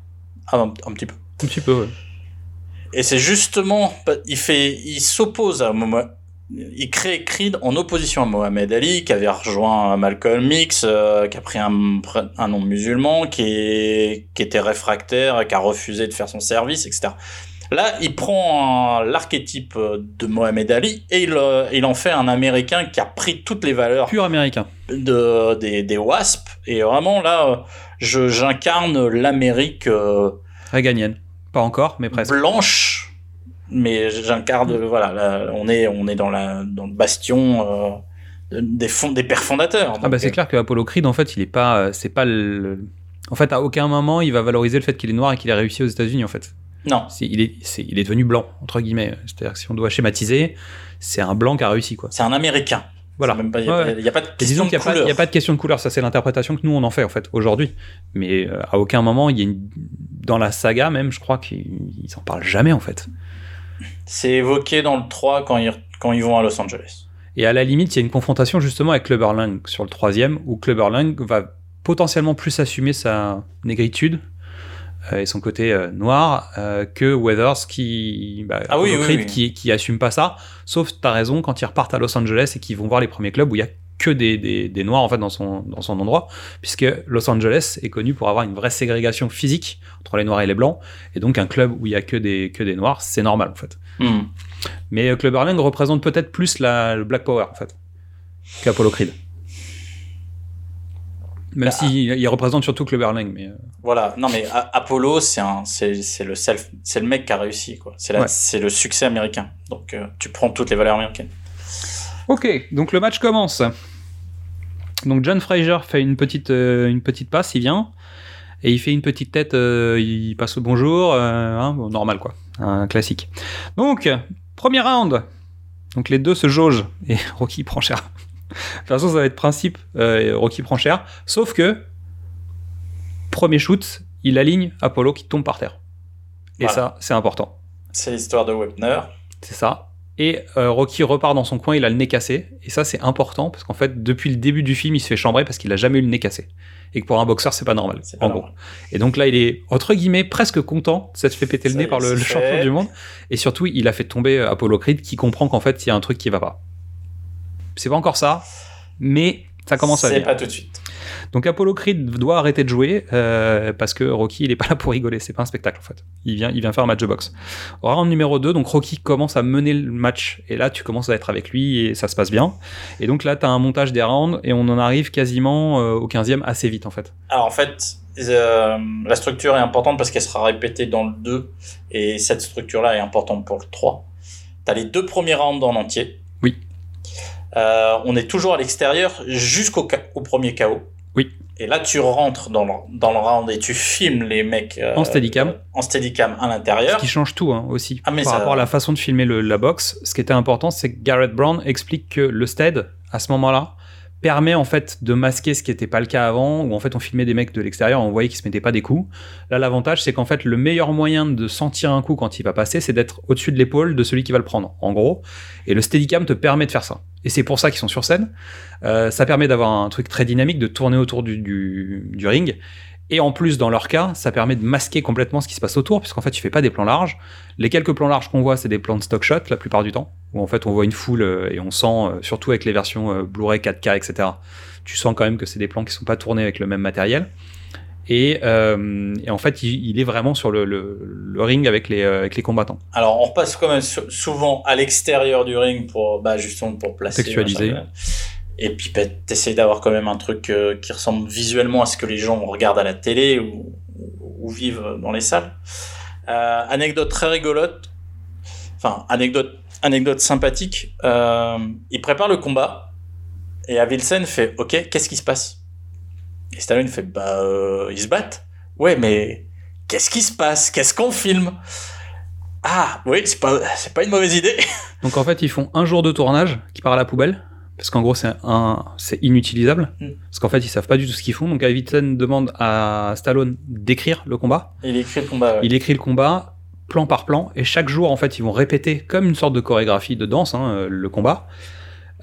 Ah, un, un petit peu. un petit peu. ouais. Et c'est justement, il fait, il s'oppose à Mohamed. Il crée Creed en opposition à Mohamed Ali, qui avait rejoint Malcolm X, euh, qui a pris un, un nom musulman, qui, est, qui était réfractaire, qui a refusé de faire son service, etc. Là, il prend l'archétype de Mohamed Ali et il, euh, il en fait un Américain qui a pris toutes les valeurs Pur américain. de, des, des WASP. Et vraiment, là, euh, j'incarne l'Amérique euh, Réganienne. Pas encore, mais presque. blanche, mais j'incarne, voilà, là, on est, on est dans, la, dans le bastion euh, des, fonds, des pères fondateurs. Ah bah c'est clair que Apollo Creed en fait il est pas euh, c'est pas le en fait à aucun moment il va valoriser le fait qu'il est noir et qu'il a réussi aux États-Unis en fait. Non. Il est c'est- il est devenu blanc entre guillemets. C'est-à-dire que si on doit schématiser, c'est un blanc qui a réussi quoi. C'est un Américain. Voilà. Il n'y a, Ouais, pas- a de question disons de qu'il n'y a, pas- couleur. il y a pas de question de couleur, ça c'est l'interprétation que nous on en fait en fait aujourd'hui. Mais euh, à aucun moment il y a une... dans la saga même, je crois qu'ils ils en parlent jamais en fait. C'est évoqué dans le 3 quand ils, quand ils vont à Los Angeles. Et à la limite, il y a une confrontation justement avec Clubber Lang sur le troisième, où Clubber Lang va potentiellement plus assumer sa négritude et son côté euh, noir euh, que Weathers qui, bah, Ah oui, Apollo oui, Creed oui. qui, qui assume pas ça. Sauf, t'as raison, quand ils repartent à Los Angeles et qu'ils vont voir les premiers clubs où il y a que des, des, des noirs en fait dans son, dans son endroit, puisque Los Angeles est connu pour avoir une vraie ségrégation physique entre les noirs et les blancs, et donc un club où il y a que des, que des noirs, c'est normal en fait. Hmm. Mais euh, Clubber Lang représente peut-être plus la, le Black Power, en fait, qu'Apollo Creed. Même Bah, s'il il représente surtout Clubber Lang, mais... euh, Voilà, non mais A- Apollo, c'est le self, c'est le mec qui a réussi quoi. C'est Ouais. le succès américain. Donc euh, tu prends toutes les valeurs américaines. Ok, donc le match commence. Donc John Fraser fait une petite, euh, une petite passe, il vient, et il fait une petite tête, euh, il passe le bonjour, hein, bon, normal quoi, un classique. Donc, premier round. Donc les deux se jaugent, et Rocky prend cher. De toute façon, ça va être principe, euh, Rocky prend cher, sauf que, premier shoot, il aligne Apollo qui tombe par terre. Et Voilà. ça, c'est important. C'est l'histoire de Webner. C'est ça. Et euh, Rocky repart dans son coin, il a le nez cassé. Et ça, c'est important parce qu'en fait, depuis le début du film, il se fait chambrer parce qu'il a jamais eu le nez cassé. Et que pour un boxeur, c'est pas normal. Pas en normal. gros. Et donc là, il est entre guillemets presque content de s'être fait péter le Ça nez par le, le champion du monde. Et surtout, il a fait tomber euh, Apollo Creed qui comprend qu'en fait, il y a un truc qui va pas. C'est pas encore ça, mais ça commence à C'est venir. pas tout de suite. Donc Apollo Creed doit arrêter de jouer euh, parce que Rocky il est pas là pour rigoler, c'est pas un spectacle en fait. Il vient, il vient faire un match de boxe. Round numéro 2, donc Rocky commence à mener le match et là tu commences à être avec lui et ça se passe bien. Et donc là tu as un montage des rounds et on en arrive quasiment euh, au 15e assez vite en fait. Alors en fait, euh, la structure est importante parce qu'elle sera répétée dans le 2 et cette structure-là est importante pour le 3. T'as les deux premiers rounds en entier. Euh, on est toujours à l'extérieur jusqu'au au premier KO. Oui. Et là, tu rentres dans le, dans le round et tu filmes les mecs euh, En steadicam. en steadicam à l'intérieur. Ce qui change tout hein, aussi. Ah, mais Par ça- rapport à la façon de filmer le- la boxe, ce qui était important, c'est que Garrett Brown explique que le stead, à ce moment-là, permet en fait de masquer ce qui n'était pas le cas avant, où en fait on filmait des mecs de l'extérieur, on voyait qu'ils se mettaient pas des coups. Là, l'avantage, c'est qu'en fait, le meilleur moyen de sentir un coup quand il va passer, c'est d'être au-dessus de l'épaule de celui qui va le prendre, en gros. Et le steadicam te permet de faire ça. Et c'est pour ça qu'ils sont sur scène. Euh, ça permet d'avoir un truc très dynamique, de tourner autour du, du- du ring. Et en plus, dans leur cas, ça permet de masquer complètement ce qui se passe autour, puisqu'en fait, tu fais pas des plans larges. Les quelques plans larges qu'on voit, c'est des plans de stock shot la plupart du temps, où en fait, on voit une foule euh, et on sent, euh, surtout avec les versions euh, Blu-ray 4K, etc., tu sens quand même que c'est des plans qui sont pas tournés avec le même matériel. Et, euh, et en fait, il, il est vraiment sur le, le- le ring avec les, euh, avec les combattants. Alors, on repasse quand même sou- souvent à l'extérieur du ring pour, bah, justement, pour placer. Textualiser. machin, Et puis, bah, t'essayes d'avoir quand même un truc euh, qui ressemble visuellement à ce que les gens regardent à la télé ou, vivent dans les salles. Euh, anecdote très rigolote. Enfin, anecdote, sympathique. Euh, il prépare le combat. Et Avilsen fait Ok, qu'est-ce qui se passe? Et Stallone fait Bah, ils se battent. Ouais, mais qu'est-ce qui se passe? Qu'est-ce qu'on filme Ah, oui, c'est pas, pas une mauvaise idée. Donc en fait, ils font un jour de tournage qui part à la poubelle, parce qu'en gros, c'est un, c'est inutilisable, Mm. parce qu'en fait, ils savent pas du tout ce qu'ils font. Donc Avicen demande à Stallone d'écrire le combat. Il écrit le combat. ouais. Il écrit le combat plan par plan, et chaque jour, en fait, ils vont répéter comme une sorte de chorégraphie de danse, hein, euh, le combat,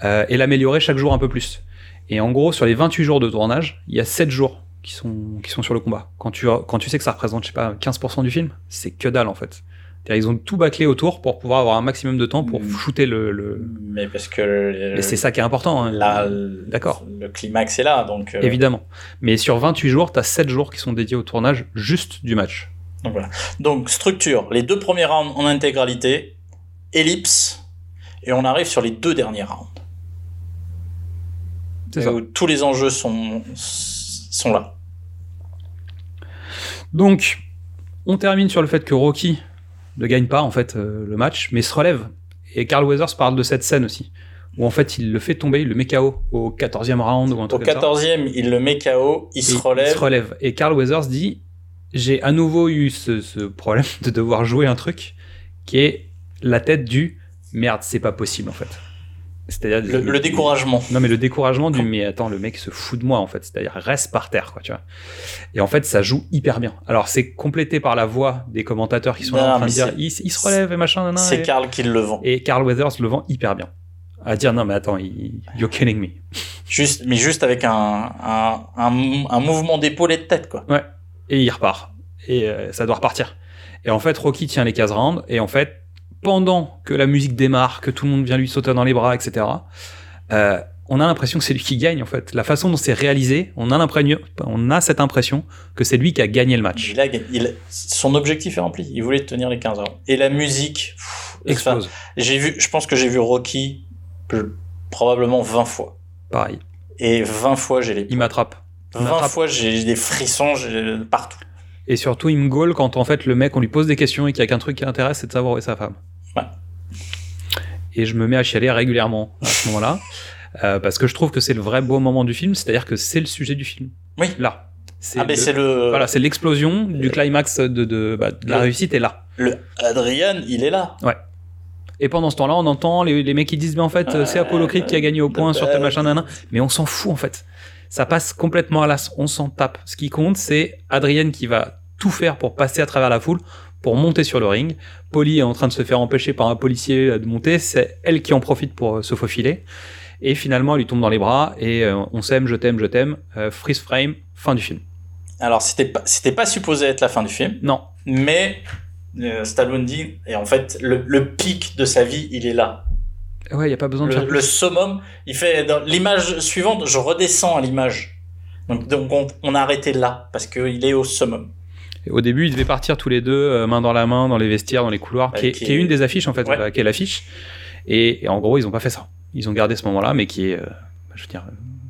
euh, et l'améliorer chaque jour un peu plus. Et en gros, sur les 28 jours de tournage, il y a 7 jours qui sont, qui sont sur le combat. Quand tu, quand tu sais que ça représente, je sais pas, 15% du film, c'est que dalle, en fait. Ils ont tout bâclé autour pour pouvoir avoir un maximum de temps pour Mm. shooter le, le- Mais parce que. c'est ça qui est important. hein. D'accord. Le climax est là, donc. euh, Évidemment. Mais sur 28 jours, t'as 7 jours qui sont dédiés au tournage juste du match. Donc voilà. Donc structure, les deux premiers rounds en intégralité, ellipse, et on arrive sur les deux derniers rounds. C'est ça. Où tous les enjeux sont, sont là. Donc, on termine sur le fait que Rocky ne gagne pas en fait euh, le match, mais se relève. Et Carl Weathers parle de cette scène aussi, où en fait il le fait tomber, il le met KO au 14e round ou un Au truc comme ça. 14e, il le met KO, il Et se relève. Il se relève. Et Carl Weathers dit J'ai à nouveau eu ce, ce problème de devoir jouer un truc qui est la tête du merde, c'est pas possible en fait. C'est-à-dire Le, le découragement. Non, mais le découragement du mais attends, le mec se fout de moi en fait. C'est-à-dire reste par terre, quoi, tu vois. Et en fait, ça joue hyper bien. Alors, c'est complété par la voix des commentateurs qui sont là en train de dire il, il se relève et machin, C'est Karl qui le vend. Et Carl Weathers le vend hyper bien. À dire non, mais attends, il- you're killing me. Juste, mais juste avec un, un, un, mou- un mouvement d'épaule et de tête, quoi. Ouais. Et il repart. Et euh, ça doit repartir. Et en fait, Rocky tient les 15 rounds. Et en fait, pendant que la musique démarre, que tout le monde vient lui sauter dans les bras, etc., euh, on a l'impression que c'est lui qui gagne, en fait. La façon dont c'est réalisé, on a, l'impression- on a cette impression que c'est lui qui a gagné le match. Il a, il, son objectif est rempli. Il voulait tenir les 15 rounds. Et la musique, pff, Explose. j'ai vu, je pense que j'ai vu Rocky probablement 20 fois. Pareil. Et 20 fois, j'ai les. Il m'attrape. Il 20 m'attrape. fois, j'ai des frissons partout. Et surtout, il me gaule quand, en fait, le mec, on lui pose des questions et qu'il y a qu'un truc qui l'intéresse, c'est de savoir où est sa femme. Ouais. Et je me mets à chialer régulièrement à ce moment-là. euh, parce que je trouve que c'est le vrai beau moment du film, c'est-à-dire que c'est le sujet du film. Oui. Là. Ah, mais c'est le. Voilà, c'est l'explosion du climax de, de, bah, de la Le- réussite est là. Le Adrian, il est là. Ouais. Et pendant ce temps-là, on entend les, les mecs qui disent, mais en fait, c'est Apollo Creed qui a gagné au point sur tel machin, nana. Mais on s'en fout, en fait. Ça passe complètement à l'as, on s'en tape. Ce qui compte, c'est Adrienne qui va tout faire pour passer à travers la foule, pour monter sur le ring. Polly est en train de se faire empêcher par un policier euh, de monter, c'est elle qui en profite pour euh, se faufiler. Et finalement, elle lui tombe dans les bras, et euh, on s'aime, je t'aime, je t'aime, euh, freeze frame, fin du film. Alors, c'était pas, c'était pas supposé être la fin du film. Non. Mais euh, Stallone dit, et en fait, le, le pic de sa vie, il est là. Ouais, il y a pas besoin de Le, faire le summum, il fait dans l'image suivante, je redescends à l'image. Donc, donc on, on a arrêté là parce qu'il est au summum. Au début, ils devaient partir tous les deux, euh, main dans la main, dans les vestiaires, dans les couloirs, Ouais, qui, est, qui une des affiches en fait, Ouais. qui est l'affiche. Et, et en gros, ils ont pas fait ça. Ils ont gardé ce moment-là, mais qui est, euh, je veux dire,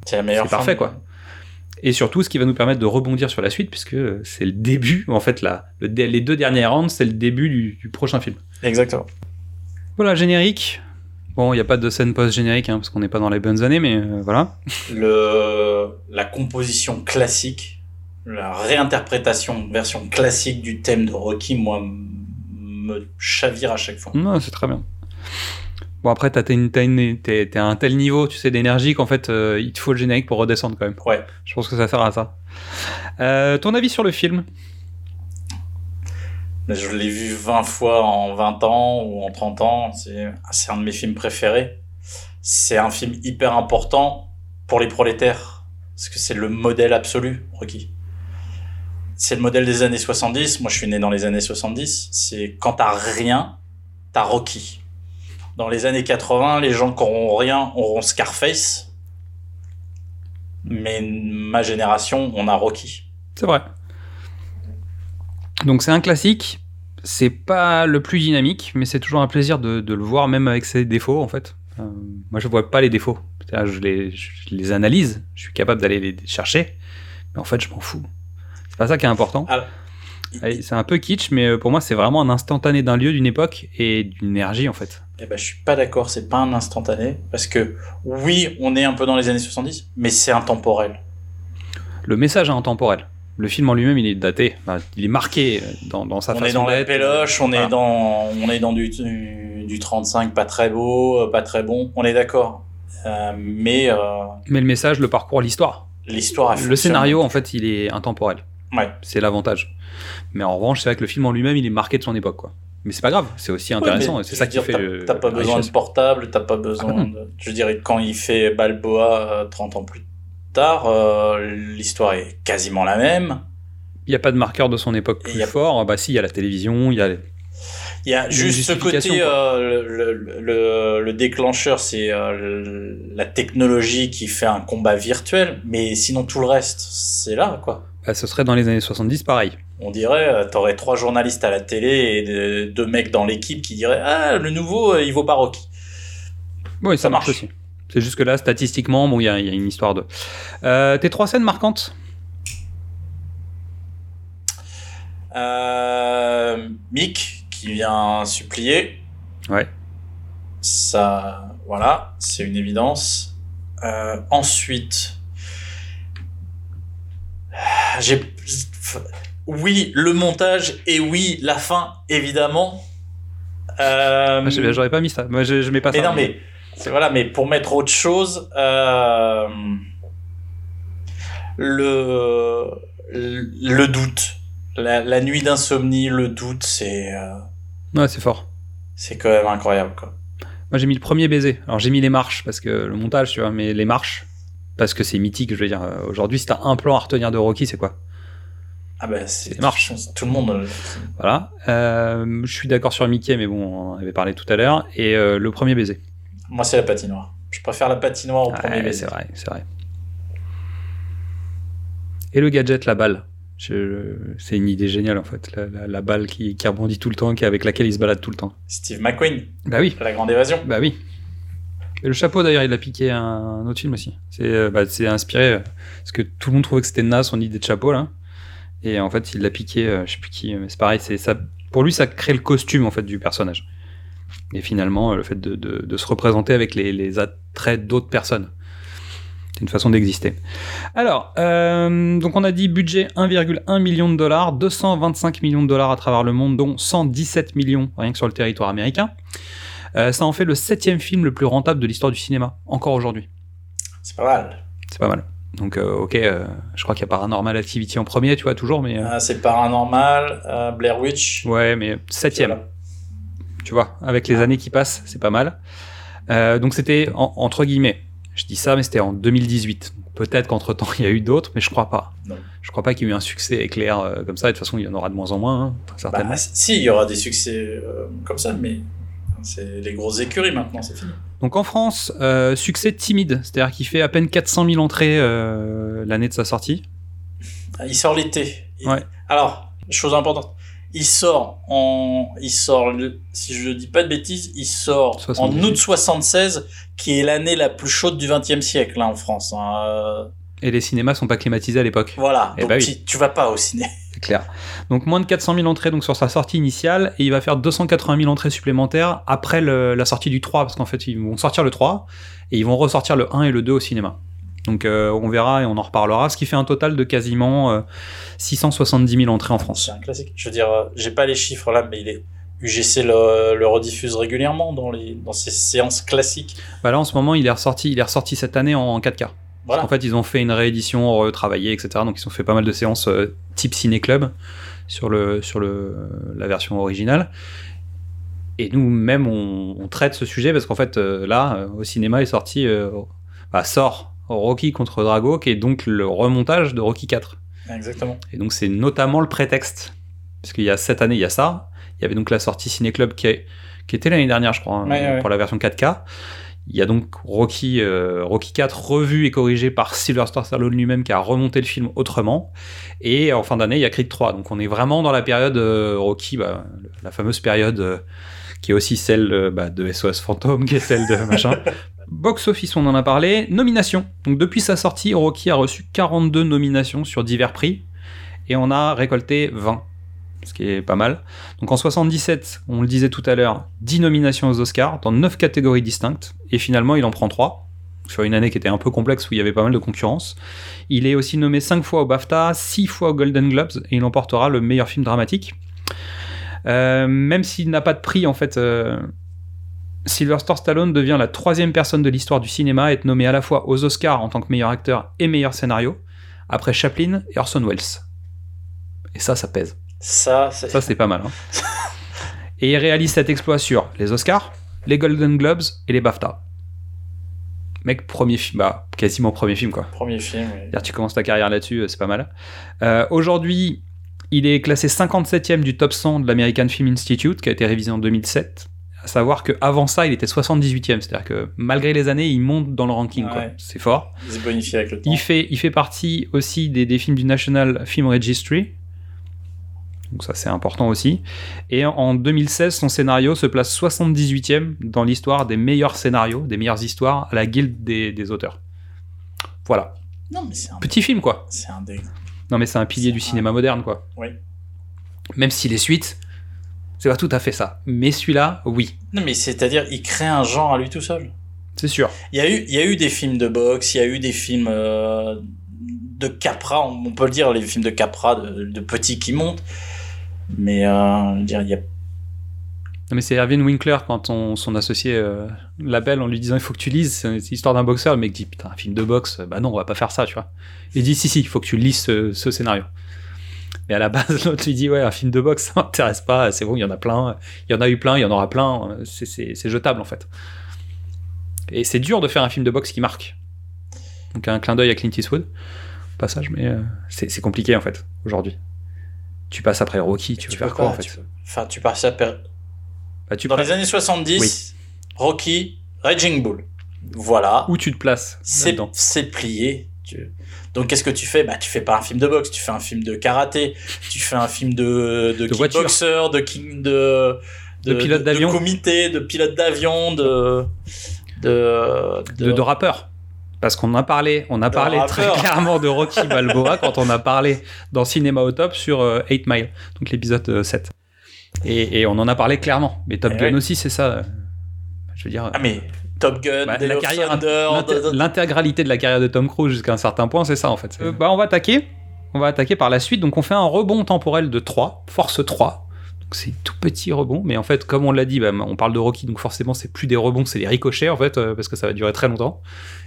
C'est la meilleure. c'est parfait quoi. Et surtout, ce qui va nous permettre de rebondir sur la suite, puisque c'est le début, en fait, la, le les deux dernières rounds, c'est le début du, du prochain film. Exactement. Voilà, générique. Bon, il n'y a pas de scène post-générique, hein, parce qu'on n'est pas dans les bonnes années, mais euh, voilà. Le, la composition classique, la réinterprétation, version classique du thème de Rocky, moi, me chavire à chaque fois. Non, c'est très bien. Bon, après, t'as, t'es à un tel niveau, tu sais, d'énergie qu'en fait, euh, il te faut le générique pour redescendre quand même. Ouais. Je pense que ça sert à ça. Euh, ton avis sur le film? Je l'ai vu 20 fois en 20 ans ou en 30 ans. C'est c'est un de mes films préférés. C'est un film hyper important pour les prolétaires. Parce que c'est le modèle absolu, Rocky. C'est le modèle des années 70. Moi, je suis né dans les années 70. C'est quand t'as rien, t'as Rocky. Dans les années 80, les gens qui auront rien auront Scarface. Mais ma génération, on a Rocky. C'est vrai. Donc c'est un classique. C'est pas le plus dynamique, mais c'est toujours un plaisir de, le voir, même avec ses défauts, en fait. Euh, moi, je vois pas les défauts. Je les, je les analyse, je suis capable d'aller les chercher, mais en fait, je m'en fous. C'est pas ça qui est important. Alors, Allez, C'est un peu kitsch, mais euh, pour moi, c'est vraiment un instantané d'un lieu, d'une époque et d'une énergie, en fait. Eh ben, je suis pas d'accord, c'est pas un instantané. Parce que, oui, on est un peu dans les années 70, mais c'est intemporel. Le message est intemporel. Le film en lui-même, il est daté. Enfin, il est marqué dans, dans sa on façon est dans la péloche, on Voilà. est dans, on est dans du, du, du 35 pas très beau, euh, pas très bon. On est d'accord. Euh, mais euh, Mais le message, le parcours, l'histoire. l'histoire a Le scénario, en fait, il est intemporel. Ouais. C'est l'avantage. Mais en revanche, c'est vrai que le film en lui-même, il est marqué de son époque, quoi. Mais c'est pas grave, c'est aussi intéressant. Et c'est ça qui fait. t'as- pas besoin de portable, t'as pas besoin Ah de. Je dire, quand il fait Balboa euh, 30 ans plus tard, euh, l'histoire est quasiment la même. Il n'y a pas de marqueur de son époque plus y a- fort. Bah si, il y a la télévision, il y a. les- Il y a juste ce côté, euh, le, le, le- le déclencheur, c'est euh, la technologie qui fait un combat virtuel, mais sinon tout le reste, c'est là, quoi. Bah, ce serait dans les années 70, pareil. On dirait, euh, t'aurais trois journalistes à la télé et de- deux mecs dans l'équipe qui diraient Ah, le nouveau, euh, il vaut pas Rocky. Oui, ça, Ça marche marche. aussi. C'est juste que là, statistiquement, bon, il y, a il y a une histoire de. Euh, tes trois scènes marquantes? Euh, Mick qui vient supplier. Ouais. Ça, voilà, c'est une évidence. Euh, ensuite, j'ai. Oui, le montage et oui, la fin, évidemment. Euh, Ah, J'aurais pas mis ça. Moi, je, je mets pas mais ça. non, mais c'est voilà, mais pour mettre autre chose, euh, le le doute, la, la nuit d'insomnie, le doute, c'est euh, Ouais, c'est fort. c'est quand même incroyable quoi. Moi, j'ai mis le premier baiser. Alors, j'ai mis les marches parce que le montage, tu vois, mais les marches parce que c'est mythique. Je veux dire, euh, aujourd'hui, si t'as un plan à retenir de Rocky, c'est quoi? Ah ben c'est marche. Tout le monde. euh, Voilà. Euh, je suis d'accord sur Mickey, mais bon, on en avait parlé tout à l'heure. Et euh, le premier baiser. Moi c'est la patinoire. Je préfère la patinoire au premier baiser. c'est vrai, c'est vrai. Et le gadget, la balle. C'est une idée géniale en fait. La, la- la balle qui, qui rebondit tout le temps, qui, avec laquelle il se balade tout le temps. Steve McQueen, Bah oui, la grande évasion. bah oui. Et le chapeau d'ailleurs, il a piqué un, un autre film aussi. C'est euh, bah, inspiré euh, parce que tout le monde trouvait que c'était naze son idée de chapeau là. Et en fait, il l'a piqué, euh, je sais plus qui, mais c'est pareil. Ça. Pour lui, ça crée le costume en fait du personnage. Et finalement, le fait de, se représenter avec les, attraits d'autres personnes. C'est une façon d'exister. Alors, donc on a dit budget 1,1 million de dollars, 225 millions de dollars à travers le monde, dont 117 millions rien que sur le territoire américain. Euh, ça en fait le septième film le plus rentable de l'histoire du cinéma, encore aujourd'hui. C'est pas mal. C'est pas mal. Donc, euh, ok, euh, je crois qu'il y a Paranormal Activity en premier, tu vois, toujours, mais. Ah, c'est paranormal, Blair Witch. ouais, mais septième. Voilà. tu vois, avec les années qui passent, c'est pas mal. Donc c'était en- entre guillemets, je dis ça, mais c'était en 2018. Donc, Peut-être qu'entre temps il y a eu d'autres, mais je crois pas. Non. Je crois pas qu'il y ait eu un succès éclair euh, comme ça. Et de toute façon, il y en aura de moins en moins, hein, très certainement. Bah, si, il y aura des succès euh, comme ça, mais c'est les grosses écuries maintenant, c'est fini. Donc en France, euh, succès timide, c'est-à-dire qu'il fait à peine 400 000 entrées euh, l'année de sa sortie. Ah, Il sort l'été. Il- Ouais. Alors, chose importante. Il sort en, il sort, si je dis pas de bêtises, il sort 78. en août 76, qui est l'année la plus chaude du 20e siècle, là, en France. hein. Et les cinémas sont pas climatisés à l'époque. Voilà. Eh Donc, bah oui. tu, tu vas pas au ciné. C'est clair. Donc moins de 400 000 entrées donc sur sa sortie initiale et il va faire 280 000 entrées supplémentaires après le- la sortie du 3 parce qu'en fait ils vont sortir le 3 et ils vont ressortir le 1 et le 2 au cinéma. Donc euh, on verra et on en reparlera, ce qui fait un total de quasiment euh, 670 000 entrées en France. C'est un classique. Je veux dire, euh, j'ai pas les chiffres là, mais il est, UGC le, le rediffuse régulièrement dans les, dans ses séances classiques. Bah là en ce moment il est ressorti, il est ressorti cette année en 4K. Voilà. En fait ils ont fait une réédition retravaillée etc. Donc ils ont fait pas mal de séances euh, type ciné club sur le sur le la version originale. Et nous même on, on traite ce sujet parce qu'en fait euh, là euh, au cinéma est sorti bah, sort Rocky contre Drago qui est donc le remontage de Rocky 4. Exactement. Et donc c'est notamment le prétexte. Parce qu'il y a cette année, il y a ça. Il y avait donc la sortie Ciné Club qui, est- qui était l'année dernière, je crois, hein, Ouais, ouais. pour la version 4K. Il y a donc Rocky, euh, Rocky 4 revu et corrigé par Sylvester Stallone lui-même qui a remonté le film autrement. Et en fin d'année, il y a Creed 3. Donc on est vraiment dans la période euh, Rocky, bah, la fameuse période euh, qui est aussi celle bah, de SOS Fantôme, qui est celle de machin. Box Office, on en a parlé. Nomination. Donc depuis sa sortie, Rocky a reçu 42 nominations sur divers prix et on a récolté 20, ce qui est pas mal. Donc en 77, on le disait tout à l'heure, 10 nominations aux Oscars dans 9 catégories distinctes et finalement il en prend 3 sur une année qui était un peu complexe où il y avait pas mal de concurrence. Il est aussi nommé 5 fois au BAFTA, 6 fois aux Golden Globes et il emportera le meilleur film dramatique. Euh, même s'il n'a pas de prix en fait, euh, Sylvester Stallone devient la troisième personne de l'histoire du cinéma à être nommé à la fois aux Oscars en tant que meilleur acteur et meilleur scénario, après Chaplin et Orson Welles. Et ça, ça pèse. Ça, c'est. Ça, c'est pas mal. hein. et il réalise cet exploit sur les Oscars, les Golden Globes et les BAFTA. Mec, premier film, bah, quasiment premier film, quoi. Premier film. oui. Tu commences ta carrière là-dessus, euh, c'est pas mal. Euh, Aujourd'hui, il est classé 57e du top 100 de l'American Film Institute, qui a été révisé en 2007. À savoir qu'avant ça, il était 78e. C'est-à-dire que malgré les années, il monte dans le ranking. quoi. Ouais. C'est fort. Il se bonifie avec le temps. Il fait, il fait partie aussi des, des films du National Film Registry. Donc ça c'est important aussi. Et en- en 2016, son scénario se place 78e dans l'histoire des meilleurs scénarios, des meilleures histoires à la guilde des, des auteurs. Voilà. Non, mais c'est un, Petit film quoi. c'est un des. Non mais c'est un pilier du un- cinéma moderne quoi. Oui. Même si les suites, c'est pas tout à fait ça. Mais celui-là, oui. Non, mais c'est-à-dire, il crée un genre à lui tout seul. C'est sûr. Il y, a eu, il y a eu des films de boxe, il y a eu des films euh, de Capra, on peut le dire, les films de Capra, de, de petits qui montent. Mais euh, je dire, il y a Non, mais c'est Erwin Winkler quand on, son associé euh, l'appelle en lui disant il faut que tu lises, c'est l'histoire d'un boxeur. Le mec dit putain, un film de boxe, bah non, on va pas faire ça, tu vois. Il dit si, si, il faut que tu lises ce, scénario. Mais à la base, l'autre lui dit ouais, un film de boxe, ça m'intéresse pas, c'est bon, il y en a plein, il y en a eu plein, il y en aura plein, euh, c'est- jetable en fait. Et c'est dur de faire un film de boxe qui marque. Donc un clin d'œil à Clint Eastwood, passage, mais euh, c'est compliqué en fait, aujourd'hui. Tu passes après Rocky, tu veux tu faire quoi pas, en fait tu peux- Enfin, tu passes per- Bah, tu Dans les années 70, Rocky, Raging Bull. Voilà. Où tu te places C'est plié. Tu- Donc qu'est-ce que tu fais? Bah tu fais pas un film de boxe, tu fais un film de karaté, tu fais un film de de, De voiture. kickboxer, de king de De pilote d'avion. de comité, de pilote d'avion, de de de, de rappeur. Parce qu'on a parlé, on a parlé très clairement de Rocky Balboa quand on a parlé dans Cinéma au top sur euh, 8 Mile, donc l'épisode euh, 7. Et, et on en a parlé clairement. Mais Top Eh Gun ouais. aussi, c'est ça. euh, Je veux dire, Ah mais Top Gun, bah, la of carrière, l'intégralité de la carrière de Tom Cruise jusqu'à un certain point, c'est ça en fait. Euh, bah, on va attaquer. On va attaquer par la suite. Donc on fait un rebond temporel de 3, force 3. C'est tout petit rebond, mais en fait, comme on l'a dit, bah, on parle de Rocky, donc forcément c'est plus des rebonds, c'est des ricochets en fait, euh, parce que ça va durer très longtemps.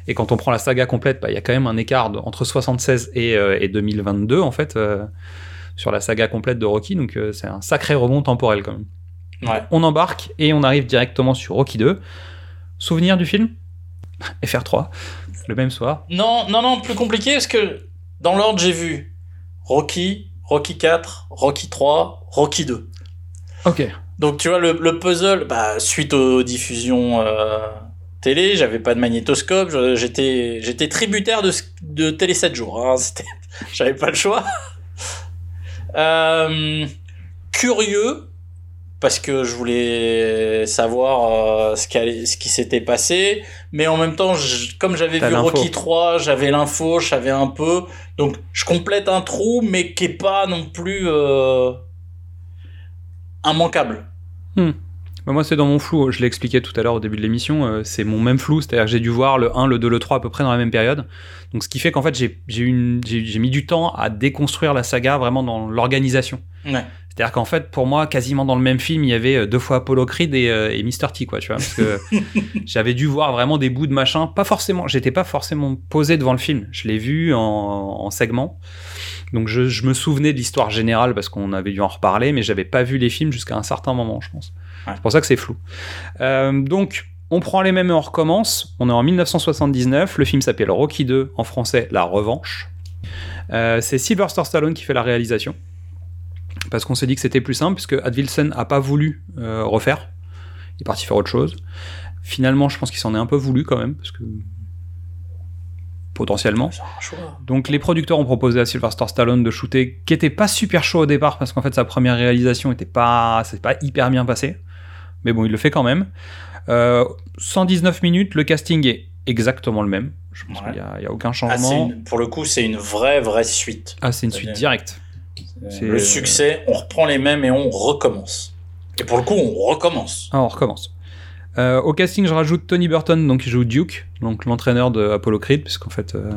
Et quand on prend la saga complète, bah, il y a quand même un écart entre 76 et, euh, et 2022 en fait euh, sur la saga complète de Rocky, donc euh, c'est un sacré rebond temporel quand même. Ouais. On embarque et on arrive directement sur Rocky 2. Souvenir du film? FR3, le même soir. Non, non, non, plus compliqué parce que dans l'ordre, j'ai vu Rocky, Rocky 4, Rocky 3, Rocky 2. Ok. Donc tu vois, le, le puzzle, bah, suite aux diffusions euh, télé, j'avais pas de magnétoscope, j'étais j'étais tributaire de, Télé 7 jours, hein, c'était- j'avais pas le choix. Euh, curieux, parce que je voulais savoir euh, ce, qui allait- ce qui s'était passé, mais en même temps, je- comme j'avais vu. Rocky 3, j'avais l'info, je savais un peu, donc je complète un trou, mais qui est pas non plus euh, immanquable. Bah, moi, c'est dans mon flou. Je l'ai expliqué tout à l'heure au début de l'émission. euh, c'est mon même flou. C'est-à-dire que j'ai dû voir le 1, le 2, le 3 à peu près dans la même période. Donc, ce qui fait qu'en fait, j'ai mis du temps à déconstruire la saga vraiment dans l'organisation. Ouais. C'est-à-dire qu'en fait, pour moi, quasiment dans le même film, il y avait euh, deux fois Apollo Creed et, euh, et Mr. T, quoi, tu vois. Parce que j'avais dû voir vraiment des bouts de machin. Pas forcément, j'étais pas forcément posé devant le film. Je l'ai vu en, en segment. Donc, je, je me souvenais de l'histoire générale parce qu'on avait dû en reparler, mais j'avais pas vu les films jusqu'à un certain moment, je pense. Ouais. C'est pour ça que c'est flou. Euh, donc, on prend les mêmes et on recommence. On est en 1979. Le film s'appelle Rocky 2, en français La Revanche. Euh, c'est Sylvester Stallone qui fait la réalisation. Parce qu'on s'est dit que c'était plus simple, puisque Advilson a pas voulu euh, refaire. Il est parti faire autre chose. Finalement, je pense qu'il s'en est un peu voulu quand même, parce que. Potentiellement. Donc les producteurs ont proposé à Sylvester Stallone de shooter, qui était pas super chaud au départ parce qu'en fait sa première réalisation était pas, c'est pas hyper bien passé, mais bon il le fait quand même. Euh, 119 minutes, le casting est exactement le même. Je pense Ouais. qu'il y a, aucun Ah, changement. une- pour le coup, c'est une vraie, vraie suite. Ah c'est une suite directe. Le succès, on reprend les mêmes et on recommence. Et pour le coup, on recommence. Ah, on recommence. Euh, au casting, je rajoute Tony Burton, donc qui joue Duke, donc l'entraîneur de Apollo Creed, puisqu'en fait, euh,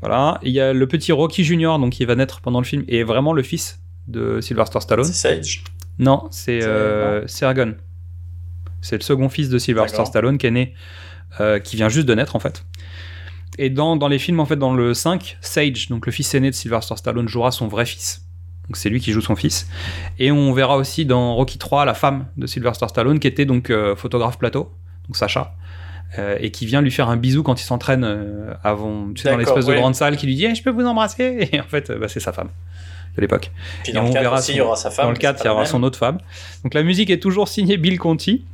voilà. Il y a le petit Rocky Junior, donc qui va naître pendant le film, et est vraiment le fils de Sylvester Stallone. C'est Sage. Non, c'est euh, c'est le second fils de Sylvester. Stallone qui est né, euh, qui vient juste de naître en fait. Et dans, dans les films, en fait, dans le 5, Sage, donc le fils aîné de Sylvester Stallone, jouera son vrai fils. Donc c'est lui qui joue son fils. Et on verra aussi dans Rocky 3 la femme de Sylvester Stallone qui était donc euh, photographe plateau, donc Sacha, euh, et qui vient lui faire un bisou quand il s'entraîne euh, avant, tu sais, dans l'espèce de grande salle, qui lui dit Eh, Je peux vous embrasser Et en fait, bah, c'est sa femme de l'époque. Puis Et dans le on 4 verra aussi, son- il y aura sa femme. Dans le mais 4, c'est il y aura son autre femme. Donc la musique est toujours signée Bill Conti.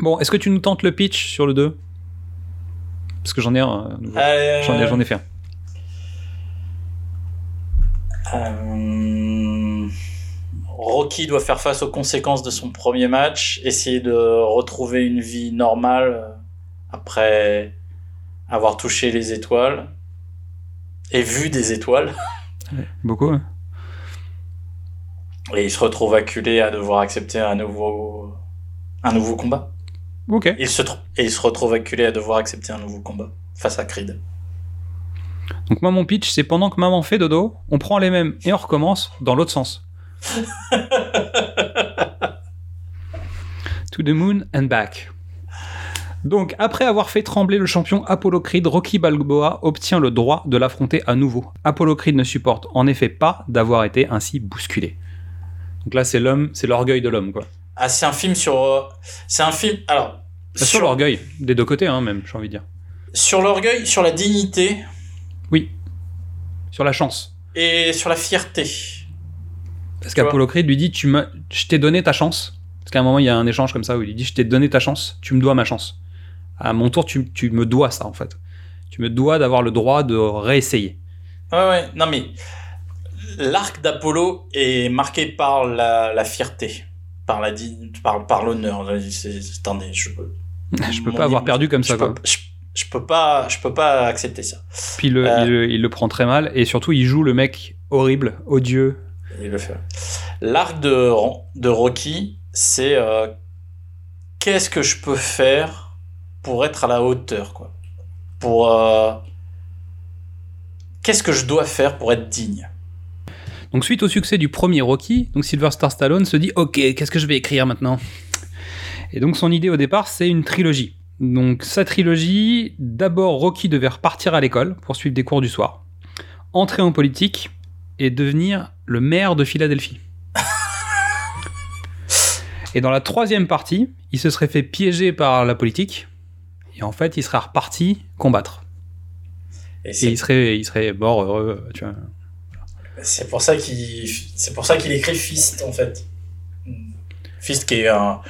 Bon, est-ce que tu nous tentes le pitch sur le 2 Parce que j'en ai un. J'en ai, j'en ai fait un. Euh, Rocky doit faire face aux conséquences de son premier match, essayer de retrouver une vie normale euh, après avoir touché les étoiles et vu des étoiles. Beaucoup. hein. Et il se retrouve acculé à devoir accepter un nouveau, un nouveau combat. Ok. Il se et il se retrouve acculé à devoir accepter un nouveau combat face à Creed. Donc moi, mon pitch, c'est pendant que maman fait dodo, on prend les mêmes et on recommence dans l'autre sens. to the moon and back. Donc, après avoir fait trembler le champion Apollo Creed, Rocky Balboa obtient le droit de l'affronter à nouveau. Apollo Creed ne supporte en effet pas d'avoir été ainsi bousculé. Donc là, c'est l'homme, c'est l'orgueil de l'homme, quoi. Ah, c'est un film sur. euh, C'est un film. Alors. Sur l'orgueil, des deux côtés, hein, même, j'ai envie de dire. sur l'orgueil, sur la dignité Oui. Sur la chance. et sur la fierté. Parce qu'Apollo Creed lui dit tu m'as- Je t'ai donné ta chance. Parce qu'à un moment, il y a un échange comme ça où il lui dit Je t'ai donné ta chance, tu me dois ma chance. À mon tour, tu, tu me dois ça, en fait. Tu me dois d'avoir le droit de réessayer. Ouais, ouais, non mais. L'arc d'Apollo est marqué par la, la fierté, par la par, par l'honneur. Attendez, je peux. Je peux pas avoir perdu comme je ça, peux- quoi. Je, je peux pas, je peux pas accepter ça. Puis le- Euh. il, le- il le prend très mal. Et surtout, il joue le mec horrible, odieux. Il le fait. L'arc de, de Rocky, c'est euh, qu'est-ce que je peux faire pour être à la hauteur, quoi? Pour euh, qu'est-ce que je dois faire pour être digne? Donc, suite au succès du premier Rocky, donc Sylvester Stallone se dit Ok, qu'est-ce que je vais écrire maintenant? Et donc, son idée au départ, c'est une trilogie. Donc, sa trilogie, d'abord, Rocky devait repartir à l'école pour suivre des cours du soir, entrer en politique et devenir le maire de Philadelphie. et dans la troisième partie, il se serait fait piéger par la politique et en fait, il serait reparti combattre. Et il serait, il serait mort heureux, tu vois. c'est pour ça qu'il c'est pour ça qu'il écrit Fist en fait. Fist qui est un-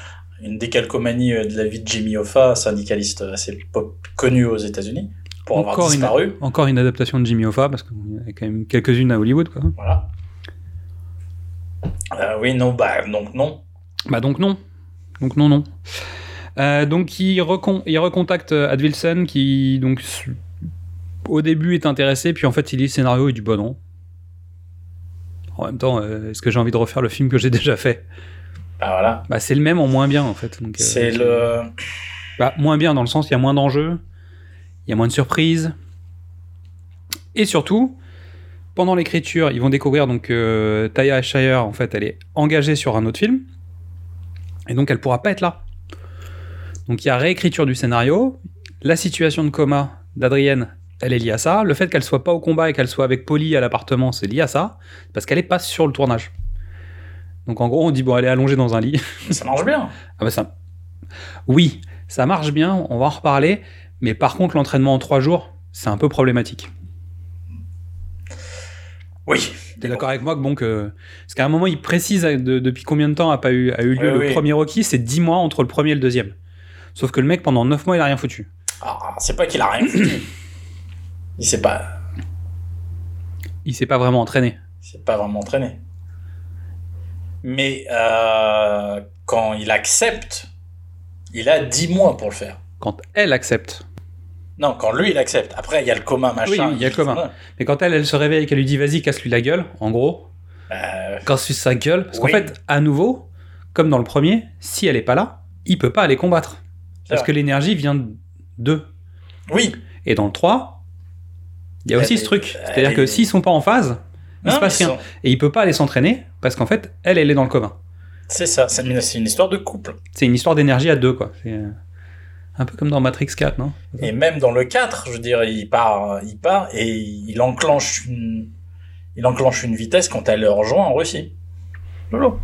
une décalcomanie euh, de la vie de Jimmy Hoffa, syndicaliste assez pop- connu aux États-Unis, pour avoir Encore une, disparu. encore une adaptation de Jimmy Hoffa, parce qu'il y en a quand même quelques-unes à Hollywood, quoi. Voilà. Euh, oui, non, bah donc non. Bah donc non. Donc non, non. Euh, donc il, recon- il recontacte euh, Ad Wilson qui donc au début est intéressé, puis en fait il lit le scénario et du bon non. En même temps, euh, est-ce que j'ai envie de refaire le film que j'ai déjà fait? Bah voilà. Bah c'est le même en moins bien en fait. euh, C'est le. Bah, moins bien dans le sens il y a moins d'enjeux, il y a moins de surprises. Et surtout, pendant l'écriture, ils vont découvrir donc euh, Taya Shire en fait, elle est engagée sur un autre film et donc elle pourra pas être là. Donc il y a réécriture du scénario, la situation de coma d'Adrienne, elle est liée à ça, le fait qu'elle soit pas au combat et qu'elle soit avec Polly à l'appartement, c'est lié à ça parce qu'elle est pas sur le tournage. Donc en gros, on dit bon, elle est allongée dans un lit. Ça marche bien. Ah bah ça. Oui, ça marche bien, on va en reparler, mais par contre l'entraînement en trois jours, c'est un peu problématique. Oui. T'es d'accord avec moi que bon que parce qu'à un moment il précise de- depuis combien de temps a pas eu a eu lieu Oui, le oui. premier Rocky, c'est 10 mois entre le premier et le deuxième. Sauf que le mec pendant 9 mois il a rien foutu. Ah, c'est pas qu'il a rien foutu. Il s'est pas, Il s'est pas vraiment entraîné. il s'est pas vraiment entraîné. Mais euh, quand il accepte, il a 10 mois pour le faire. Quand elle accepte. Non, quand lui il accepte. Après, il y a le coma, machin. Oui, il y a le coma. Mais quand elle elle se réveille et qu'elle lui dit vas-y casse-lui la gueule, en gros, Euh, casse-lui sa gueule parce qu'en fait à nouveau comme dans le premier, si elle est pas là, il peut pas aller combattre parce vrai. que l'énergie vient d'eux. oui. Et dans le 3, il y a Elle aussi est- ce truc, c'est-à-dire que s'ils sont pas en phase, il se passe mais rien. Et il peut pas aller s'entraîner parce qu'en fait, elle, elle est dans le coma. C'est ça, c'est une, histoire de couple. C'est une histoire d'énergie à deux, quoi. C'est euh, un peu comme dans Matrix 4, non? Et même dans le 4, je veux dire, il part, il part et il enclenche une, il enclenche une vitesse quand elle le rejoint en Russie. Lolo.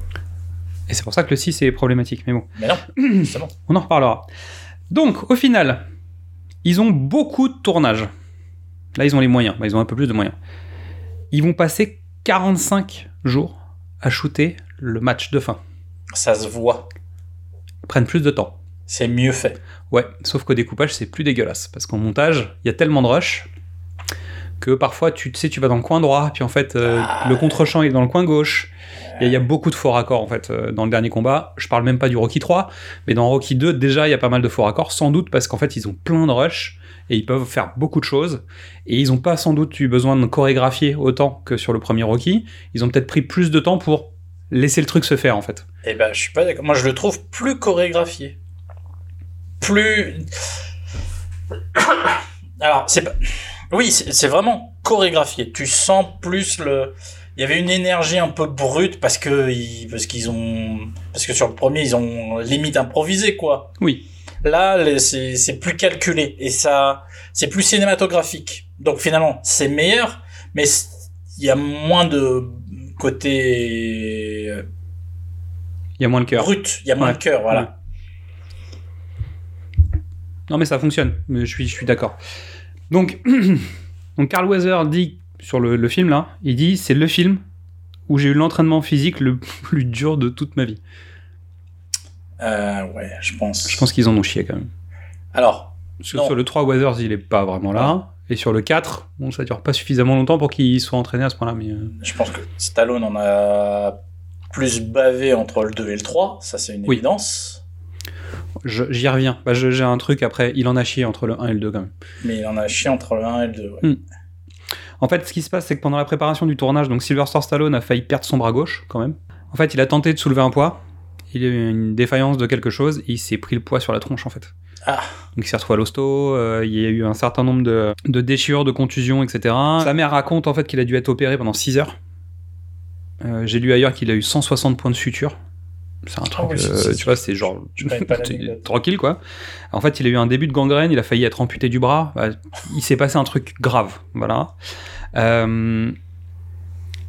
Et c'est pour ça que le 6 est problématique, mais bon. Mais non, c'est bon. On en reparlera. Donc, au final, ils ont beaucoup de tournage. Là, ils ont les moyens. Bah, ils ont un peu plus de moyens. Ils vont passer 45 jours à shooter le match de fin. Ça se voit. Ils prennent plus de temps. C'est mieux fait. Ouais, sauf qu'au découpage, c'est plus dégueulasse. Parce qu'en montage, il y a tellement de rush que parfois, tu sais, tu vas dans le coin droit, puis en fait, euh, le contre-champ est dans le coin gauche. Il y, a- il y a beaucoup de faux raccords, en fait, euh, dans le dernier combat. Je parle même pas du Rocky 3, mais dans Rocky 2, déjà, il y a pas mal de faux raccords, sans doute parce qu'en fait, ils ont plein de rush et ils peuvent faire beaucoup de choses. Et ils ont pas sans doute eu besoin de chorégraphier autant que sur le premier Rocky. Ils ont peut-être pris plus de temps pour laisser le truc se faire, en fait. Eh ben, je suis pas d'accord. Moi, je le trouve plus chorégraphié. Plus. Alors, c'est. Oui, c'est vraiment chorégraphié. Tu sens plus le. Il y avait une énergie un peu brute parce que ils... parce qu'ils ont parce que sur le premier ils ont limite improvisé quoi. Oui. Là, c'est c'est plus calculé et ça c'est plus cinématographique. Donc finalement, c'est meilleur, mais il y a moins de côté Il y a moins de cœur. brut, il y a moins Ouais. de cœur, voilà. Non, mais ça fonctionne. Je suis, je suis d'accord. Donc, donc, Carl Weather dit sur le, le film là, il dit c'est le film où j'ai eu l'entraînement physique le plus dur de toute ma vie. Euh, ouais, je pense. Je pense qu'ils en ont chié quand même. Alors, Sur, le 3, Weathers, il est pas vraiment là. Et sur le 4, bon, ça dure pas suffisamment longtemps pour qu'il soit entraîné à ce point-là. Mais euh, je pense que Stallone en a plus bavé entre le 2 et le 3, ça c'est une Oui. évidence. j'y reviens. Bah, j'ai un truc après. Il en a chié entre le 1 et le 2 quand même. Mais il en a chié entre le 1 et le 2. ouais. Hmm. En fait, ce qui se passe, c'est que pendant la préparation du tournage, donc Sylvester Stallone a failli perdre son bras gauche, quand même. En fait, il a tenté de soulever un poids. Il a eu une défaillance de quelque chose et il s'est pris le poids sur la tronche, en fait. Ah. Donc il s'est retrouvé à l'hosto, euh, il y a eu un certain nombre de, de déchirures, de contusions, etc. Sa mère raconte en fait qu'il a dû être opéré pendant 6 heures. Euh, J'ai lu ailleurs qu'il a eu 160 points de suture. C'est un truc, oui, c'est- euh, tu vois, c'est genre tranquille quoi. En fait, il a eu un début de gangrène, il a failli être amputé du bras. Bah, il s'est passé un truc grave, voilà. Euh,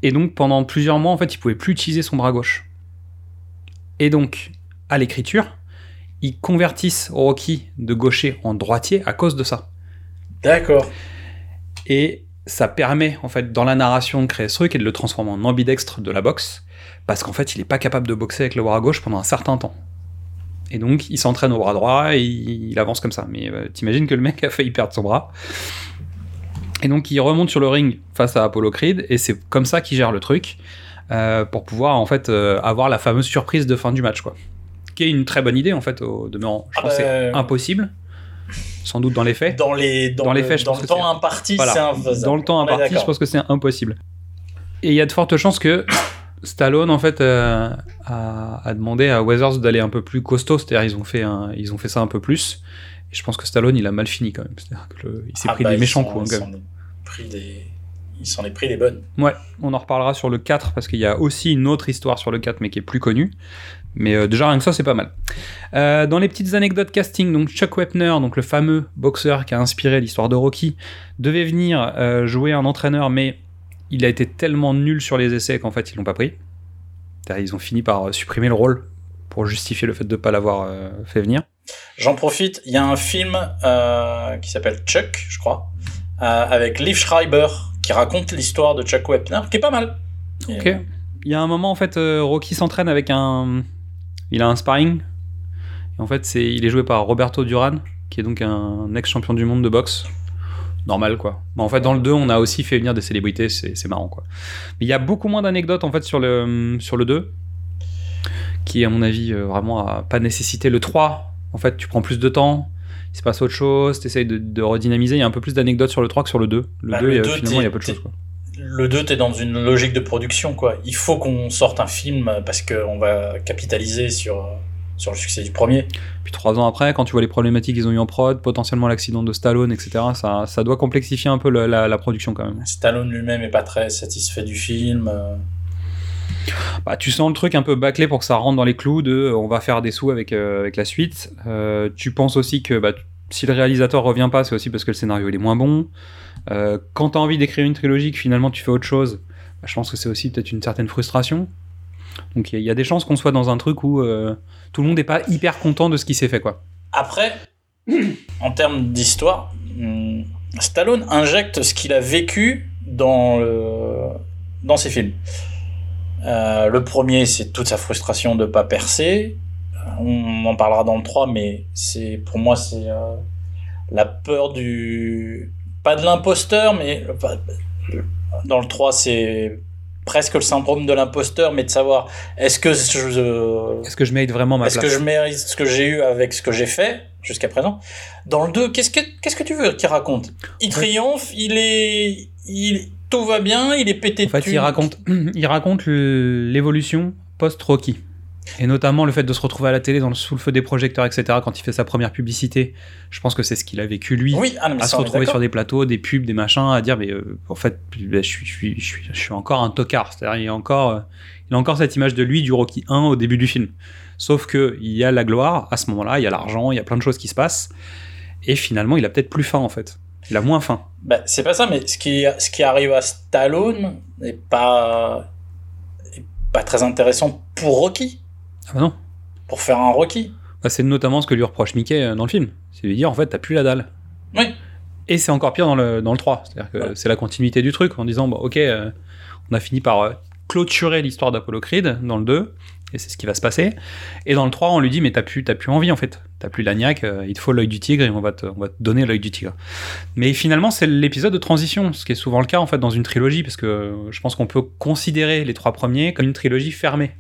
et donc pendant plusieurs mois, en fait, il pouvait plus utiliser son bras gauche. Et donc, à l'écriture, ils convertissent Rocky de gaucher en droitier à cause de ça. D'accord. Et ça permet, en fait, dans la narration de créer ce truc et de le transformer en ambidextre de la boxe, parce qu'en fait, il est pas capable de boxer avec le bras gauche pendant un certain temps. Et donc, il s'entraîne au bras droit et il, avance comme ça. Mais euh, t'imagines que le mec a failli perdre son bras. Et donc, il remonte sur le ring face à Apollo Creed et c'est comme ça qu'il gère le truc euh, pour pouvoir, en fait, euh, avoir la fameuse surprise de fin du match, quoi. Qui est une très bonne idée, en fait, au demeurant. Je Ah pense que c'est bah, impossible, sans doute dans les faits. Dans les, dans Dans les le, faits, je dans pense le que temps imparti, Voilà. c'est infaisable. Dans le temps imparti, je pense que c'est impossible. Et il y a de fortes chances que Stallone, en fait, euh, a, a demandé à Weathers d'aller un peu plus costaud, c'est-à-dire ils ont fait un- ils ont fait ça un peu plus. Et je pense que Stallone, il a mal fini quand même. C'est-à-dire que le- il s'est Ah pris bah, des ils méchants coups. hein, quand même. pris des- Il s'en est pris des bonnes. Ouais, on en reparlera sur le 4 parce qu'il y a aussi une autre histoire sur le 4 mais qui est plus connue. Mais euh, déjà rien que ça c'est pas mal. Euh, dans les petites anecdotes casting, donc Chuck Wepner, donc le fameux boxeur qui a inspiré l'histoire de Rocky, devait venir jouer un entraîneur mais il a été tellement nul sur les essais qu'en fait ils l'ont pas pris. Ils ont fini par euh, supprimer le rôle pour justifier le fait de pas l'avoir euh, fait venir. J'en profite, il y a un film euh, qui s'appelle Chuck, je crois, euh, avec Liv Schreiber qui raconte l'histoire de Chaco Epner, qui est pas mal. Et, Ok. Il y a un moment, en fait, Rocky s'entraîne avec un. Il a un sparring. Et en fait, c'est... il est joué par Roberto Duran, qui est donc un ex-champion du monde de boxe. Normal, quoi. Mais en fait, dans le 2, on a aussi fait venir des célébrités, c'est, marrant, quoi. Mais il y a beaucoup moins d'anecdotes, en fait, sur le, sur le 2, qui, à mon avis, euh, vraiment a pas nécessité. Le 3, en fait, tu prends plus de temps. Il se passe autre chose, tu essayes de, de redynamiser. Il y a un peu plus d'anecdotes sur le 3 que sur le 2. Le Bah, 2, le il y a- 2, finalement, il y a peu de choses. Quoi. Le 2, t'es dans une logique de production, quoi. Il faut qu'on sorte un film parce qu'on va capitaliser sur, sur le succès du premier. Puis trois ans après, quand tu vois les problématiques qu'ils ont eu en prod, potentiellement l'accident de Stallone, etc., ça, ça doit complexifier un peu le- la, la production quand même. Stallone lui-même est pas très satisfait du film. euh, Bah, tu sens le truc un peu bâclé pour que ça rentre dans les clous de euh, on va faire des sous avec, euh, avec la suite. Euh, tu penses aussi que bah, si le réalisateur revient pas, c'est aussi parce que le scénario il est moins bon. Quand tu as envie d'écrire une trilogie, que finalement tu fais autre chose, bah, je pense que c'est aussi peut-être une certaine frustration. Donc il y, a- des chances qu'on soit dans un truc où euh, tout le monde n'est pas hyper content de ce qui s'est fait. quoi. Après, en termes d'histoire, hum, Stallone injecte ce qu'il a vécu dans, dans ses films. Euh, le premier, c'est toute sa frustration de pas percer. Euh, On en parlera dans le 3, mais c'est pour moi, c'est la peur du. Pas de l'imposteur, mais. Dans le 3, c'est presque le syndrome de l'imposteur, mais de savoir est-ce que je. Est-ce que je mérite vraiment ma Est-ce place que je mérite ce que j'ai eu avec ce que j'ai fait jusqu'à présent? Dans le 2, qu'est-ce que, qu'est-ce que tu veux qu'il raconte? Il triomphe, il est. Il, tout va bien, il est pété En fait, il raconte, il raconte l'évolution post-Rocky. Et notamment le fait de se retrouver à la télé dans le, sous le feu des projecteurs, etc. Quand il fait sa première publicité, je pense que c'est ce qu'il a vécu lui. Oui, ah non, à se retrouver sur des plateaux, des pubs, des machins, à dire mais euh, en fait ben, je, suis, je, suis, je, suis, je suis encore un tocard. C'est-à-dire il y a encore, euh, il a encore cette image de lui du Rocky 1 au début du film. Sauf que il y a la gloire à ce moment-là, il y a l'argent, il y a plein de choses qui se passent. Et finalement, il a peut-être plus faim en fait. Il a moins faim. Bah, c'est pas ça, mais ce qui, ce qui arrive à Stallone n'est pas, est pas très intéressant pour Rocky, Ah bah non. pour faire un Rocky. Bah, c'est notamment ce que lui reproche Mickey euh, dans le film. C'est lui dire en fait t'as plus la dalle. Oui. Et c'est encore pire dans le, dans le 3. C'est-à-dire que c'est la continuité du truc en disant bon, ok, euh, on a fini par euh, clôturer l'histoire d'Apollo Creed dans le 2. Et c'est ce qui va se passer. Et dans le 3, on lui dit mais t'as plus, plus envie en fait. T'as plus la niaque, euh, il te faut l'œil du tigre et on va, te, on va te donner l'œil du tigre. Mais finalement, c'est l'épisode de transition, ce qui est souvent le cas en fait dans une trilogie, parce que je pense qu'on peut considérer les trois premiers comme une trilogie fermée.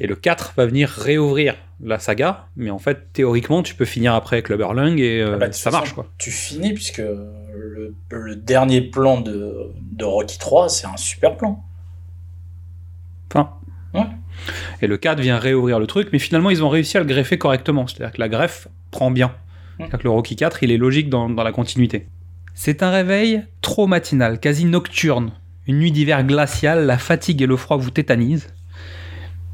Et le 4 va venir réouvrir la saga, mais en fait, théoriquement, tu peux finir après avec Clubber Lang et euh, Ah bah, ça marche quoi. Tu finis, puisque le, le dernier plan de, de Rocky 3, c'est un super plan. Enfin. Ouais. Et le 4 vient réouvrir le truc, mais finalement, ils ont réussi à le greffer correctement. C'est-à-dire que la greffe prend bien. C'est-à-dire que le Rocky 4, il est logique dans, dans la continuité. C'est un réveil trop matinal, quasi nocturne. Une nuit d'hiver glaciale, la fatigue et le froid vous tétanisent.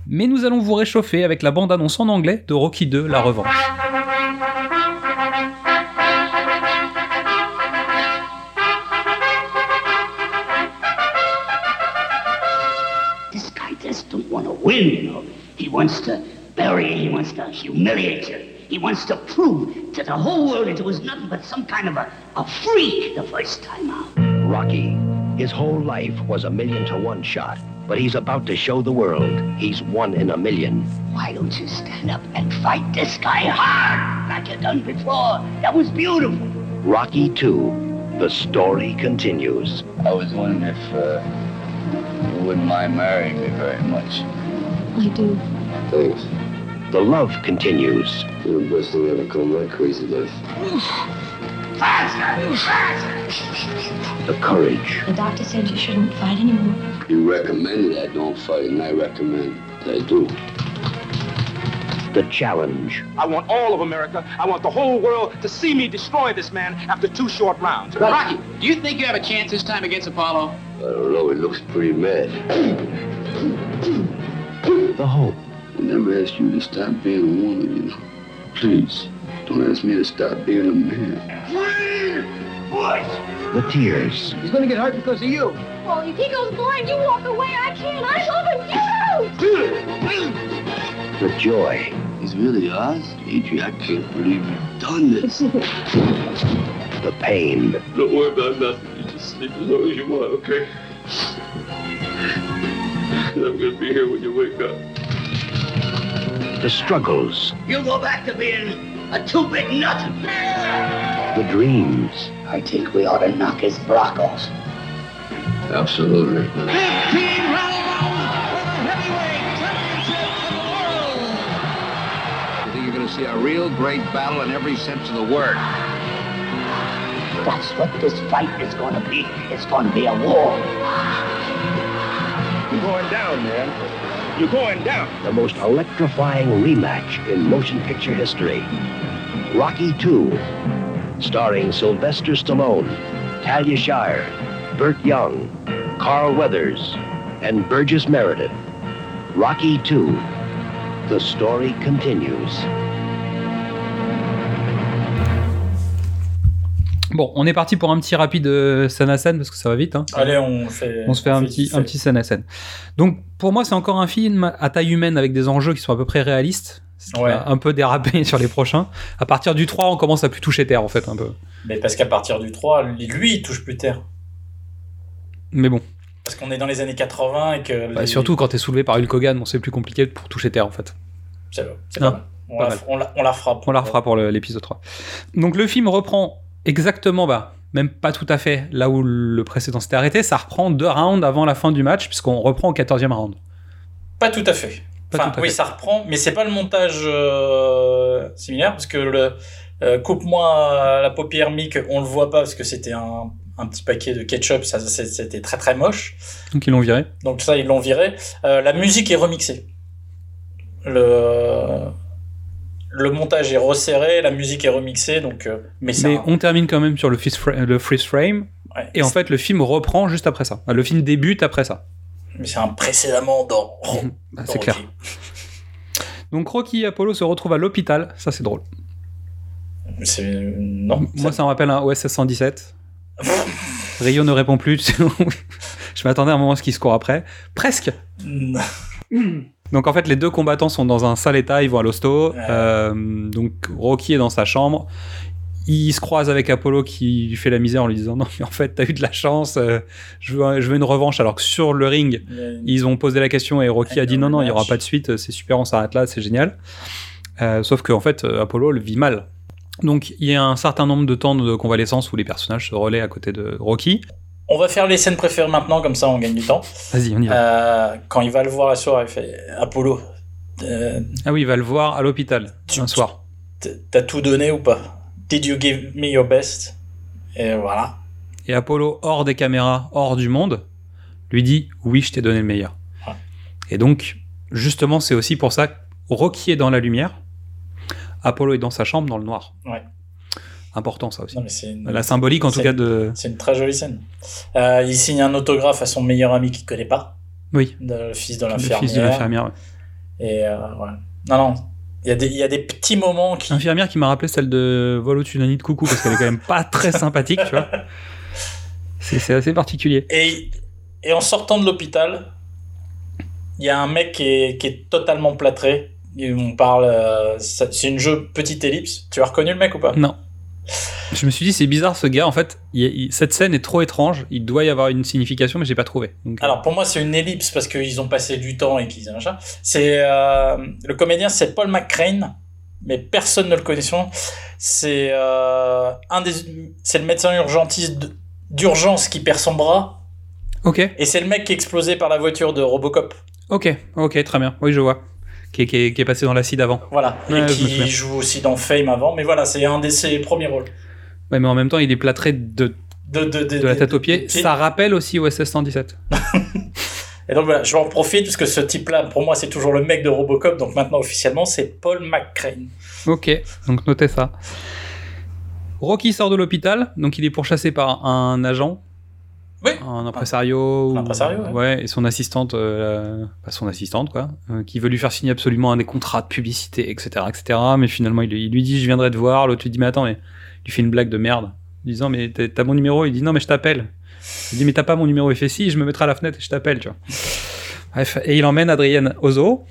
Mais nous allons vous réchauffer avec la bande-annonce en anglais de Rocky 2, La Revanche. This guy just don't want to win, you know. He wants to bury you. He wants to humiliate you. He wants to prove to the whole world that it was nothing but some kind of a, a freak the first time out. Rocky, his whole life was a million to one shot, but he's about to show the world he's one in a million. Why don't you stand up and fight this guy hard like you done before? That was beautiful. Rocky 2, the story continues. I was wondering if uh, you wouldn't mind marrying me very much. I do. Thanks. The love continues. You're the best thing ever come my crazy life. Faster! Faster! The courage. The doctor said you shouldn't fight anymore. You recommended I don't fight, and I recommend that I do. The challenge. I want all of America, I want the whole world to see me destroy this man after two short rounds. Rocky, do you think you have a chance this time against Apollo? I don't know, he looks pretty mad. The hope. I never asked you to stop being a woman, you know. Please, don't ask me to stop being a man. Please! What? The tears. He's gonna get hurt because of you. Well, if he goes blind, you walk away. I can't. I love him. You. The joy. He's really Oz? Adri, I can't believe you've done this. The pain. Don't worry about nothing. You Just Sleep as long as you want, okay? I'm gonna be here when you wake up. The struggles, You go back to being a two-bit nut. the dreams, I think we ought to knock his block off. Absolutely. You think you're going to see a real great battle in every sense of the word. That's what this fight is going to be. It's going to be a war. You're going down, man. You're going down. the most electrifying rematch in motion picture history. Rocky II, starring Sylvester Stallone, Talia Shire, Burt Young, Carl Weathers, and Burgess Meredith. Rocky II, the story continues. Bon, on est parti pour un petit rapide euh, scène à scène parce que ça va vite. hein. Allez, on fait. On se fait un fait petit, un petit scène à scène. Donc, pour moi, c'est encore un film à taille humaine avec des enjeux qui sont à peu près réalistes. Ouais. un peu déraper sur les prochains. À partir du 3, on commence à plus toucher terre, en fait, un peu. Mais parce qu'à partir du 3, lui, lui, il touche plus terre. Mais bon. Parce qu'on est dans les années 80 et que. Bah, les- Surtout quand t'es soulevé par Hulk Hogan, bon, c'est plus compliqué pour toucher terre, en fait. C'est c'est Hein. On, la, on, la, on la fera. Pour l'épisode 3. Donc le film reprend exactement, bah, même pas tout à fait là où le précédent s'était arrêté. Ça reprend deux rounds avant la fin du match, puisqu'on reprend au 14e round. Pas tout à fait. Enfin, oui, fait. ça reprend, mais c'est pas le montage euh, similaire parce que le euh, coupe-moi la paupière Mick, on le voit pas parce que c'était un, un petit paquet de ketchup, ça c'était très très moche. Donc ils l'ont viré. Donc ça ils l'ont viré. Euh, la musique est remixée. Le le montage est resserré, la musique est remixée, donc euh, mais on termine quand même sur le, freeze fra- le freeze frame. Ouais. Et en fait, le film reprend juste après ça. Le film débute après ça. mais c'est un précédemment dans. Bah, dans c'est clair. Donc Rocky et Apollo se retrouvent à l'hôpital. Ça, c'est drôle. C'est non. Moi, ça me rappelle un OSS 117. Rio ne répond plus. Je m'attendais à un moment à ce qu'il se court après. Presque. Donc en fait, les deux combattants sont dans un sale état, ils vont à l'hosto. Euh, donc Rocky est dans sa chambre. Il se croise avec Apollo qui lui fait la misère en lui disant non mais en fait t'as eu de la chance, euh, je, veux, je veux une revanche alors que sur le ring ils ont posé la question et Rocky a dit non non il y aura pas de suite, c'est super on s'arrête là, c'est génial. Euh, sauf qu'en fait euh, Apollo le vit mal. Donc il y a un certain nombre de temps de convalescence où les personnages se relaient à côté de Rocky. On va faire les scènes préférées maintenant, comme ça on gagne du temps. Vas-y on y va. Euh, quand il va le voir la soirée, il fait Apollo, euh, Ah oui il va le voir à l'hôpital un soir. t'as tout donné ou pas? Did you give me your best? Et voilà. Et Apollo, hors des caméras, hors du monde, lui dit Oui, je t'ai donné le meilleur. Et donc, justement, c'est aussi pour ça que Rocky est dans la lumière, Apollo est dans sa chambre dans le noir. Ouais. Important ça aussi. Non, une- La symbolique en tout cas de. C'est une très jolie scène. Euh, il signe un autographe à son meilleur ami qu'il connaît pas, Oui. le fils de Le l'infirmière. fils de l'infirmière. ouais. Et euh, ouais. Non, non. Il y, a des, il y a des petits moments qui. Infirmière qui m'a rappelé celle de Vol au-dessus d'un nid de coucou parce qu'elle est quand même pas très sympathique, tu vois. C'est assez particulier. Et, et en sortant de l'hôpital, il y a un mec qui est, qui est totalement plâtré. On parle. euh, c'est une jeu petite ellipse. Tu as reconnu le mec ou pas? Non. Je me suis dit, c'est bizarre ce gars, en fait, il- il- cette scène est trop étrange, il doit y avoir une signification, mais j'ai pas trouvé. Donc, Alors pour moi c'est une ellipse parce qu'ils ont passé du temps et qu'ils machin. C'est euh, le comédien c'est Paul McCrane, mais personne ne le nom. C'est euh, un des c'est le médecin urgentiste d'urgence qui perd son bras Ok, et c'est le mec qui est explosé par la voiture de Robocop. ok, ok, très bien. Oui, je vois. Qui est, qui est- qui est passé dans l'acide avant. Voilà Ouais, et qui joue aussi dans Fame avant. Mais voilà c'est un de ses premiers rôles. Ouais, mais en même temps, il est plâtré de, De, de, de, de la tête aux pieds. Ça rappelle aussi OSS 117. Et donc voilà, je en profiter parce que ce type-là, pour moi, c'est toujours le mec de Robocop. Donc maintenant, officiellement, c'est Paul McCrane. Ok, donc notez ça. Rocky sort de l'hôpital, donc il est pourchassé par un agent. Un impresario. Un impresario, ouais. et son assistante, euh, pas son assistante, quoi, euh, qui veut lui faire signer absolument un des contrats de publicité, etc., etc. Mais finalement, il, il lui dit Je viendrai te voir. L'autre lui dit Mais attends, mais. Il lui fait une blague de merde. Disant Mais t'as t'as mon numéro Il dit Non, mais je t'appelle. Il dit Mais t'as pas mon numéro Il fait Si, je me mettrai à la fenêtre et je t'appelle, tu vois. Bref, et il emmène Adrienne Ozo,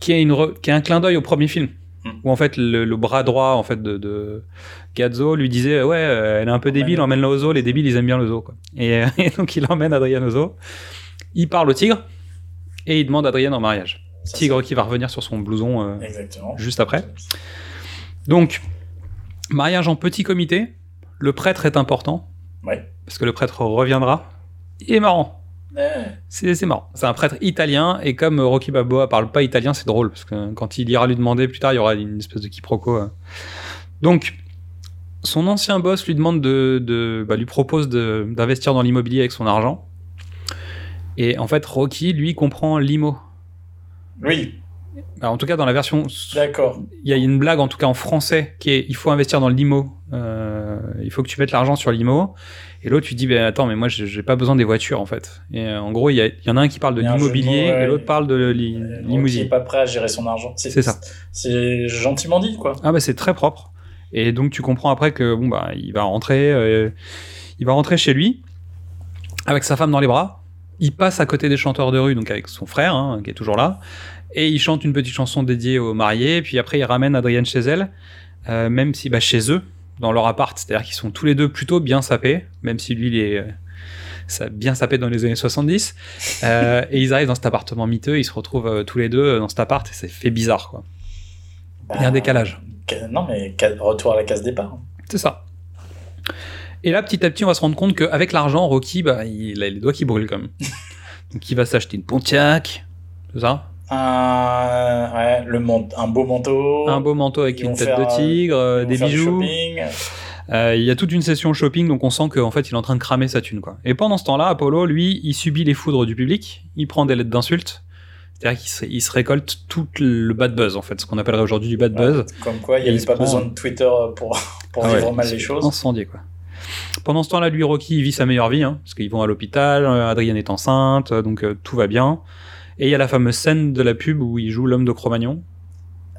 qui est, une re- qui est un clin d'œil au premier film. Où en fait le, le bras droit en fait de, de Gazzo lui disait ouais euh, elle est un peu débile, emmène-la au zoo, les débiles ils aiment bien le zoo quoi. Et, euh, et donc il emmène Adrienne au zoo. Il parle au tigre et il demande Adrienne en mariage. Tigre qui va revenir sur son blouson euh, juste après. Donc mariage en petit comité. Le prêtre est important Ouais. parce que le prêtre reviendra. Il est marrant. C'est marrant. C'est un prêtre italien et comme Rocky Balboa parle pas italien, c'est drôle parce que quand il ira lui demander plus tard, il y aura une espèce de quiproquo. euh. Donc, son ancien boss lui demande de, de- bah, lui propose d'investir dans l'immobilier avec son argent. Et en fait, Rocky lui comprend l'IMO. Oui, Alors, en tout cas, dans la version, d'accord. il y a une blague en tout cas en français qui est il faut investir dans l'IMO. Euh, il faut que tu mettes l'argent sur l'IMO. Et l'autre, tu dis, ben attends, mais moi, j'ai pas besoin des voitures, en fait. Et euh, en gros, il y, a- il y en a un qui parle de Il l'immobilier ouais. et l'autre parle de li- Rocky est limousine. pas prêt à gérer son argent. C'est ça. C'est gentiment dit, quoi. Ah bah c'est très propre. Et donc tu comprends après que bon bah il va rentrer, euh, il va rentrer chez lui avec sa femme dans les bras. Il passe à côté des chanteurs de rue, donc avec son frère hein, qui est toujours là, et il chante une petite chanson dédiée aux mariés. Puis après il ramène Adrienne chez elle, euh, même si bah chez eux, dans leur appart, c'est-à-dire qu'ils sont tous les deux plutôt bien sapés, même si lui il est euh, ça bien sapé dans les années 70. Euh, et ils arrivent dans cet appartement miteux, ils se retrouvent euh, tous les deux dans cet appart et ça fait bizarre quoi. Il y a un décalage. Ca- Non, mais retour à la case départ. C'est ça. Et là, petit à petit, on va se rendre compte qu'avec l'argent, Rocky, bah, il a les doigts qui brûlent quand même. Donc il va s'acheter une Pontiac, c'est ça? Un, ouais, le mant- un beau manteau. Un beau manteau avec une tête faire, de tigre, euh, ils vont des bijoux. Euh, Il y a toute une session shopping, donc on sent qu'en fait, il est en train de cramer sa thune. Quoi. Et pendant ce temps-là, Apollo, lui, il subit les foudres du public, il prend des lettres d'insultes. C'est-à-dire qu'il se, il se récolte tout le bad buzz, en fait, ce qu'on appellerait aujourd'hui du bad buzz. Comme quoi, il n'y avait pas prend- besoin de Twitter pour, pour Ah ouais, vivre mal les se choses. Incendié, quoi. Pendant ce temps-là, lui, Rocky, il vit sa meilleure vie, hein, parce qu'ils vont à l'hôpital, euh, Adrienne est enceinte, euh, donc euh, tout va bien. Et il y a la fameuse scène de la pub où il joue l'homme de Cro-Magnon,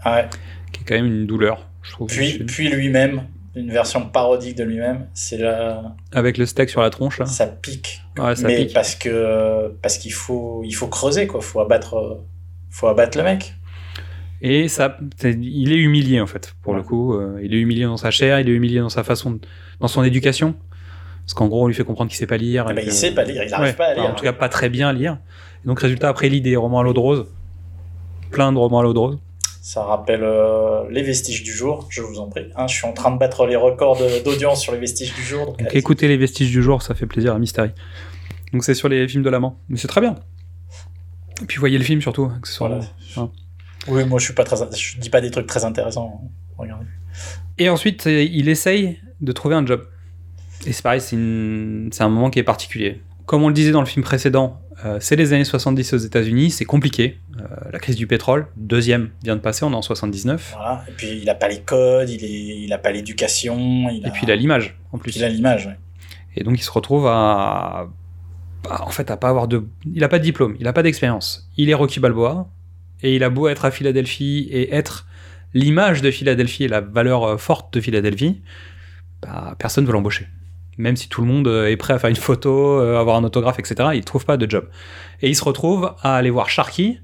Ouais. qui est quand même une douleur, je trouve. Puis, puis lui-même, une version parodique de lui-même, c'est la. Avec le steak sur la tronche, là. Ça pique. Ouais, ça mais pique. parce que parce qu'il faut il faut creuser quoi, faut abattre faut abattre le mec. Et ça, il est humilié, en fait, pour le coup. euh, il est humilié dans sa chair, il est humilié dans sa façon, de- dans son éducation. Parce qu'en gros, on lui fait comprendre qu'il sait pas lire. Ah et bah, que- il sait pas lire, il arrive pas à enfin, lire. En tout cas, pas très bien à lire. Et donc, résultat, après, il lit des romans à l'eau de rose. Plein de romans à l'eau de rose. Ça rappelle euh, les vestiges du jour, je vous en prie. Hein, je suis en train de battre les records d'audience sur les vestiges du jour. Donc, écoutez les vestiges du jour, ça fait plaisir à Mystery. Donc c'est sur les films de l'amant. Mais c'est très bien. Et puis voyez le film surtout. Hein. Oui, moi je suis pas très je dis pas des trucs très intéressants. Regardez. Et ensuite, euh, il essaye de trouver un job. Et c'est pareil, c'est une- c'est un moment qui est particulier. Comme on le disait dans le film précédent, euh, c'est les années 70 aux États-Unis, c'est compliqué. Euh, la crise du pétrole, deuxième, vient de passer, on est en 79. Voilà. Et puis il a pas les codes, il est il a pas l'éducation, a Et puis il a l'image, en plus. il a l'image. ouais. Et donc il se retrouve à, en fait, à pas avoir de, il a pas de diplôme, il a pas d'expérience. Il est Rocky Balboa et il a beau être à Philadelphie et être l'image de Philadelphie et la valeur euh, forte de Philadelphie, bah, personne veut l'embaucher. Même si tout le monde euh, est prêt à faire une photo, euh, avoir un autographe, etc., il trouve pas de job. Et il se retrouve à aller voir Sharky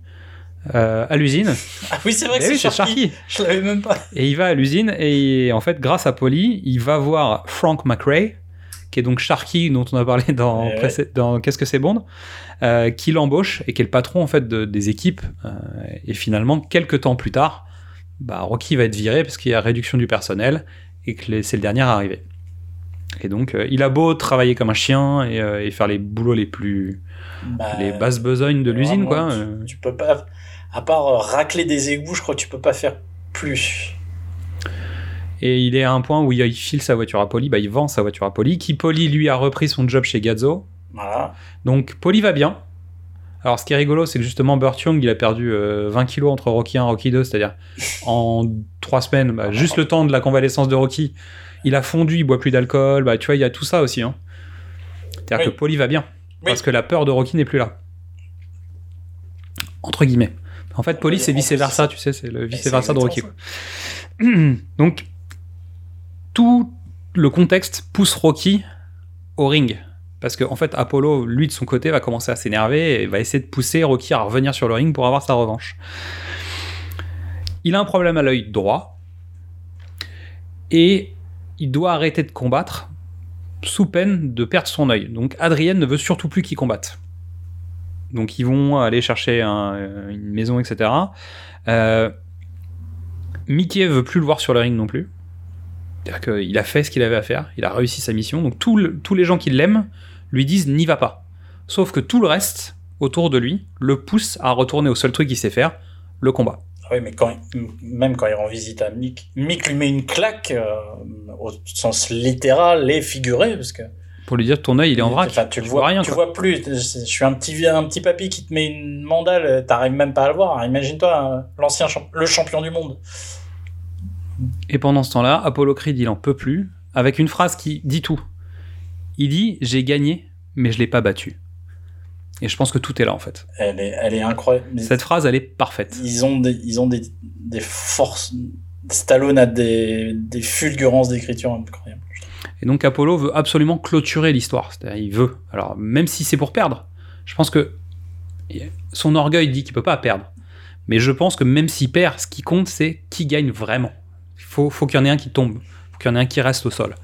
euh, à l'usine. Ah oui, c'est vrai que Eh c'est oui, c'est Sharky. Je l'avais même pas. Et il va à l'usine et en fait, grâce à Polly, il va voir Frank McRae, qui est donc Sharky dont on a parlé dans, Eh ouais. précé- dans Qu'est-ce que c'est Bond, euh, qui l'embauche et qui est le patron en fait de- des équipes. Euh, et finalement, quelques temps plus tard, bah, Rocky va être viré parce qu'il y a réduction du personnel et que c'est le dernier à arriver. Et donc, euh, il a beau travailler comme un chien et, euh, et faire les boulots les plus Bah, les basses besognes de l'usine, quoi. tu- euh. Tu peux pas à part racler des égouts, je crois que tu peux pas faire plus. Et il est à un point où il il file sa voiture à Polly, bah, il vend sa voiture à Polly, qui Polly lui a repris son job chez Gazzo. Voilà. Donc Polly va bien. Alors ce qui est rigolo, c'est que justement Burt Young, il a perdu euh, 20 kilos entre Rocky 1 et Rocky 2, c'est-à-dire en 3 semaines, bah, juste le temps de la convalescence de Rocky. Il a fondu, il boit plus d'alcool, bah, tu vois, il y a tout ça aussi. Hein. C'est-à-dire Oui. que Polly va bien, parce que la peur de Rocky n'est plus là. Entre guillemets. En fait, Polly, c'est vice-versa, tu sais, c'est le vice-versa de Rocky. Donc, tout le contexte pousse Rocky au ring. Parce qu'en en fait, Apollo, lui, de son côté, va commencer à s'énerver et va essayer de pousser Rocky à revenir sur le ring pour avoir sa revanche. Il a un problème à l'œil droit et il doit arrêter de combattre sous peine de perdre son œil. Donc Adrienne ne veut surtout plus qu'il combatte. Donc ils vont aller chercher un- une maison, etc. Euh, Mickey veut plus le voir sur le ring non plus. C'est-à-dire qu'il a fait ce qu'il avait à faire, il a réussi sa mission. Donc tous les gens qui l'aiment lui disent n'y va pas. Sauf que tout le reste autour de lui le pousse à retourner au seul truc qu'il sait faire, le combat. Ah Oui, mais quand même quand il rend visite à Mick, Mick lui met une claque euh, au sens littéral et figuré, parce que Pour lui dire ton œil il est en vrac. Enfin, tu le vois, rien. tu quoi. vois plus. Je suis un petit, un petit papy qui te met une mandale, t'arrives même pas à le voir. Imagine-toi, euh, l'ancien le champion du monde. Et pendant ce temps-là, Apollo Creed, il en peut plus, avec une phrase qui dit tout. Il dit J'ai gagné, mais je l'ai pas battu. Et je pense que tout est là, en fait. Elle est, elle est incroyable. Cette phrase, elle est parfaite. Ils ont des, ils ont des, des forces. Stallone a des, des fulgurances d'écriture incroyables. Et donc Apollo veut absolument clôturer l'histoire. C'est-à-dire, il veut. Alors, même si c'est pour perdre, je pense que son orgueil dit qu'il peut pas perdre. Mais je pense que même s'il perd, ce qui compte, c'est qui gagne vraiment. Il faut, faut qu'il y en ait un qui tombe. faut qu'il y en ait un qui reste au sol.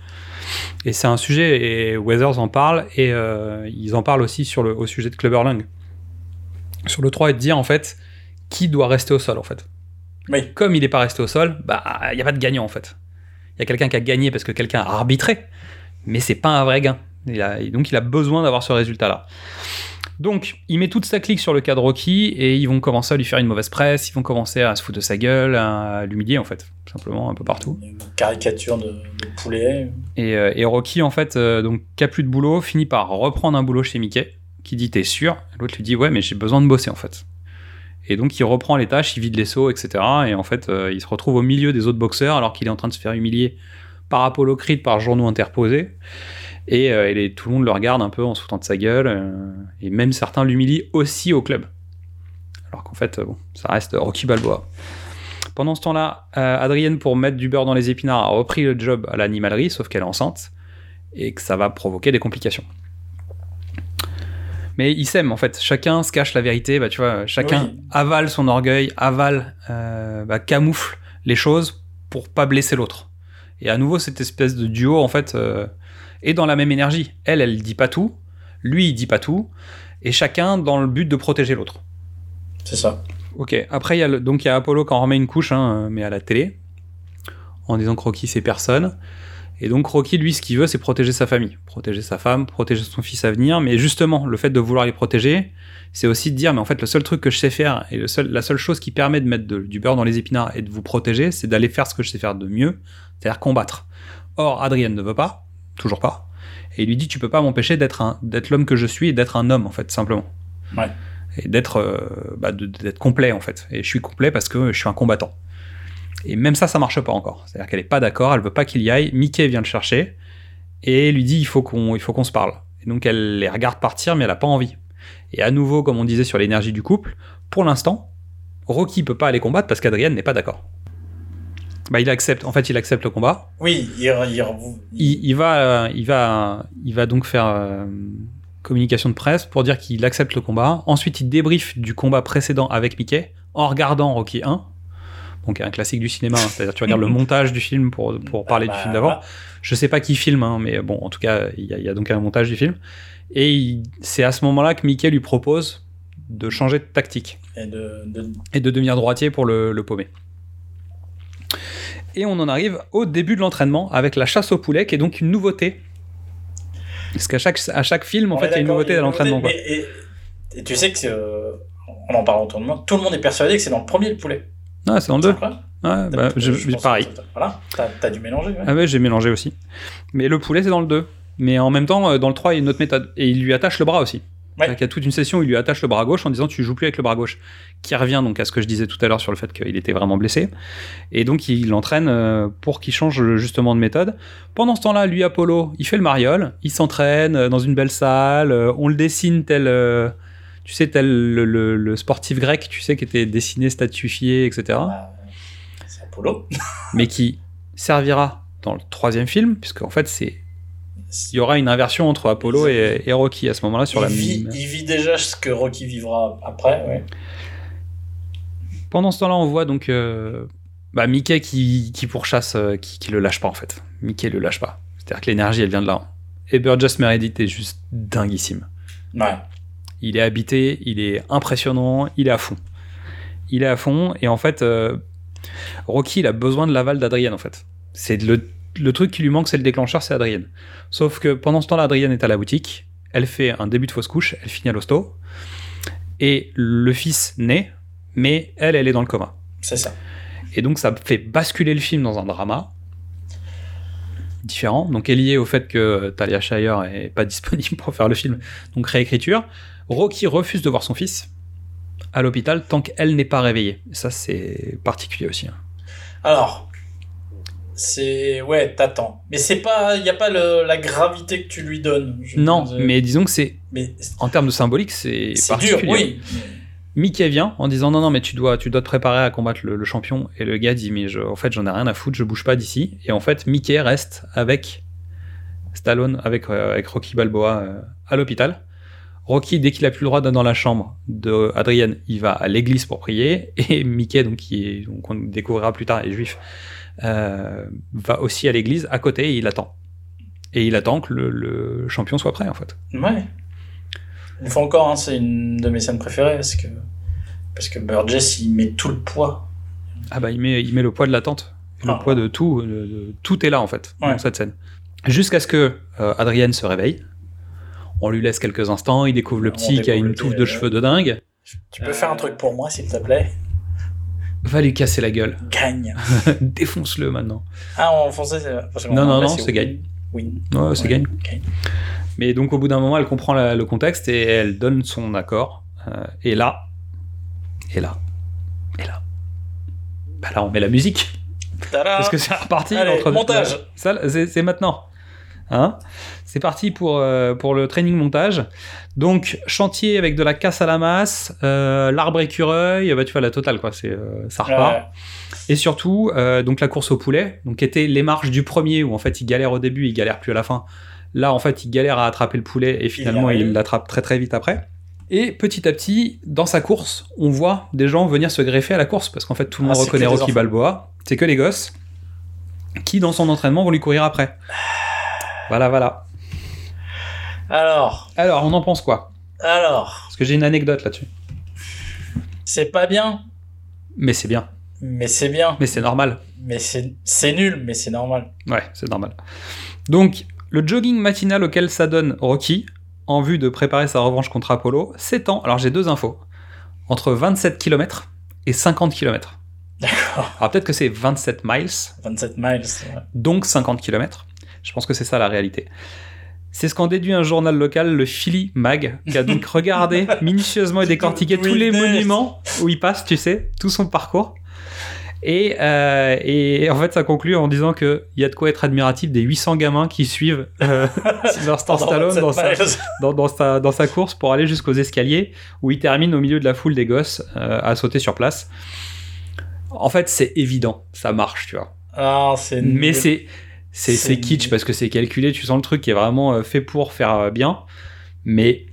Et c'est un sujet, et Weathers en parle, et euh, ils en parlent aussi sur le, au sujet de Clubber Lang. Sur le 3, et de dire en fait qui doit rester au sol en fait. Oui. Comme il n'est pas resté au sol, bah il n'y a pas de gagnant en fait. Il y a quelqu'un qui a gagné parce que quelqu'un a arbitré, mais c'est pas un vrai gain. Il a- et donc il a besoin d'avoir ce résultat-là. Donc il met toute sa clique sur le cas de Rocky et ils vont commencer à lui faire une mauvaise presse, ils vont commencer à se foutre de sa gueule, à l'humilier en fait, simplement un peu partout. Une caricature de, de poulet. Et, euh, et Rocky, en fait, euh, donc, qui a plus de boulot, finit par reprendre un boulot chez Mickey, qui dit T'es sûr? L'autre lui dit Ouais, mais j'ai besoin de bosser en fait. Et donc il reprend les tâches, il vide les seaux, etc. Et en fait, euh, il se retrouve au milieu des autres boxeurs alors qu'il est en train de se faire humilier par Apollo Creed, par journaux interposés. Et, euh, et les- tout le monde le regarde un peu en se foutant de sa gueule. euh, et même certains l'humilient aussi au club. Alors qu'en fait, euh, bon, ça reste Rocky Balboa. Pendant ce temps-là, Adrienne, pour mettre du beurre dans les épinards, a repris le job à l'animalerie, sauf qu'elle est enceinte et que ça va provoquer des complications. Mais ils s'aiment en fait, chacun se cache la vérité, bah, tu vois, chacun Oui. avale son orgueil, avale, euh, bah, camoufle les choses pour pas blesser l'autre. Et à nouveau, cette espèce de duo en fait euh, est dans la même énergie. Elle, elle dit pas tout, lui, il dit pas tout, et chacun dans le but de protéger l'autre. C'est ça. Ok, après, il y a le- donc il y a Apollo qui en remet une couche, hein, mais à la télé, en disant que Rocky c'est personne. Et donc Rocky, lui, ce qu'il veut, c'est protéger sa famille, protéger sa femme, protéger son fils à venir. Mais justement, le fait de vouloir les protéger, c'est aussi de dire, mais en fait, le seul truc que je sais faire et le seul, la seule chose qui permet de mettre de- du beurre dans les épinards et de vous protéger, c'est d'aller faire ce que je sais faire de mieux, c'est-à-dire combattre. Or, Adrienne ne veut pas, toujours pas, et il lui dit, tu peux pas m'empêcher d'être un, d'être l'homme que je suis et d'être un homme, en fait, simplement Ouais. et d'être euh, bah, d'être complet en fait. Et je suis complet parce que je suis un combattant. Et même ça, ça marche pas encore. C'est-à-dire qu'elle est pas d'accord, elle veut pas qu'il y aille. Mickey vient le chercher et lui dit il faut qu'on il faut qu'on se parle. Et donc elle les regarde partir, mais elle a pas envie. Et à nouveau, comme on disait sur l'énergie du couple, pour l'instant, Rocky peut pas aller combattre parce qu'Adrienne n'est pas d'accord. Bah, il accepte. En fait, il accepte le combat. Oui, il, il- Il, il va, euh, il va, il va donc faire euh, communication de presse pour dire qu'il accepte le combat. Ensuite, il débrief du combat précédent avec Mickey en regardant Rocky 1. Donc un classique du cinéma, hein. c'est-à-dire tu regardes le montage du film pour, pour parler du film d'avant. Je sais pas qui filme, hein, mais bon, en tout cas, il y, a- il y a donc un montage du film. Et c'est à ce moment-là que Mickey lui propose de changer de tactique et de, de- et de devenir droitier pour le, le paumer. Et on en arrive au début de l'entraînement avec la chasse au poulet, qui est donc une nouveauté. Parce qu'à chaque, à chaque film, en On fait, il y a une nouveauté à l'entraînement. Et, et tu sais que, euh, en en parlant autour de moi, tout le monde est persuadé que c'est dans le premier le poulet. Ah, c'est dans le 2 crois Ouais, bah, je- Je pareil. que- Voilà, t'as t'as dû mélanger. ouais. Ah ouais, j'ai mélangé aussi. Mais le poulet, c'est dans le 2. Mais en même temps, euh, dans le 3, il y a une autre méthode. Et il lui attache le bras aussi. Y a toute une session où il lui attache le bras gauche en disant tu joues plus avec le bras gauche. Qui revient donc à ce que je disais tout à l'heure sur le fait qu'il était vraiment blessé. Et donc il l'entraîne euh, pour qu'il change justement de méthode. Pendant ce temps-là, lui, Apollo, il fait le mariole. Il s'entraîne euh, dans une belle salle. euh, On le dessine tel. euh, Tu sais, tel le, le- le sportif grec, tu sais, qui était dessiné, statuifié, etc. C'est Apollo. mais qui servira dans le troisième film, puisque en fait, c'est il y aura une inversion entre Apollo et, et Rocky à ce moment-là sur il, la vit, même. il vit déjà ce que Rocky vivra après. Ouais. Pendant ce temps-là, on voit donc euh, bah, Mickey qui, qui pourchasse, euh, qui, qui le lâche pas en fait. Mickey le lâche pas. C'est-à-dire que l'énergie, elle vient de là. Et Burgess Meredith est juste dinguissime. Ouais. Il est habité, il est impressionnant, il est à fond. Il est à fond, et en fait, euh, Rocky, il a besoin de l'aval d'Adrienne, en fait. C'est le, le truc qui lui manque, c'est le déclencheur, c'est Adrienne. Sauf que pendant ce temps-là, Adrienne est à la boutique, elle fait un début de fausse couche, elle finit à l'hosto, et le fils naît, mais elle, elle est dans le coma. C'est ça. Et donc, ça fait basculer le film dans un drama différent. Donc, est lié au fait que Talia Shire est pas disponible pour faire le film. Donc, réécriture. Rocky refuse de voir son fils à l'hôpital tant qu'elle n'est pas réveillée. Ça, c'est particulier aussi. hein. Alors, c'est ouais, t'attends. Mais c'est pas, il y a pas le- la gravité que tu lui donnes. Je Non, mais disons que c'est. Mais En termes de symbolique, c'est c'est dur, oui. Mickey vient en disant non non mais tu dois tu dois te préparer à combattre le, le champion et le gars dit mais je, en fait j'en ai rien à foutre je bouge pas d'ici et en fait Mickey reste avec Stallone avec euh, avec Rocky Balboa euh, à l'hôpital Rocky dès qu'il a plus le droit d'être dans la chambre de Adrienne il va à l'église pour prier et Mickey donc qui est donc on découvrira plus tard est juif euh, va aussi à l'église à côté et il attend et il attend que le, le champion soit prêt en fait Ouais. Une fois encore, hein, c'est une de mes scènes préférées parce que parce que Burgess il met tout le poids. Ah bah il met, il met le poids de l'attente, le Ah. poids de tout, de- de- tout est là en fait Ouais. dans cette scène. Jusqu'à ce que euh, Adrienne se réveille, on lui laisse quelques instants, il découvre le petit qui a une touffe de euh, cheveux de dingue, Tu peux faire un truc pour moi s'il te plaît? Va lui casser la gueule, Gagne. défonce-le maintenant. Ah en français c'est Non non non, c'est gagne. Oui. Ouais, c'est Ouais, gagne. gagne. Mais donc au bout d'un moment, elle comprend la- le contexte et elle donne son accord. Euh, et là, et là, et là, bah là on met la musique. Parce que c'est reparti. Allez, montage. C'est maintenant. Hein c'est parti pour, euh, pour le training montage. Donc, chantier avec de la casse à la masse, euh, l'arbre écureuil, bah, tu vois, la totale, quoi. C'est, euh, ça repart. Ouais. Et surtout, donc la course au poulet, donc qui était les marches du premier, où en fait il galère au début, il galère plus à la fin. Là, en fait, il galère à attraper le poulet et finalement il l'attrape très très vite après. Et petit à petit, dans sa course, on voit des gens venir se greffer à la course parce qu'en fait tout le Ah, monde reconnaît Rocky. Balboa. C'est que les gosses qui, dans son entraînement, vont lui courir après. Voilà, voilà. Alors, Alors, on en pense quoi? Alors, Parce que j'ai une anecdote là-dessus. c'est pas bien, Mais c'est bien. mais c'est bien, Mais c'est normal. mais c'est nul, mais c'est normal. Ouais, c'est normal. Donc, le jogging matinal auquel s'adonne Rocky, en vue de préparer sa revanche contre Apollo, s'étend, alors j'ai deux infos, entre 27 km et 50 km. D'accord. Alors peut-être que c'est 27 miles, 27 miles. ouais. donc 50 km. Je pense que c'est ça la réalité. C'est ce qu'en déduit un journal local, le Philly Mag, qui a donc regardé minutieusement et décortiqué tous les monuments où il passe, tu sais, tout son parcours. Et, euh, et en fait, ça conclut en disant qu'il y a de quoi être admiratif des 800 gamins qui suivent euh, Sylvester Stallone 27 dans sa, miles. dans, dans sa, dans sa course pour aller jusqu'aux escaliers où il termine au milieu de la foule des gosses euh, à sauter sur place. En fait, c'est évident, ça marche, tu vois. Ah, c'est Mais c'est c'est kitsch parce que c'est calculé, tu sens le truc qui est vraiment euh, fait pour faire euh, bien, mais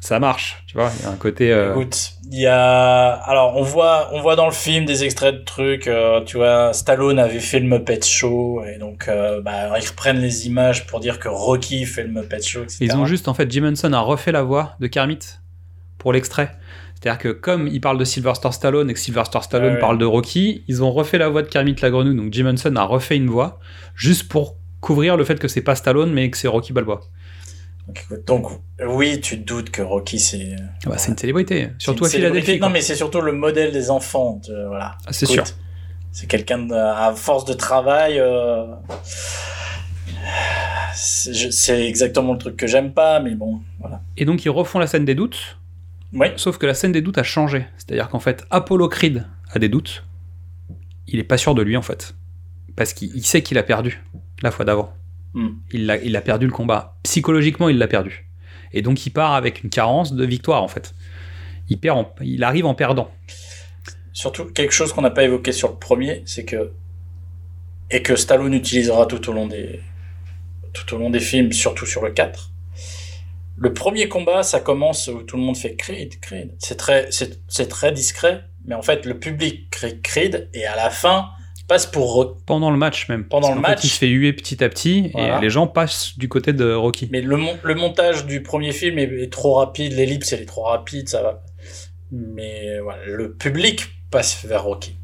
ça marche, tu vois. Il y a un côté. euh, Écoute, il y a. Alors, on voit, on voit dans le film des extraits de trucs. euh, tu vois, Stallone avait fait le Muppet Show, et donc, euh, bah, ils reprennent les images pour dire que Rocky fait le Muppet Show, etc. Ils ont juste, en fait, Jim Henson a refait la voix de Kermit pour l'extrait. C'est-à-dire que comme il parle de Sylvester Stallone et que Sylvester Stallone ouais. parle de Rocky, ils ont refait la voix de Kermit la grenouille. Donc Jim Henson a refait une voix juste pour couvrir le fait que c'est pas Stallone mais que c'est Rocky Balboa. Donc, oui, tu te doutes que Rocky, c'est. Ah bah, c'est une célébrité, surtout à C'est une célébrité. Philadelphie. quoi. Non, mais c'est surtout le modèle des enfants. voilà. Ah, c'est sûr. C'est quelqu'un à force de travail. euh, C'est exactement le truc que j'aime pas, mais bon, voilà. Et donc ils refont la scène des doutes. Oui. Sauf que la scène des doutes a changé. C'est-à-dire qu'en fait, Apollo Creed a des doutes. Il est pas sûr de lui en fait. Parce qu'il il sait qu'il a perdu la fois d'avant. Hmm. Il, a, il a perdu le combat. Psychologiquement, il l'a perdu. Et donc il part avec une carence de victoire en fait. Il, perd en- il arrive en perdant. Surtout, quelque chose qu'on n'a pas évoqué sur le premier, c'est que. Et que Stallone utilisera tout au long des. Tout au long des films, surtout sur le 4. Le premier combat, ça commence où tout le monde fait Creed, Creed. C'est très, c'est, très discret, mais en fait, le public crée Creed et à la fin passe pour Rocky. Pendant le match même. Pendant le fait, match. il se fait huer petit à petit Voilà. et les gens passent du côté de Rocky. Mais le, mon- le montage du premier film est, est trop rapide, l'ellipse elle est trop rapide, ça va. Mais voilà, le public passe vers Rocky.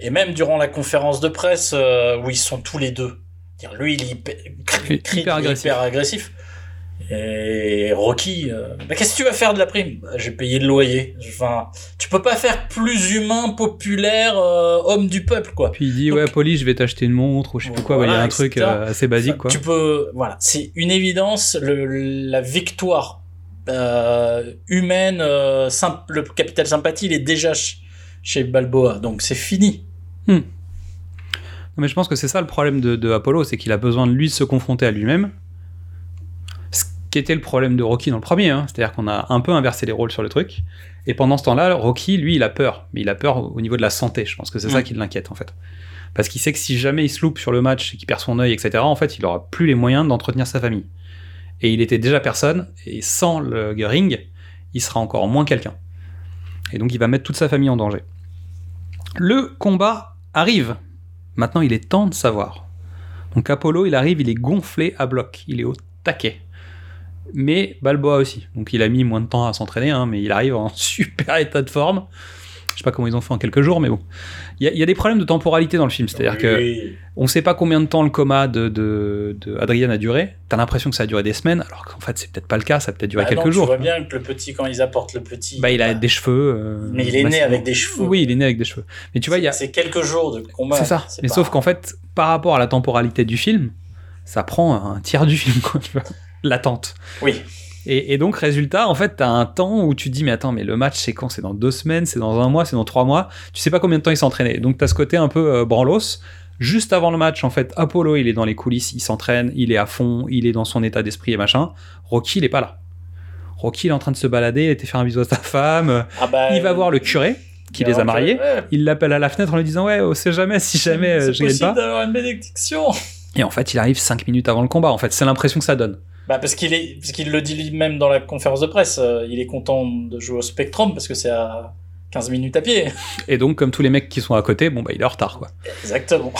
Et même durant la conférence de presse euh, où ils sont tous les deux, dire lui il est hyper, Creed, il est agressif. hyper agressif. Et Rocky, euh, bah, qu'est-ce que tu vas faire de la prime? Bah, J'ai payé le loyer. Enfin, tu peux pas faire plus humain, populaire, euh, homme du peuple, quoi. Puis il dit ouais, Polly, je vais t'acheter une montre ou je sais plus quoi. Voilà, il y a un etc. truc euh, assez basique quoi. Tu peux, voilà, c'est une évidence, le, la victoire euh, humaine, symp- le capital sympathie, il est déjà ch- chez Balboa, donc c'est fini. Non, mais je pense que c'est ça le problème de, de Apollo, c'est qu'il a besoin de lui se confronter à lui-même. Qui était le problème de Rocky dans le premier, hein. c'est-à-dire qu'on a un peu inversé les rôles sur le truc. Et pendant ce temps-là, Rocky, lui, il a peur, mais il a peur au niveau de la santé. Je pense que c'est ça qui l'inquiète en fait, parce qu'il sait que si jamais il se loupe sur le match et qu'il perd son œil, etc., en fait, il aura plus les moyens d'entretenir sa famille. Et il était déjà personne, et sans le ring, il sera encore moins quelqu'un. Et donc il va mettre toute sa famille en danger. Le combat arrive. Maintenant, il est temps de savoir. Donc Apollo, il arrive, il est gonflé à bloc, il est au taquet. Mais Balboa aussi. Donc il a mis moins de temps à s'entraîner, hein, mais il arrive en super état de forme. Je sais pas comment ils ont fait en quelques jours, mais bon. Il y, a- il y a des problèmes de temporalité dans le film, c'est-à-dire Oui. que on sait pas combien de temps le coma de, de, de Adrian a duré. T'as l'impression que ça a duré des semaines, alors qu'en fait c'est peut-être pas le cas, ça a peut-être duré Ah quelques non, jours. Tu vois bien que le petit, quand ils apportent le petit, Bah il a des cheveux. euh, mais il est né avec des cheveux. Oui, il est né avec des cheveux. Mais tu vois, il y a, C'est quelques jours de combat. c'est ça. Mais pas- sauf qu'en fait, par rapport à la temporalité du film, ça prend un tiers du film, quoi, tu vois. L'attente. Oui. Et, et donc, résultat, en fait, t'as un temps où tu te dis, mais attends, mais le match, c'est quand? C'est dans deux semaines, c'est dans un mois, c'est dans trois mois? Tu sais pas combien de temps il s'est entraîné. Donc, t'as ce côté un peu euh, branlos. Juste avant le match, en fait, Apollo, il est dans les coulisses, il s'entraîne, il est à fond, il est dans son état d'esprit et machin. Rocky, il est pas là. Rocky, il est en train de se balader, il était faire un bisou à sa femme. Ah bah, il va voir le curé, qui les a mariés. ouais. Il l'appelle à la fenêtre en lui disant, ouais, on sait jamais si jamais euh, je gagne possible pas. d'avoir une bénédiction. Et en fait, il arrive 5 minutes avant le combat. En fait, c'est l'impression que ça donne. Bah parce qu'il est, parce qu'il le dit lui-même dans la conférence de presse. euh, il est content de jouer au Spectrum parce que c'est à 15 minutes à pied. Et donc, comme tous les mecs qui sont à côté, bon, bah, il est en retard, quoi. Exactement.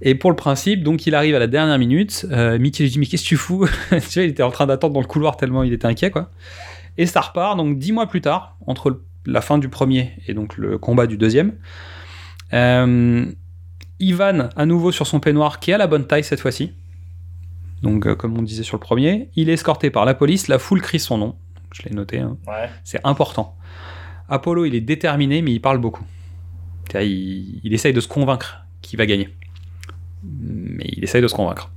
Et pour le principe, donc, il arrive à la dernière minute. Euh, Mickey lui dit, mais qu'est-ce que tu fous? Tu vois, il était en train d'attendre dans le couloir tellement il était inquiet, quoi. Et ça repart, donc, dix mois plus tard, entre la fin du premier et donc le combat du deuxième. Euh, Ivan, à nouveau sur son peignoir, qui est à la bonne taille cette fois-ci. Donc, euh, comme on disait sur le premier, il est escorté par la police, la foule crie son nom. Je l'ai noté, hein. Ouais. c'est important. Apollo, il est déterminé, mais il parle beaucoup. Il essaye de se convaincre qu'il va gagner. Mais il essaye de se convaincre.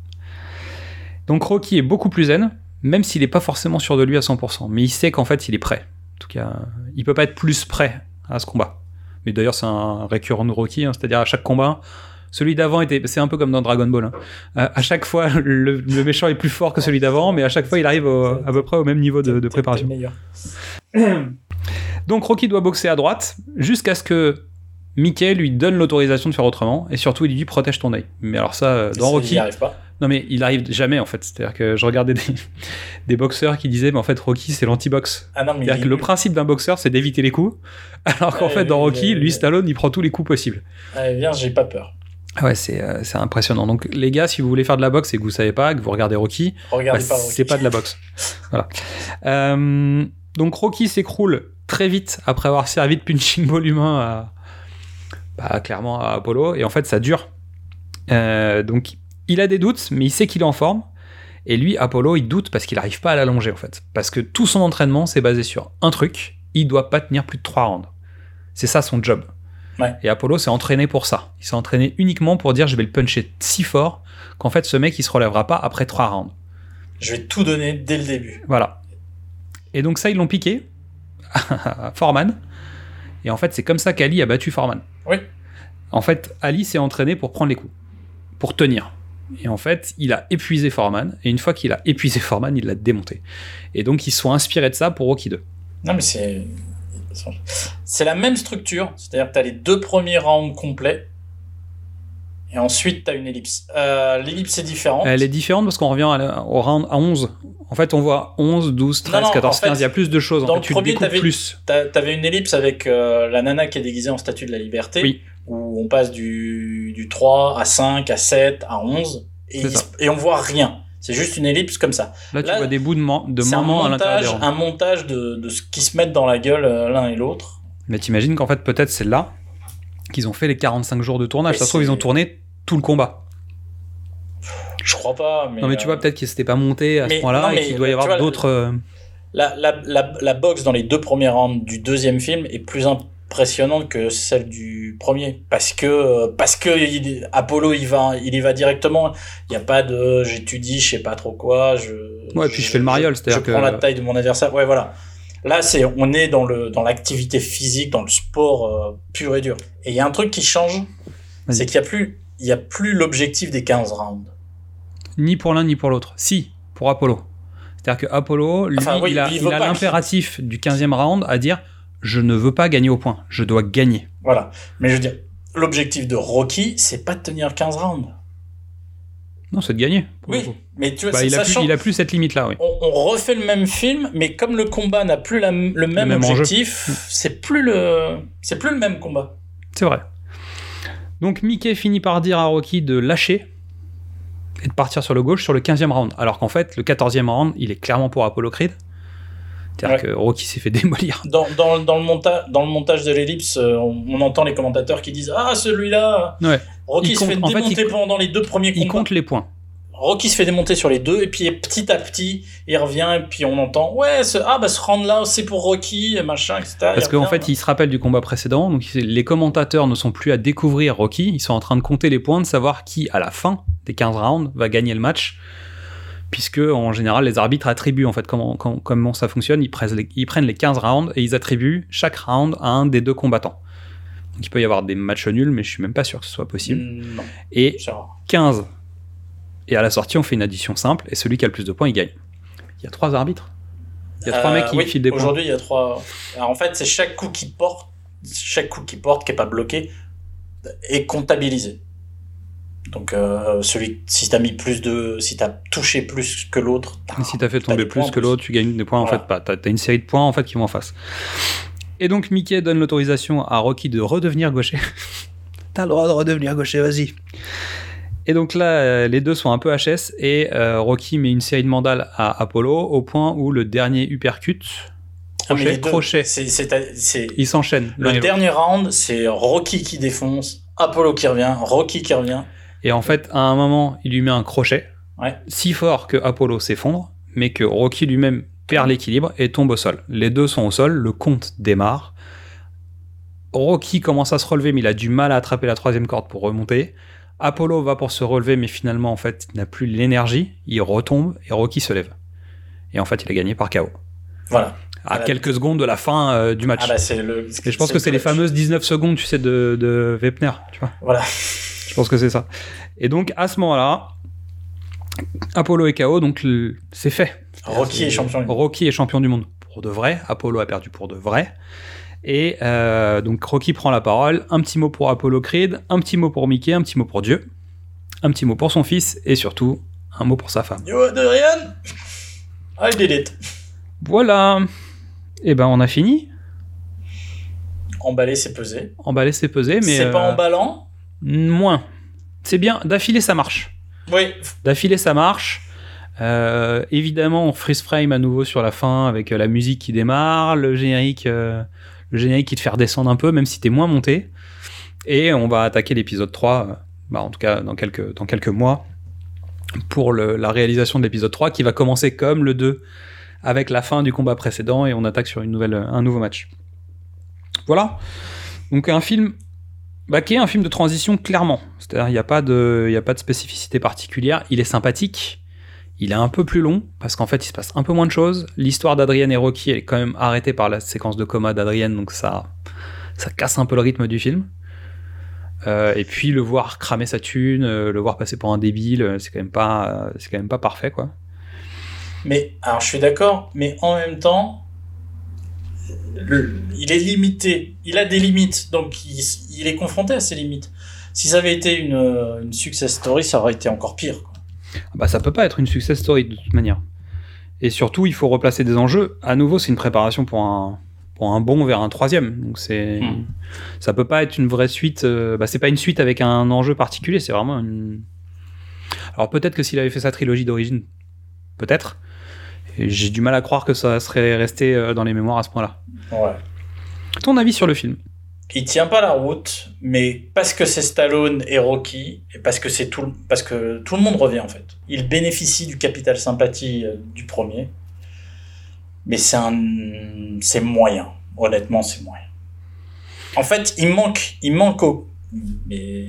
Donc Rocky est beaucoup plus zen, même s'il n'est pas forcément sûr de lui à 100%. Mais il sait qu'en fait, il est prêt. En tout cas, il peut pas être plus prêt à ce combat. Mais d'ailleurs, c'est un récurrent de Rocky, hein, c'est-à-dire à chaque combat, celui d'avant était. C'est un peu comme dans Dragon Ball. hein. Euh, à chaque fois, le, le méchant est plus fort que celui d'avant, mais à chaque fois, il arrive au- à peu près au même niveau de, de préparation. Donc Rocky doit boxer à droite jusqu'à ce que Mickey lui donne l'autorisation de faire autrement et surtout il lui dit protège ton œil. Mais alors ça euh, dans Il Rocky y arrive pas. Non mais il arrive jamais en fait. C'est-à-dire que je regardais des, des boxeurs qui disaient mais en fait Rocky c'est l'anti-box. Ah non, mais C'est-à-dire il- que le principe d'un boxeur c'est d'éviter les coups alors qu'en fait dans Rocky lui Stallone il prend tous les coups possibles. Allez, viens, j'ai pas peur. Ah Ouais, c'est euh, c'est impressionnant. Donc, les gars, si vous voulez faire de la boxe et que vous savez pas, que vous regardez Rocky, Regardez bah, pas Rocky. c'est pas de la boxe. voilà. Euh, donc, Rocky s'écroule très vite après avoir servi de punching ball humain à, bah, clairement à Apollo. Et en fait, ça dure. Euh, donc, il a des doutes, mais il sait qu'il est en forme. Et lui, Apollo, il doute parce qu'il n'arrive pas à l'allonger, en fait. Parce que tout son entraînement, c'est basé sur un truc il doit pas tenir plus de 3 rounds. C'est ça son job. Ouais. Et Apollo s'est entraîné pour ça. Il s'est entraîné uniquement pour dire je vais le puncher si fort qu'en fait ce mec il se relèvera pas après 3 rounds. Je vais tout donner dès le début. Voilà. Et donc ça ils l'ont piqué à Foreman. Et en fait c'est comme ça qu'Ali a battu Foreman. Oui. En fait Ali s'est entraîné pour prendre les coups, pour tenir. Et en fait il a épuisé Foreman. Et une fois qu'il a épuisé Foreman il l'a démonté. Et donc ils se sont inspirés de ça pour Rocky 2. Non, mais c'est. C'est la même structure. C'est-à-dire que tu as les deux premiers rounds complets. Et ensuite, tu as une ellipse. Euh, L'ellipse est différente. Elle est différente parce qu'on revient à la- au round à 11. En fait, on voit 11, 12, 13, Non, non, 14, en fait, 15. Il y a plus de choses. En Dans fait, le tu premier, t'avais, plus. t'a- t'avais une ellipse avec euh, la nana qui est déguisée en statue de la liberté, Oui. où on passe du, du 3 à 5, à 7, à 11, et, il et on voit rien. C'est juste une ellipse comme ça. Là, tu vois des bouts de, moments à l'intérieur un montage de, de ce qui se mettent dans la gueule euh, l'un et l'autre. Mais t'imagines qu'en fait, peut-être c'est là qu'ils ont fait les 45 jours de tournage. Mais Ça se trouve, ils ont tourné tout le combat. Je crois pas, mais. non, mais tu euh, vois, peut-être qu'ils s'étaient pas montés à mais- ce point-là et qu'il doit y avoir d'autres. euh, La, la, la, la boxe dans les deux premiers rounds du deuxième film est plus impressionnante que celle du premier. Parce que parce que il- Apollo il va il y va directement. Il n'y a pas de j'étudie je sais pas trop quoi je Ouais, puis je fais le mariole, je c'est-à-dire que. prends la taille de mon adversaire. Ouais voilà. Là c'est on est dans le dans l'activité physique dans le sport euh, pur et dur. Et il y a un truc qui change c'est qu'il y a plus il y a plus l'objectif des 15 rounds. Ni pour l'un ni pour l'autre. Si, pour Apollo. C'est-à-dire que Apollo, lui, Enfin, oui, il a l'impératif du 15e round à dire je ne veux pas gagner au point, je dois gagner. Voilà. Mais je veux dire, l'objectif de Rocky, c'est pas de tenir 15 rounds. Non, c'est de gagner. Oui, mais tu vois, Bah, il, a plus, il a plus cette limite-là, oui. on, on refait le même film, mais comme le combat n'a plus la- le même, objectif, c'est plus le, c'est plus le même combat. C'est vrai. Donc Mickey finit par dire à Rocky de lâcher et de partir sur le gauche sur le 15e round. Alors qu'en fait, le 14e round, il est clairement pour Apollo Creed. C'est-à-dire que Rocky s'est fait démolir. Dans, dans, dans, le, monta dans le montage de l'ellipse, euh, on, on entend les commentateurs qui disent Ah, celui-là Ouais. Rocky Il se fait compte- en fait, démonter il- pendant les deux premiers Il combats. compte les points. Rocky se fait démonter sur les deux, et puis petit à petit, il revient, et puis on entend Ouais, ce, ah, bah ce round-là, c'est pour Rocky, et machin, etc. Parce Il qu'en fait, il se rappelle du combat précédent, donc il- les commentateurs ne sont plus à découvrir Rocky, ils sont en train de compter les points, de savoir qui, à la fin des 15 rounds, va gagner le match. Puisque, en général, les arbitres attribuent, en fait, comment, comment, comment ça fonctionne, ils prennent, les, ils prennent les 15 rounds et ils attribuent chaque round à un des deux combattants. Donc il peut y avoir des matchs nuls, mais je suis même pas sûr que ce soit possible. Mm, Non, Et c'est rare. 15. Et à la sortie, on fait une addition simple, et celui qui a le plus de points, il gagne. Il y a trois arbitres. Il y a trois Euh, mecs qui oui, filent des points. Aujourd'hui, il y a trois. Alors, en fait, c'est chaque coup qu'il porte, chaque coup qu'il porte, qui est pas bloqué, est comptabilisé. Donc, euh, celui, si t'as mis plus de, si t'as touché plus que l'autre, si t'as fait tomber plus que l'autre, tu gagnes des points. En fait, pas. T'as une série de points en fait qui vont en face. Et donc Mickey donne l'autorisation à Rocky de redevenir gaucher. T'as le droit de redevenir gaucher, vas-y. Et donc là, euh, les deux sont un peu HS et euh, Rocky met une série de mandales à Apollo au point où le dernier uppercut, Ah, mais crochet, deux, crochet, c'est- c'est- c'est- ils s'enchaînent. l'un et Le dernier round, c'est Rocky qui défonce, Apollo qui revient, Rocky qui revient. Et en fait, à un moment, il lui met un crochet Ouais. si fort que Apollo s'effondre, mais que Rocky lui-même perd l'équilibre et tombe au sol. Les deux sont au sol, le compte démarre. Rocky commence à se relever, mais il a du mal à attraper la troisième corde pour remonter. Apollo va pour se relever, mais finalement, en fait, il n'a plus l'énergie. Il retombe et Rocky se lève. Et en fait, il a gagné par KO. Voilà. À quelques secondes de la fin euh, du match. Ah bah, c'est le. et je pense que c'est les fameuses 19 secondes, tu sais, de, de Wepner, tu vois. Voilà. Je pense que c'est ça. Et donc, à ce moment-là, Apollo est KO, donc le- c'est fait. Rocky est champion du monde. Rocky est champion du monde pour de vrai. Apollo a perdu pour de vrai. Et euh, donc Rocky prend la parole. Un petit mot pour Apollo Creed, un petit mot pour Mickey, un petit mot pour Dieu, un petit mot pour son fils et surtout un mot pour sa femme. You Adrian? I did it. Voilà. Et ben on a fini. Emballer, c'est peser. Emballer c'est pesé, mais C'est pas euh, emballant moins. C'est bien. D'affilée ça marche. Oui. D'affilée, ça marche. Euh, évidemment, on freeze frame à nouveau sur la fin avec euh, la musique qui démarre, le générique, euh, le générique qui te fait redescendre un peu, même si t'es moins monté. Et on va attaquer l'épisode 3, euh, bah, en tout cas dans quelques, dans quelques mois, pour le- la réalisation de l'épisode 3 qui va commencer comme le 2 avec la fin du combat précédent et on attaque sur une nouvelle, un nouveau match. Voilà. Donc un film bah, qui est un film de transition clairement. C'est-à-dire il n'y a, pas de- il a pas de spécificité particulière. Il est sympathique. Il est un peu plus long parce qu'en fait il se passe un peu moins de choses. L'histoire d'Adrienne et Rocky est quand même arrêtée par la séquence de coma d'Adrienne donc ça, ça casse un peu le rythme du film. Euh, et puis le voir cramer sa thune, euh, le voir passer pour un débile, euh, c'est quand même pas, c'est quand même pas parfait quoi. Mais, alors je suis d'accord, mais en même temps, le- il est limité. Il a des limites, donc il, il est confronté à ses limites. Si ça avait été une, une success story, ça aurait été encore pire. quoi. Bah, ça peut pas être une success story de toute manière. Et surtout, il faut replacer des enjeux. À nouveau, c'est une préparation pour un, pour un bond vers un troisième. Donc c'est, Hmm. ça peut pas être une vraie suite. euh, bah, c'est pas une suite avec un enjeu particulier. C'est vraiment une. Alors peut-être que s'il avait fait sa trilogie d'origine, peut-être. Et J'ai du mal à croire que ça serait resté euh, dans les mémoires à ce point-là. Ouais. Ton avis sur le film? Il tient pas la route, mais parce que c'est Stallone et Rocky, et parce que c'est tout, le- parce que tout le monde revient en fait. Il bénéficie du capital sympathie euh, du premier, mais c'est un, c'est moyen. Honnêtement, c'est moyen. En fait, il manque, il manque au, mais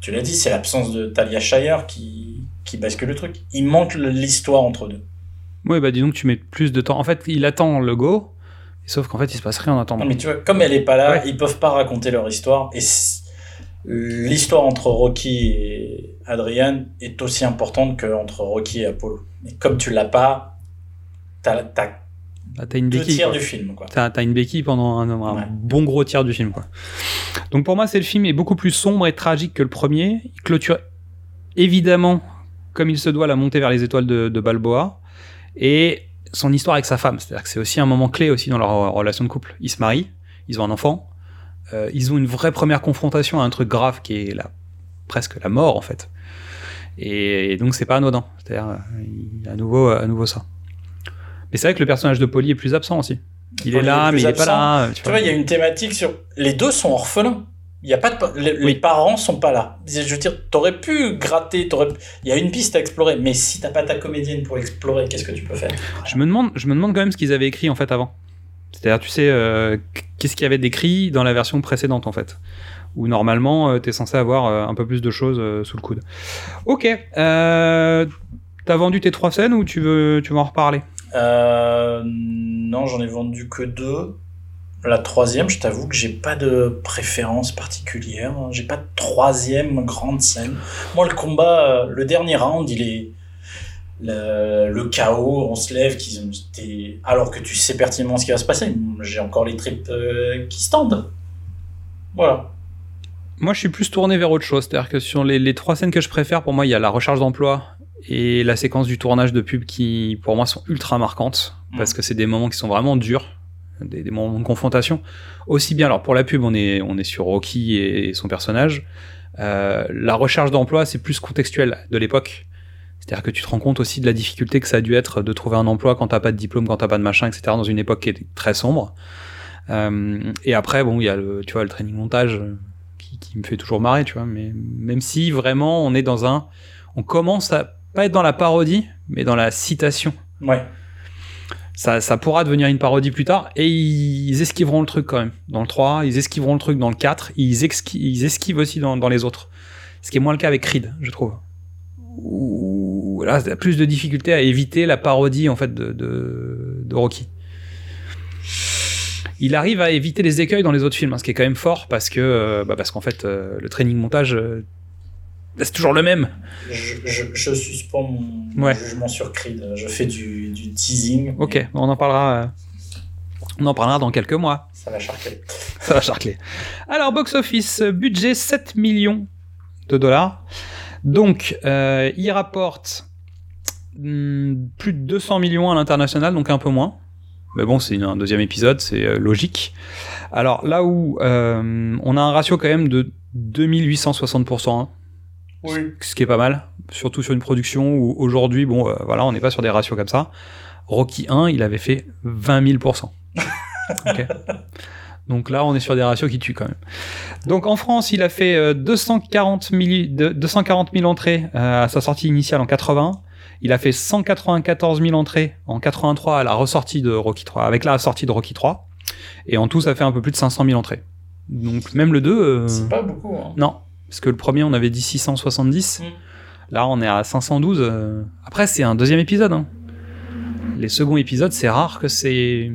tu l'as dit, c'est l'absence de Talia Shire qui, qui bascule le truc. Il manque l'histoire entre deux. Ouais, bah disons que tu mets plus de temps. En fait, il attend le go, sauf qu'en fait, il se passe rien en attendant. Mais tu vois, comme elle est pas là, ils peuvent pas raconter leur histoire. Et l'histoire entre Rocky et Adrian est aussi importante que entre Rocky et Apollo. Mais comme tu l'as pas, t'as Bah, t'as une deux béquille. tiers du film. T'as t'as une béquille pendant un, un bon gros tiers du film. Quoi. Donc pour moi, c'est le film est beaucoup plus sombre et tragique que le premier. Il clôture évidemment, comme il se doit, la montée vers les étoiles de, de Balboa et son histoire avec sa femme. C'est-à-dire que c'est aussi un moment clé aussi dans leur relation de couple. Ils se marient, ils ont un enfant, euh, ils ont une vraie première confrontation à un truc grave qui est la, presque la mort en fait. Et, et donc c'est pas anodin. C'est-à-dire euh, à nouveau, à nouveau ça. Mais c'est vrai que le personnage de Polly est plus absent aussi. Il est là, mais il est pas là. Tu vois, il y a une thématique sur. Les deux sont orphelins. Il y a pas de... les, les parents sont pas là. Je veux dire, t'aurais pu gratter, t'aurais... il y a une piste à explorer, mais si t'as pas ta comédienne pour l'explorer, qu'est-ce que tu peux faire? Je me demande, je me demande quand même ce qu'ils avaient écrit en fait avant. C'est-à-dire, tu sais, euh, qu'est-ce qu'il y avait décrit dans la version précédente en fait, où normalement euh, t'es censé avoir euh, un peu plus de choses euh, sous le coude. Ok, t'as vendu tes trois scènes ou tu veux, tu veux en reparler? Non, j'en ai vendu que deux. La troisième, je t'avoue que j'ai pas de préférence particulière. J'ai pas de troisième grande scène. Moi, le combat, euh, le dernier round, il est le, le chaos. On se lève, alors que tu sais pertinemment ce qui va se passer. J'ai encore les tripes euh, qui se tendent. Voilà. Moi, je suis plus tourné vers autre chose. C'est-à-dire que sur les, les trois scènes que je préfère, pour moi, il y a la recharge d'emploi et la séquence du tournage de pub qui, pour moi, sont ultra marquantes parce que c'est des moments qui sont vraiment durs, des, moments de confrontation. Aussi bien, alors pour la pub, on est, on est sur Rocky et son personnage. Euh, la recherche d'emploi, c'est plus contextuel de l'époque. C'est-à-dire que tu te rends compte aussi de la difficulté que ça a dû être de trouver un emploi quand t'as pas de diplôme, quand t'as pas de machin, etc. dans une époque qui est très sombre. Euh, et après, bon, il y a le, tu vois, le training montage euh, qui, qui me fait toujours marrer, tu vois. Mais même si vraiment on est dans un, on commence à pas être dans la parodie, mais dans la citation. Ouais. Ça, pourra devenir une parodie plus tard, et ils esquiveront le truc quand même. Dans le 3, ils esquiveront le truc dans le 4, ils, esqui- ils esquivent aussi dans, les autres. Ce qui est moins le cas avec Creed, je trouve. Où là, il y a plus de difficultés à éviter la parodie en fait de Rocky. Il arrive à éviter les écueils dans les autres films, hein, ce qui est quand même fort parce que euh, bah, parce qu'en fait euh, le training montage euh, c'est toujours le même. Je, je, je suspends mon Ouais. jugement sur Creed. Je fais du, du teasing. Ok, on en parlera. euh, on en parlera dans quelques mois. Ça va charcler. Ça va charcler. Alors, box office, euh, budget 7 millions de dollars. Donc, euh, il rapporte hmm, plus de 200 millions à l'international, donc un peu moins. Mais bon, c'est un deuxième épisode, c'est euh, logique. Alors, là où euh, on a un ratio quand même de 2860%, hein, Oui. ce qui est pas mal, surtout sur une production où aujourd'hui, bon, euh, voilà, on n'est pas sur des ratios comme ça. Rocky 1, il avait fait 20 000%. Ok. Donc là, on est sur des ratios qui tuent quand même. Donc en France, il a fait euh, 240 000, de- 240 000 entrées euh, à sa sortie initiale en 80. Il a fait 194 000 entrées en 83 à la ressortie de Rocky 3, avec la sortie de Rocky 3. Et en tout, ça fait un peu plus de 500 000 entrées. Donc même le 2... euh, C'est pas beaucoup. Hein. non, parce que le premier, on avait dit 670. Là, on est à 512. euh. Après, c'est un deuxième épisode. hein. Les seconds épisodes, c'est rare que c'est.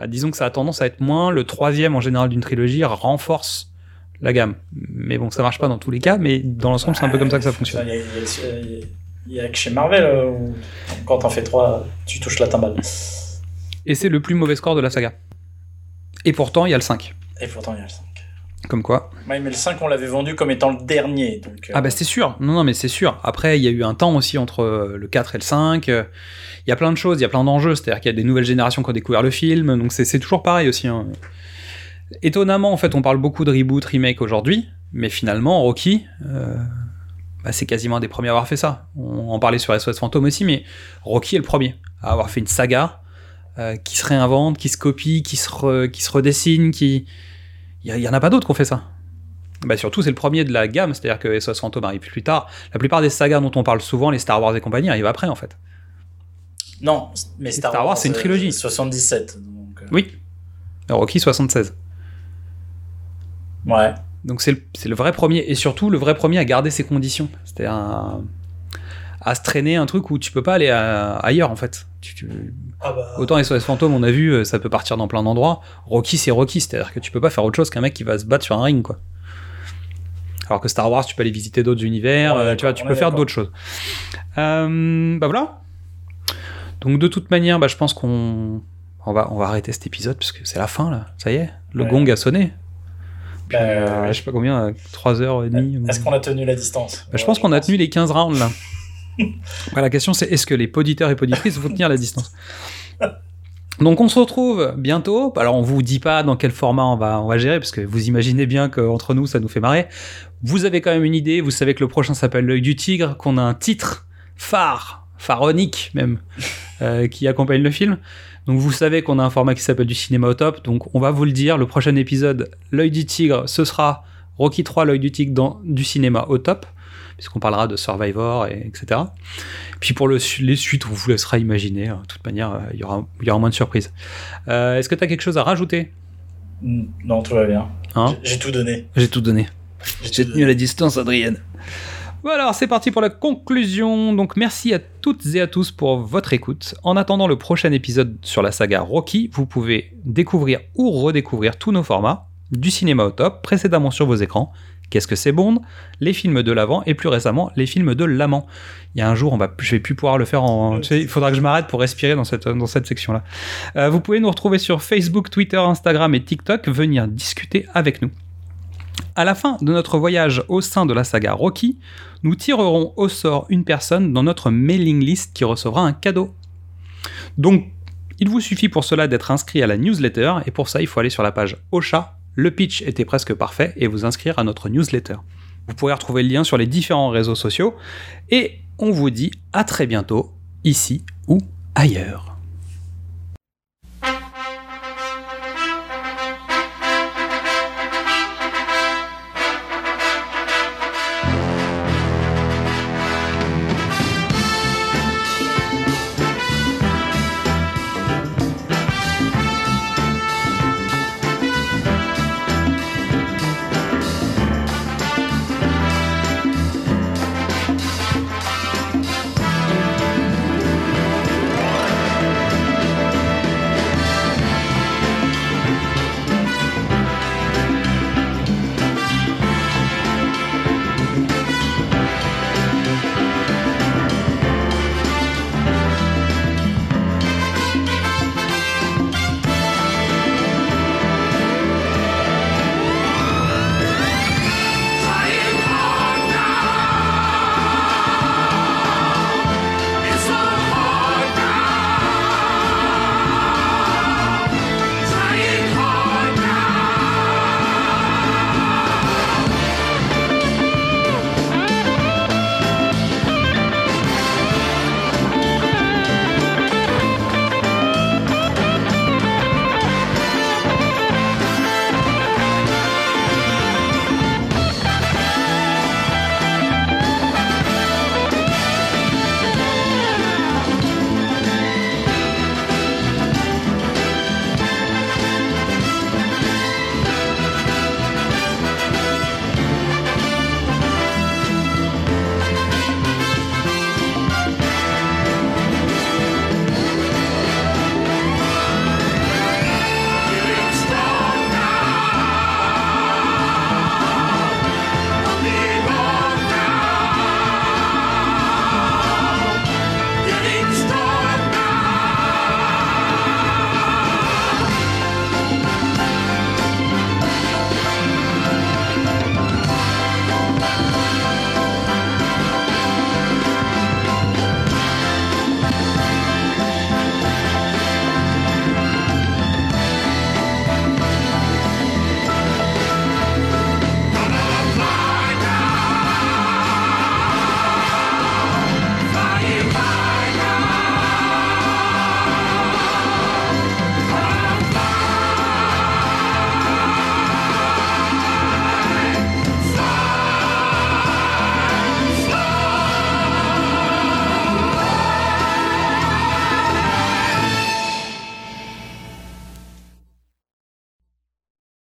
Bah, disons que ça a tendance à être moins. Le troisième, en général, d'une trilogie renforce la gamme. Mais bon, ça marche pas dans tous les cas, mais dans l'ensemble, c'est un peu comme ça que ça fonctionne. Il y a- il y a- il y a- il y a que chez Marvel euh, où quand t'en fais trois, tu touches la timbale. Et c'est le plus mauvais score de la saga. Et pourtant, il y a le 5. Et pourtant, il y a le 5. Comme quoi Ouais, mais le 5, on l'avait vendu comme étant le dernier. Donc, euh, Ah bah c'est sûr, non non mais c'est sûr. Après il y a eu un temps aussi entre euh, le 4 et le 5, euh, il y a plein de choses, il y a plein d'enjeux, c'est-à-dire qu'il y a des nouvelles générations qui ont découvert le film, donc c'est c'est toujours pareil aussi. hein. Étonnamment en fait on parle beaucoup de reboot, remake aujourd'hui, mais finalement Rocky, euh, bah, c'est quasiment un des premiers à avoir fait ça. On en parlait sur SOS Fantôme aussi, mais Rocky est le premier à avoir fait une saga euh, qui se réinvente, qui se copie, qui se, re- qui se redessine, qui... Il y, en a pas d'autres qui ont fait ça. Bah surtout, c'est le premier de la gamme, c'est-à-dire que SOS Fantôme arrive plus tard. La plupart des sagas dont on parle souvent, les Star Wars et compagnie, arrivent après en fait. Non, mais Star, Star Wars, c'est une euh, trilogie. 77. donc, euh, Oui. Rocky 76. Ouais. Donc c'est le, le vrai premier, et surtout le vrai premier à garder ses conditions. C'est-à-dire à, à se traîner un truc où tu peux pas aller à- ailleurs en fait. Tu- tu- Ah bah. Autant SOS Fantôme, on a vu, euh, ça peut partir dans plein d'endroits. Rocky, c'est Rocky, c'est-à-dire que tu peux pas faire autre chose qu'un mec qui va se battre sur un ring, quoi. Alors que Star Wars, tu peux aller visiter d'autres univers, Ouais, euh, tu vois, tu peux faire d'autres choses. Euh, bah voilà. Donc de toute manière, bah, je pense qu'on on va, on va arrêter cet épisode parce que c'est la fin là. Ça y est, le Ouais. gong a sonné. Puis, Bah, euh, je sais pas combien, 3h30. Est-ce qu'on a tenu la distance? Bah, je pense qu'on a tenu les 15 rounds là. La question c'est est-ce que les poditeurs et poditrices vont tenir la distance? Donc on se retrouve bientôt. Alors on vous dit pas dans quel format on va, on va gérer parce que vous imaginez bien qu'entre nous ça nous fait marrer. Vous avez quand même une idée. Vous savez que le prochain s'appelle l'œil du tigre, qu'on a un titre phare, pharaonique même, euh, qui accompagne le film. Donc vous savez qu'on a un format qui s'appelle du cinéma au top. Donc on va vous le dire. Le prochain épisode, l'œil du tigre, ce sera Rocky 3, l'œil du tigre dans du cinéma au top puisqu'on parlera de Survivor, et, etc. Puis pour le, les suites, on vous laissera imaginer. hein. De toute manière, euh, il y aura, il y aura moins de surprises. Euh, Est-ce que tu as quelque chose à rajouter? Non, tout va bien. Hein? J'ai- tout donné. J'ai tout donné. J'ai tenu la distance, Adrienne. Voilà, alors c'est parti pour la conclusion. Donc merci à toutes et à tous pour votre écoute. En attendant le prochain épisode sur la saga Rocky, vous pouvez découvrir ou redécouvrir tous nos formats, du cinéma au top, précédemment sur vos écrans. Qu'est-ce que c'est Bond? Les films de l'avant et plus récemment les films de l'amant. Il y a un jour, on va, je vais plus pouvoir le faire en. tu sais, il faudra que je m'arrête pour respirer dans cette, dans cette section-là. Euh, vous pouvez nous retrouver sur Facebook, Twitter, Instagram et TikTok. Venir discuter avec nous. À la fin de notre voyage au sein de la saga Rocky, nous tirerons au sort une personne dans notre mailing list qui recevra un cadeau. Donc, il vous suffit pour cela d'être inscrit à la newsletter, et pour ça, il faut aller sur la page Ocha. Le pitch était presque parfait, et vous inscrire à notre newsletter. Vous pourrez retrouver le lien sur les différents réseaux sociaux, et on vous dit à très bientôt, ici ou ailleurs.